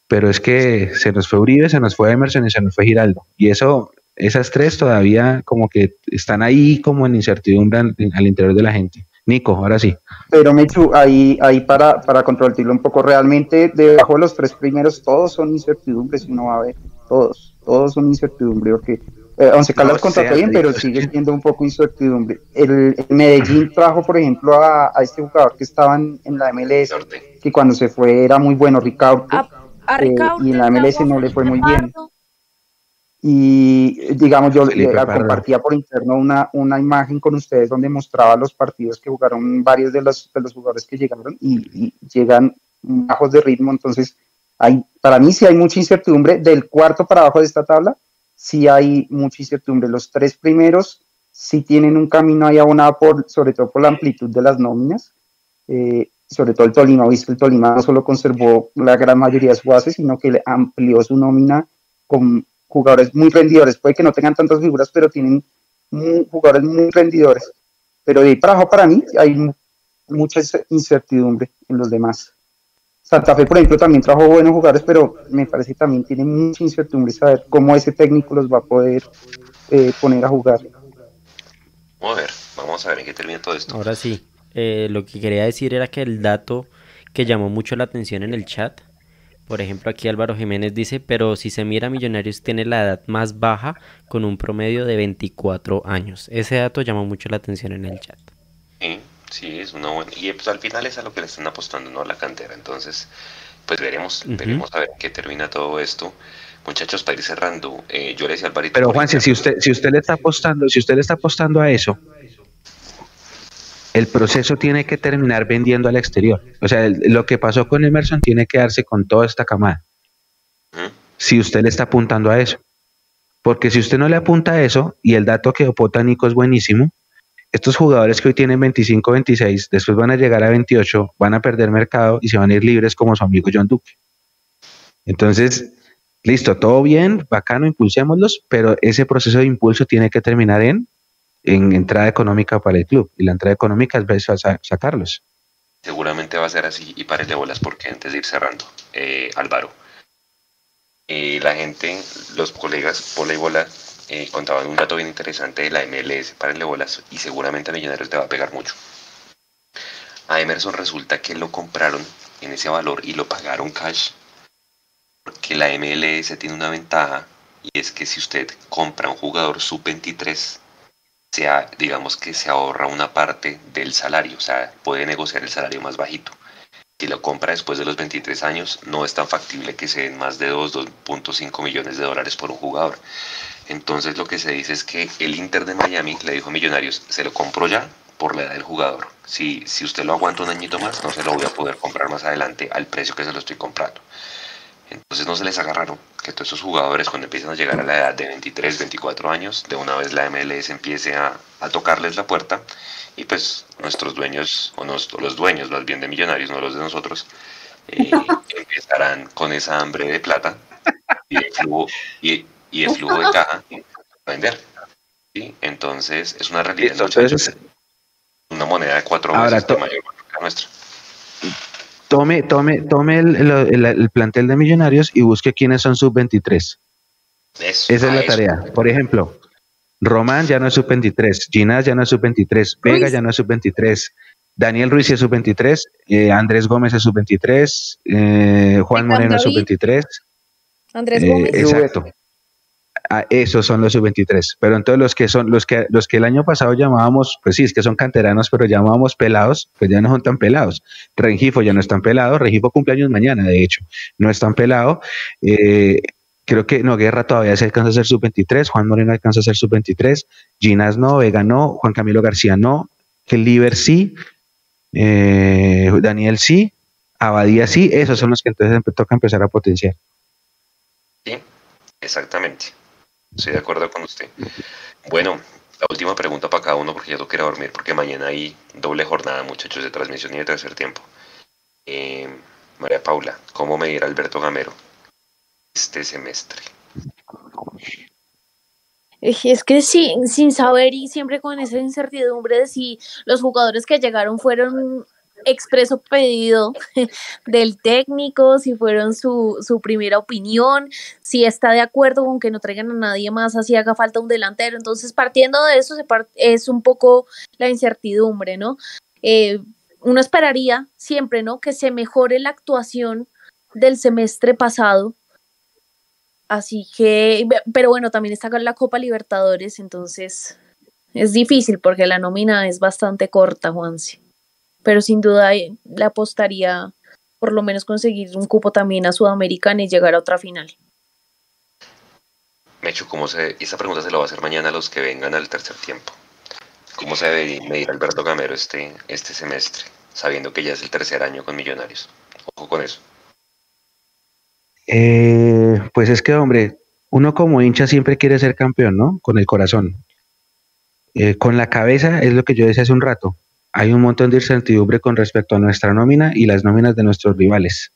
pero es que se nos fue Uribe, se nos fue Emerson y se nos fue Giraldo. Y eso Esas tres todavía como que están ahí como en incertidumbre al, interior de la gente. Nico, ahora sí. Pero Mechu, ahí, ahí para, para controlarlo un poco, realmente debajo de los tres primeros todos son incertidumbres, si uno va a ver, todos, todos son incertidumbre, porque eh, Once Caldas No, bien, pero sigue siendo un poco incertidumbre. El, el Medellín trajo, por ejemplo, a, a este jugador que estaba en, en la MLS, que cuando se fue era muy bueno, Ricardo. Eh, y en la MLS no le fue muy bien. Y digamos, yo Felipe compartía por interno una, una imagen con ustedes donde mostraba los partidos que jugaron varios de los, de los jugadores que llegaron y, y llegan bajos de ritmo. Entonces, hay, para mí sí hay mucha incertidumbre. Del cuarto para abajo de esta tabla, sí hay mucha incertidumbre. Los tres primeros sí tienen un camino ahí abonado, por, sobre todo por la amplitud de las nóminas. Eh, sobre todo el Tolima, visto el Tolima no solo conservó la gran mayoría de sus bases, sino que le amplió su nómina con jugadores muy rendidores. Puede que no tengan tantas figuras, pero tienen muy- jugadores muy rendidores. Pero de ahí para abajo, para mí, hay mu- mucha ince- incertidumbre en los demás. Santa Fe, por ejemplo, también trajo buenos jugadores, pero me parece que también tiene mucha incertidumbre saber cómo ese técnico los va a poder eh, poner a jugar. Vamos a ver, vamos a ver en qué termina todo esto. Ahora sí, eh, lo que quería decir era que el dato que llamó mucho la atención en el chat, por ejemplo aquí Álvaro Jiménez dice, pero si se mira Millonarios tiene la edad más baja con un promedio de 24 años. Ese dato llamó mucho la atención en el chat. Sí, sí, es una buena. Y pues al final es a lo que le están apostando, ¿no? La cantera. Entonces, pues veremos, veremos a ver en qué termina todo esto. Muchachos, para ir cerrando, eh, yo le decía al Alvarito. Pero Juanse, si usted, si usted le está apostando, si usted le está apostando a eso, el proceso tiene que terminar vendiendo al exterior. O sea, el- lo que pasó con Emerson tiene que darse con toda esta camada. Si usted le está apuntando a eso. Porque si usted no le apunta a eso, y el dato que Nico es buenísimo, estos jugadores que hoy tienen 25, 26, después van a llegar a 28, van a perder mercado y se van a ir libres como su amigo John Duque. Entonces, listo, todo bien, bacano, impulsémoslos, pero ese proceso de impulso tiene que terminar en, en entrada económica para el club. Y la entrada económica es sa- sacarlos. Seguramente va a ser así y párele bolas porque antes de ir cerrando, eh, Álvaro, eh, la gente, los colegas, bola y bola, eh, contaban un dato bien interesante de la MLS, párele bolas y seguramente a Millonarios te va a pegar mucho. A Emerson resulta que lo compraron en ese valor y lo pagaron cash porque la MLS tiene una ventaja y es que si usted compra un jugador sub-23, sea, digamos que se ahorra una parte del salario, o sea, puede negociar el salario más bajito. Si lo compra después de los 23 años, no es tan factible que se den más de 2, 2.5 millones de dólares por un jugador. Entonces lo que se dice es que el Inter de Miami le dijo a Millonarios, se lo compro ya por la edad del jugador. Si, si usted lo aguanta un añito más, no se lo voy a poder comprar más adelante al precio que se lo estoy comprando. Entonces no se les agarraron que todos esos jugadores cuando empiezan a llegar a la edad de 23, 24 años, de una vez la MLS empiece a, a tocarles la puerta y pues nuestros dueños, o nos- o los dueños más bien de millonarios, no los de nosotros, eh, empezarán con esa hambre de plata y de flujo, y, y de flujo de caja a vender. ¿sí? Entonces es una realidad, entonces- una moneda de cuatro Ahora, veces de mayor valor que la nuestra. Tome, tome, tome el, el- el- el plantel de millonarios y busque quiénes son sub-23. Eso, Esa es la eso. tarea. Por ejemplo, Román ya no es sub-23, Ginás ya no es sub-23, Vega Ruiz. ya no es sub-23, Daniel Ruiz es sub-23, eh, Andrés Gómez es sub-23, eh, Juan Moreno es David. sub-23. Andrés eh, Gómez. exacto. Ah, esos son los sub-23. Pero entonces los que son, los que, los que el año pasado llamábamos, pues sí, es que son canteranos, pero llamábamos pelados, pues ya no son tan pelados. Rengifo ya no es tan pelado, Rengifo cumpleaños mañana, de hecho, no es tan pelado. Eh, creo que no, Guerra todavía se alcanza a ser sub-23, Juan Moreno alcanza a ser sub-23, Ginás no, Vega no, Juan Camilo García no, Liver sí, eh, Daniel sí, Abadía sí, esos son los que entonces toca empezar a potenciar. Sí, exactamente. Estoy de acuerdo con usted. Bueno, la última pregunta para cada uno porque ya que ir a dormir porque mañana hay doble jornada, muchachos, de transmisión y de tercer tiempo. Eh, María Paula, ¿cómo medir a Alberto Gamero este semestre? Es que sí, sin saber y siempre con esa incertidumbre de si los jugadores que llegaron fueron expreso pedido del técnico, si fueron su, su, primera opinión, si está de acuerdo con que no traigan a nadie más, así haga falta un delantero. Entonces, partiendo de eso, es un poco la incertidumbre, ¿no? Eh, uno esperaría siempre, ¿no? Que se mejore la actuación del semestre pasado. Así que, pero bueno, también está con la Copa Libertadores, entonces es difícil porque la nómina es bastante corta, Juanse pero sin duda eh, le apostaría por lo menos conseguir un cupo también a Sudamericana y llegar a otra final. Mechu, ¿cómo se, esta pregunta se la va a hacer mañana a los que vengan al tercer tiempo. ¿Cómo se debe medir Alberto Gamero este, este semestre, sabiendo que ya es el tercer año con Millonarios? Ojo con eso. Eh, pues es que, hombre, uno como hincha siempre quiere ser campeón, ¿no? Con el corazón. Eh, con la cabeza es lo que yo decía hace un rato hay un montón de incertidumbre con respecto a nuestra nómina y las nóminas de nuestros rivales.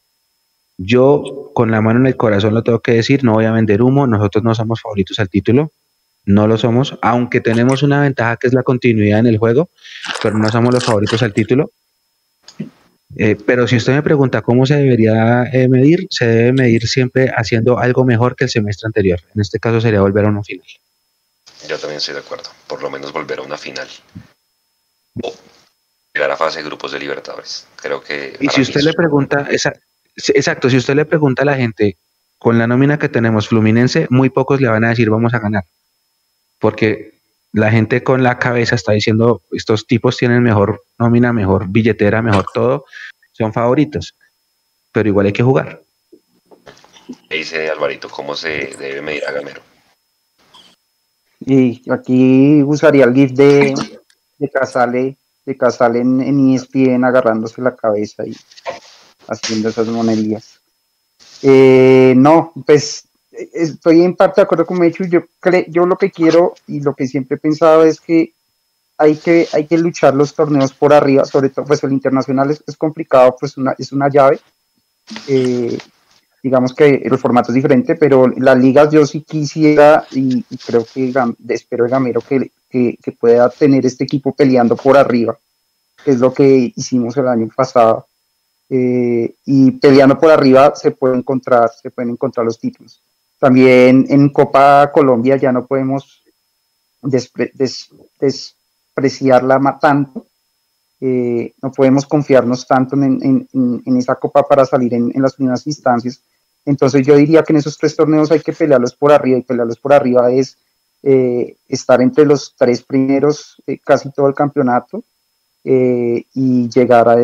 Yo, con la mano en el corazón, lo tengo que decir, no voy a vender humo, nosotros no somos favoritos al título, no lo somos, aunque tenemos una ventaja que es la continuidad en el juego, pero no somos los favoritos al título. Eh, pero si usted me pregunta cómo se debería eh, medir, se debe medir siempre haciendo algo mejor que el semestre anterior. En este caso sería volver a una final. Yo también estoy de acuerdo, por lo menos volver a una final llegar a fase de grupos de Libertadores. Creo que. Y si usted le pregunta, exacto, si usted le pregunta a la gente con la nómina que tenemos Fluminense, muy pocos le van a decir vamos a ganar. Porque la gente con la cabeza está diciendo estos tipos tienen mejor nómina, mejor billetera, mejor todo, son favoritos. Pero igual hay que jugar. dice Alvarito, ¿cómo se debe medir a Gamero? Y aquí usaría el GIF de, de Casale de Casal en, en agarrándose la cabeza y haciendo esas monerías. Eh, no, pues estoy en parte de acuerdo con Mechu. Yo, yo lo que quiero y lo que siempre he pensado es que hay que, hay que luchar los torneos por arriba, sobre todo pues el internacional es, es complicado, pues una, es una llave. Eh, digamos que el formato es diferente, pero las ligas yo sí quisiera y, creo que espero de Gamero que, que, pueda tener este equipo peleando por arriba, que es lo que hicimos el año pasado. Eh, y peleando por arriba se pueden encontrar, se pueden encontrar los títulos. También en Copa Colombia ya no podemos despreciarla tanto, eh, no podemos confiarnos tanto en, en, esa copa para salir en, las primeras instancias. Entonces yo diría que en esos tres torneos hay que pelearlos por arriba y pelearlos por arriba es eh, estar entre los tres primeros eh, casi todo el campeonato eh, y llegar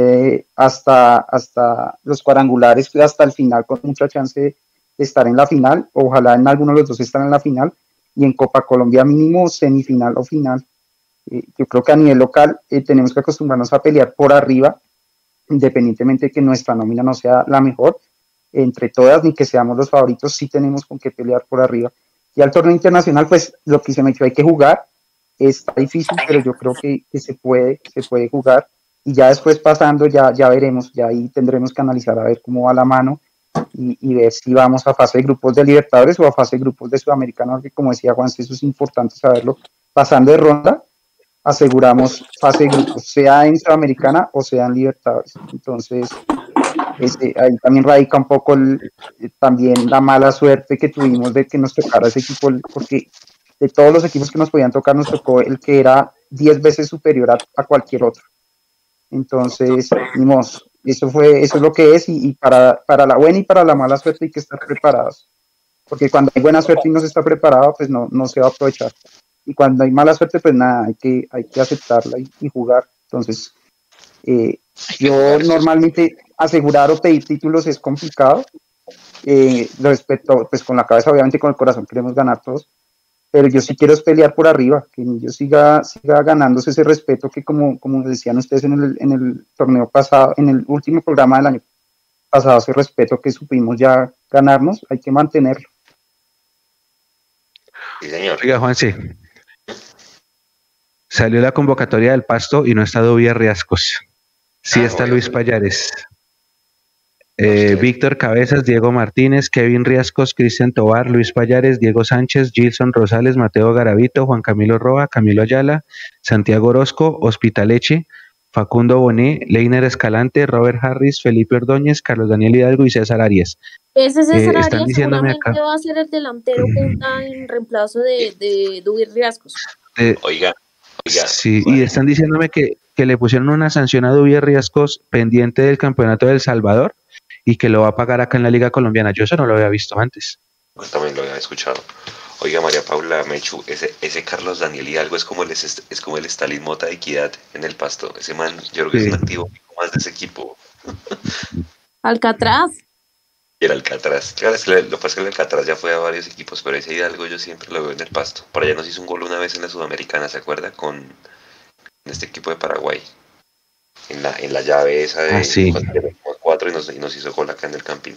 hasta, hasta los cuadrangulares, hasta el final con mucha chance de estar en la final. Ojalá en alguno de los dos estén en la final y en Copa Colombia mínimo semifinal o final. yo creo que a nivel local tenemos que acostumbrarnos a pelear por arriba, independientemente de que nuestra nómina no sea la mejor entre todas ni que seamos los favoritos, sí tenemos con qué pelear por arriba y al torneo internacional, pues lo que se me dicho, hay que jugar. Está difícil, pero yo creo que, se puede, se puede jugar. Y ya después pasando, ya, ya veremos, ya ahí tendremos que analizar a ver cómo va la mano y, ver si vamos a fase de grupos de Libertadores o a fase de grupos de Sudamericana, que como decía Juan, eso es importante saberlo. Pasando de ronda, aseguramos fase de grupos, sea en Sudamericana o sea en Libertadores. Entonces, este, ahí también radica un poco también la mala suerte que tuvimos de que nos tocara ese equipo, porque de todos los equipos que nos podían tocar, nos tocó el que era 10 veces superior a, cualquier otro. Entonces, dimos, eso fue, eso es lo que es, y, para, para la buena y para la mala suerte hay que estar preparados. Porque cuando hay buena suerte y no se está preparado, pues no, no se va a aprovechar. Y cuando hay mala suerte, pues nada, hay que, hay que aceptarla y, y jugar. Entonces, eh, yo normalmente asegurar o pedir títulos es complicado. Eh, respecto, pues con la cabeza, obviamente con el corazón queremos ganar todos, pero yo sí quiero pelear por arriba, que yo siga, siga ganándose ese respeto que como, como decían ustedes en el, en el torneo pasado, en el último programa del año pasado, ese respeto que supimos ya ganarnos, hay que mantenerlo. Sí, señor. Oiga, Juan, sí. Salió la convocatoria del Pasto y no está Dovía Riascos. Sí ah, está Luis Payares. Eh, Víctor Cabezas, Diego Martínez, Kevin Riascos, Cristian Tobar, Luis Payares, Diego Sánchez, Gilson Rosales, Mateo Garavito, Juan Camilo Roa, Camilo Ayala, Santiago Orozco, Hospitaleche, Facundo Boné, Leiner Escalante, Robert Harris, Felipe Ordóñez, Carlos Daniel Hidalgo y César Arias. Ese César Eh, están Arias diciéndome seguramente acá. va a ser el delantero punta en reemplazo de, de Dubi Riascos. Eh, Oiga, oiga. sí, y están diciéndome que, que le pusieron una sanción a Dubier Riascos pendiente del campeonato del Salvador y que lo va a pagar acá en la Liga Colombiana. Yo eso no lo había visto antes. Yo también lo había escuchado. Oiga, María Paula Mechu, ese, ese Carlos Daniel Hidalgo es como el, es, es como el Stalin Mota de Equidad en el pasto. Ese man, yo creo que Sí. es un activo más de ese equipo. Alcatraz. Y el Alcatraz. Claro, es que lo que pasa es que el Alcatraz ya fue a varios equipos, pero ese Hidalgo yo siempre lo veo en el pasto. Por allá nos hizo un gol una vez en la Sudamericana, ¿se acuerda? Con en este equipo de Paraguay. En la, en la llave esa de Ah, sí. cuando le metimos cuatro y nos, y nos hizo gol acá en el camping.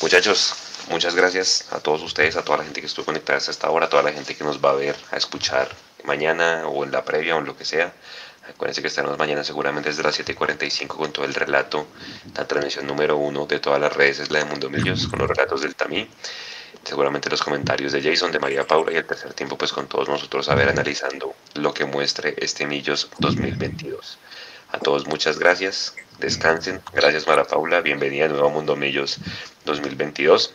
Muchachos, muchas gracias a todos ustedes, a toda la gente que estuvo conectada hasta esta hora, a toda la gente que nos va a ver, a escuchar mañana o en la previa o en lo que sea. Acuérdense que estaremos mañana seguramente desde las 7.45 con todo el relato. La transmisión número uno de todas las redes es la de Mundo Millos, con los relatos del Tamí. Seguramente los comentarios de Jason, de María Paula y el tercer tiempo pues con todos nosotros a ver analizando lo que muestre este Millos 2022. A todos muchas gracias, descansen. Gracias María Paula, bienvenida de nuevo a Mundo Millos 2022.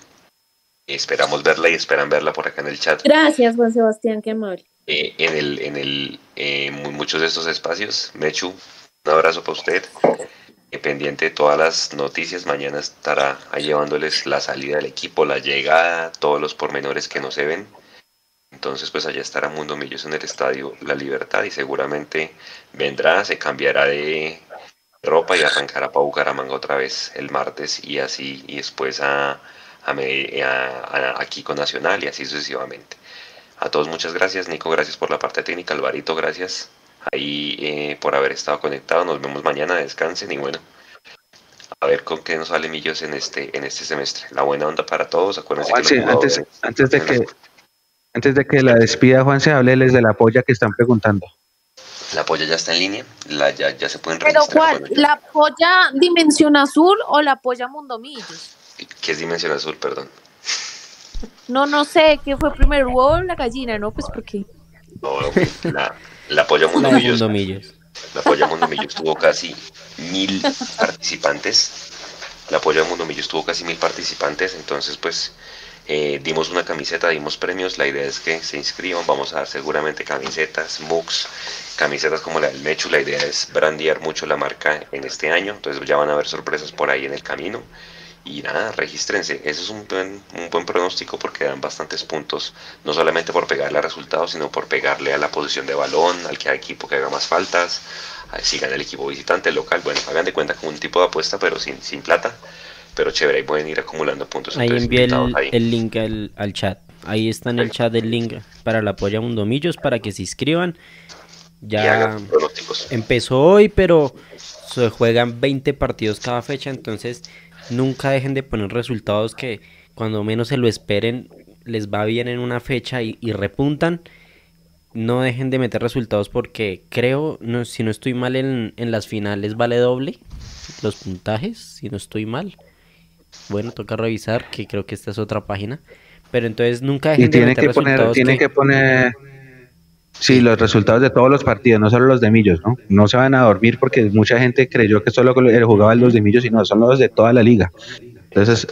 Esperamos verla y esperan verla por acá en el chat. Gracias, Juan Sebastián, qué amable. eh, en el en el eh, mu- muchos de estos espacios. Mechu, un abrazo para usted. Eh, pendiente de todas las noticias, mañana estará llevándoles la salida del equipo, la llegada, todos los pormenores que no se ven. Entonces, pues allá estará Mundo Millos en el estadio La Libertad y seguramente vendrá, se cambiará de ropa y arrancará para Bucaramanga otra vez el martes y así, y después a, a, a- a- a Kiko Nacional y así sucesivamente. A todos muchas gracias, Nico, gracias por la parte técnica, Alvarito, gracias ahí eh, por haber estado conectado, nos vemos mañana, descansen y bueno, a ver con qué nos sale Millos en este, en este semestre. La buena onda para todos, acuérdense que antes, antes de que antes de que la despida, Juanse, hábleles de la polla que están preguntando. La polla ya está en línea, la, ya, ya se pueden ¿Pero registrar. cuál? bueno, ya- ¿La polla Dimensión Azul o la polla Mundomillos? ¿Qué es Dimensión Azul? Perdón. No, no sé, ¿qué fue primero, el huevo o la gallina? No, pues porque... No, la, la polla Mundo La Millos. La Polla Mundo Millos tuvo casi mil participantes. La Polla Mundo Millos tuvo casi mil participantes, entonces pues eh, dimos una camiseta, dimos premios. La idea es que se inscriban, vamos a dar seguramente camisetas, mugs, camisetas como la del Mechu. La idea es brandear mucho la marca en este año, entonces ya van a haber sorpresas por ahí en el camino. Y nada, regístrense. Eso es un buen, un buen pronóstico porque dan bastantes puntos, no solamente por pegarle a resultados, sino por pegarle a la posición de balón, al que equipo que haga más faltas, si gana el equipo visitante, el local. Bueno, hagan de cuenta como un tipo de apuesta, pero sin, sin plata. Pero chévere, ahí pueden ir acumulando puntos. Ahí envié el, link al, al chat. Ahí está en el chat el link para la polla Mundo Millos para que se inscriban. Ya empezó hoy, pero se juegan 20 partidos cada fecha, entonces nunca dejen de poner resultados que cuando menos se lo esperen les va bien en una fecha y, y repuntan. No dejen de meter resultados porque creo, no, si no estoy mal, en, en las finales vale doble los puntajes, si no estoy mal. Bueno, toca revisar, que creo que esta es otra página. Pero entonces nunca dejen Y de meter que poner, resultados tiene que- que poner, sí, los resultados de todos los partidos, no solo los de Millos, ¿no? No se van a dormir porque mucha gente creyó que solo el jugaba los de Millos, sino son los de toda la liga. Entonces,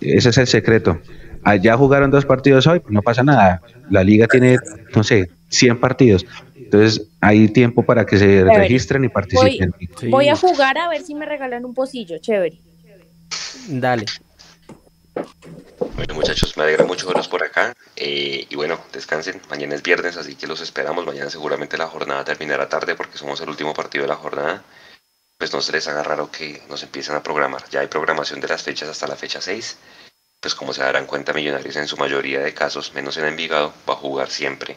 ese es el secreto. Allá jugaron dos partidos hoy, pues no pasa nada. La liga tiene, no sé, 100 partidos. Entonces, hay tiempo para que se Chévere. registren y participen. Sí, Voy a jugar a ver si me regalan un pocillo, chévere. Dale. Bueno, muchachos, me alegra mucho verlos por acá. eh, y bueno, descansen. Mañana es viernes, así que los esperamos. Mañana seguramente la jornada terminará tarde porque somos el último partido de la jornada. Pues no se les haga raro que nos empiecen a programar. Ya hay programación de las fechas hasta la fecha 6. Pues como se darán cuenta, Millonarios en su mayoría de casos, menos en Envigado, va a jugar siempre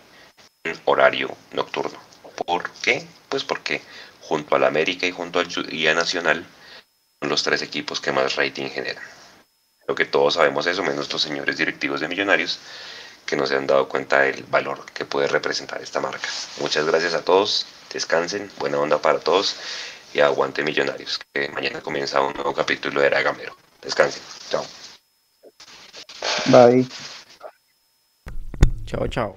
en horario nocturno. ¿Por qué? Pues porque junto al América y junto al Día Nacional son los tres equipos que más rating generan. Creo que todos sabemos eso, menos los señores directivos de Millonarios, que no se han dado cuenta del valor que puede representar esta marca. Muchas gracias a todos, descansen, buena onda para todos y aguante Millonarios, que mañana comienza un nuevo capítulo de Era Gamero. Descansen, chao. Bye. Chao, chao.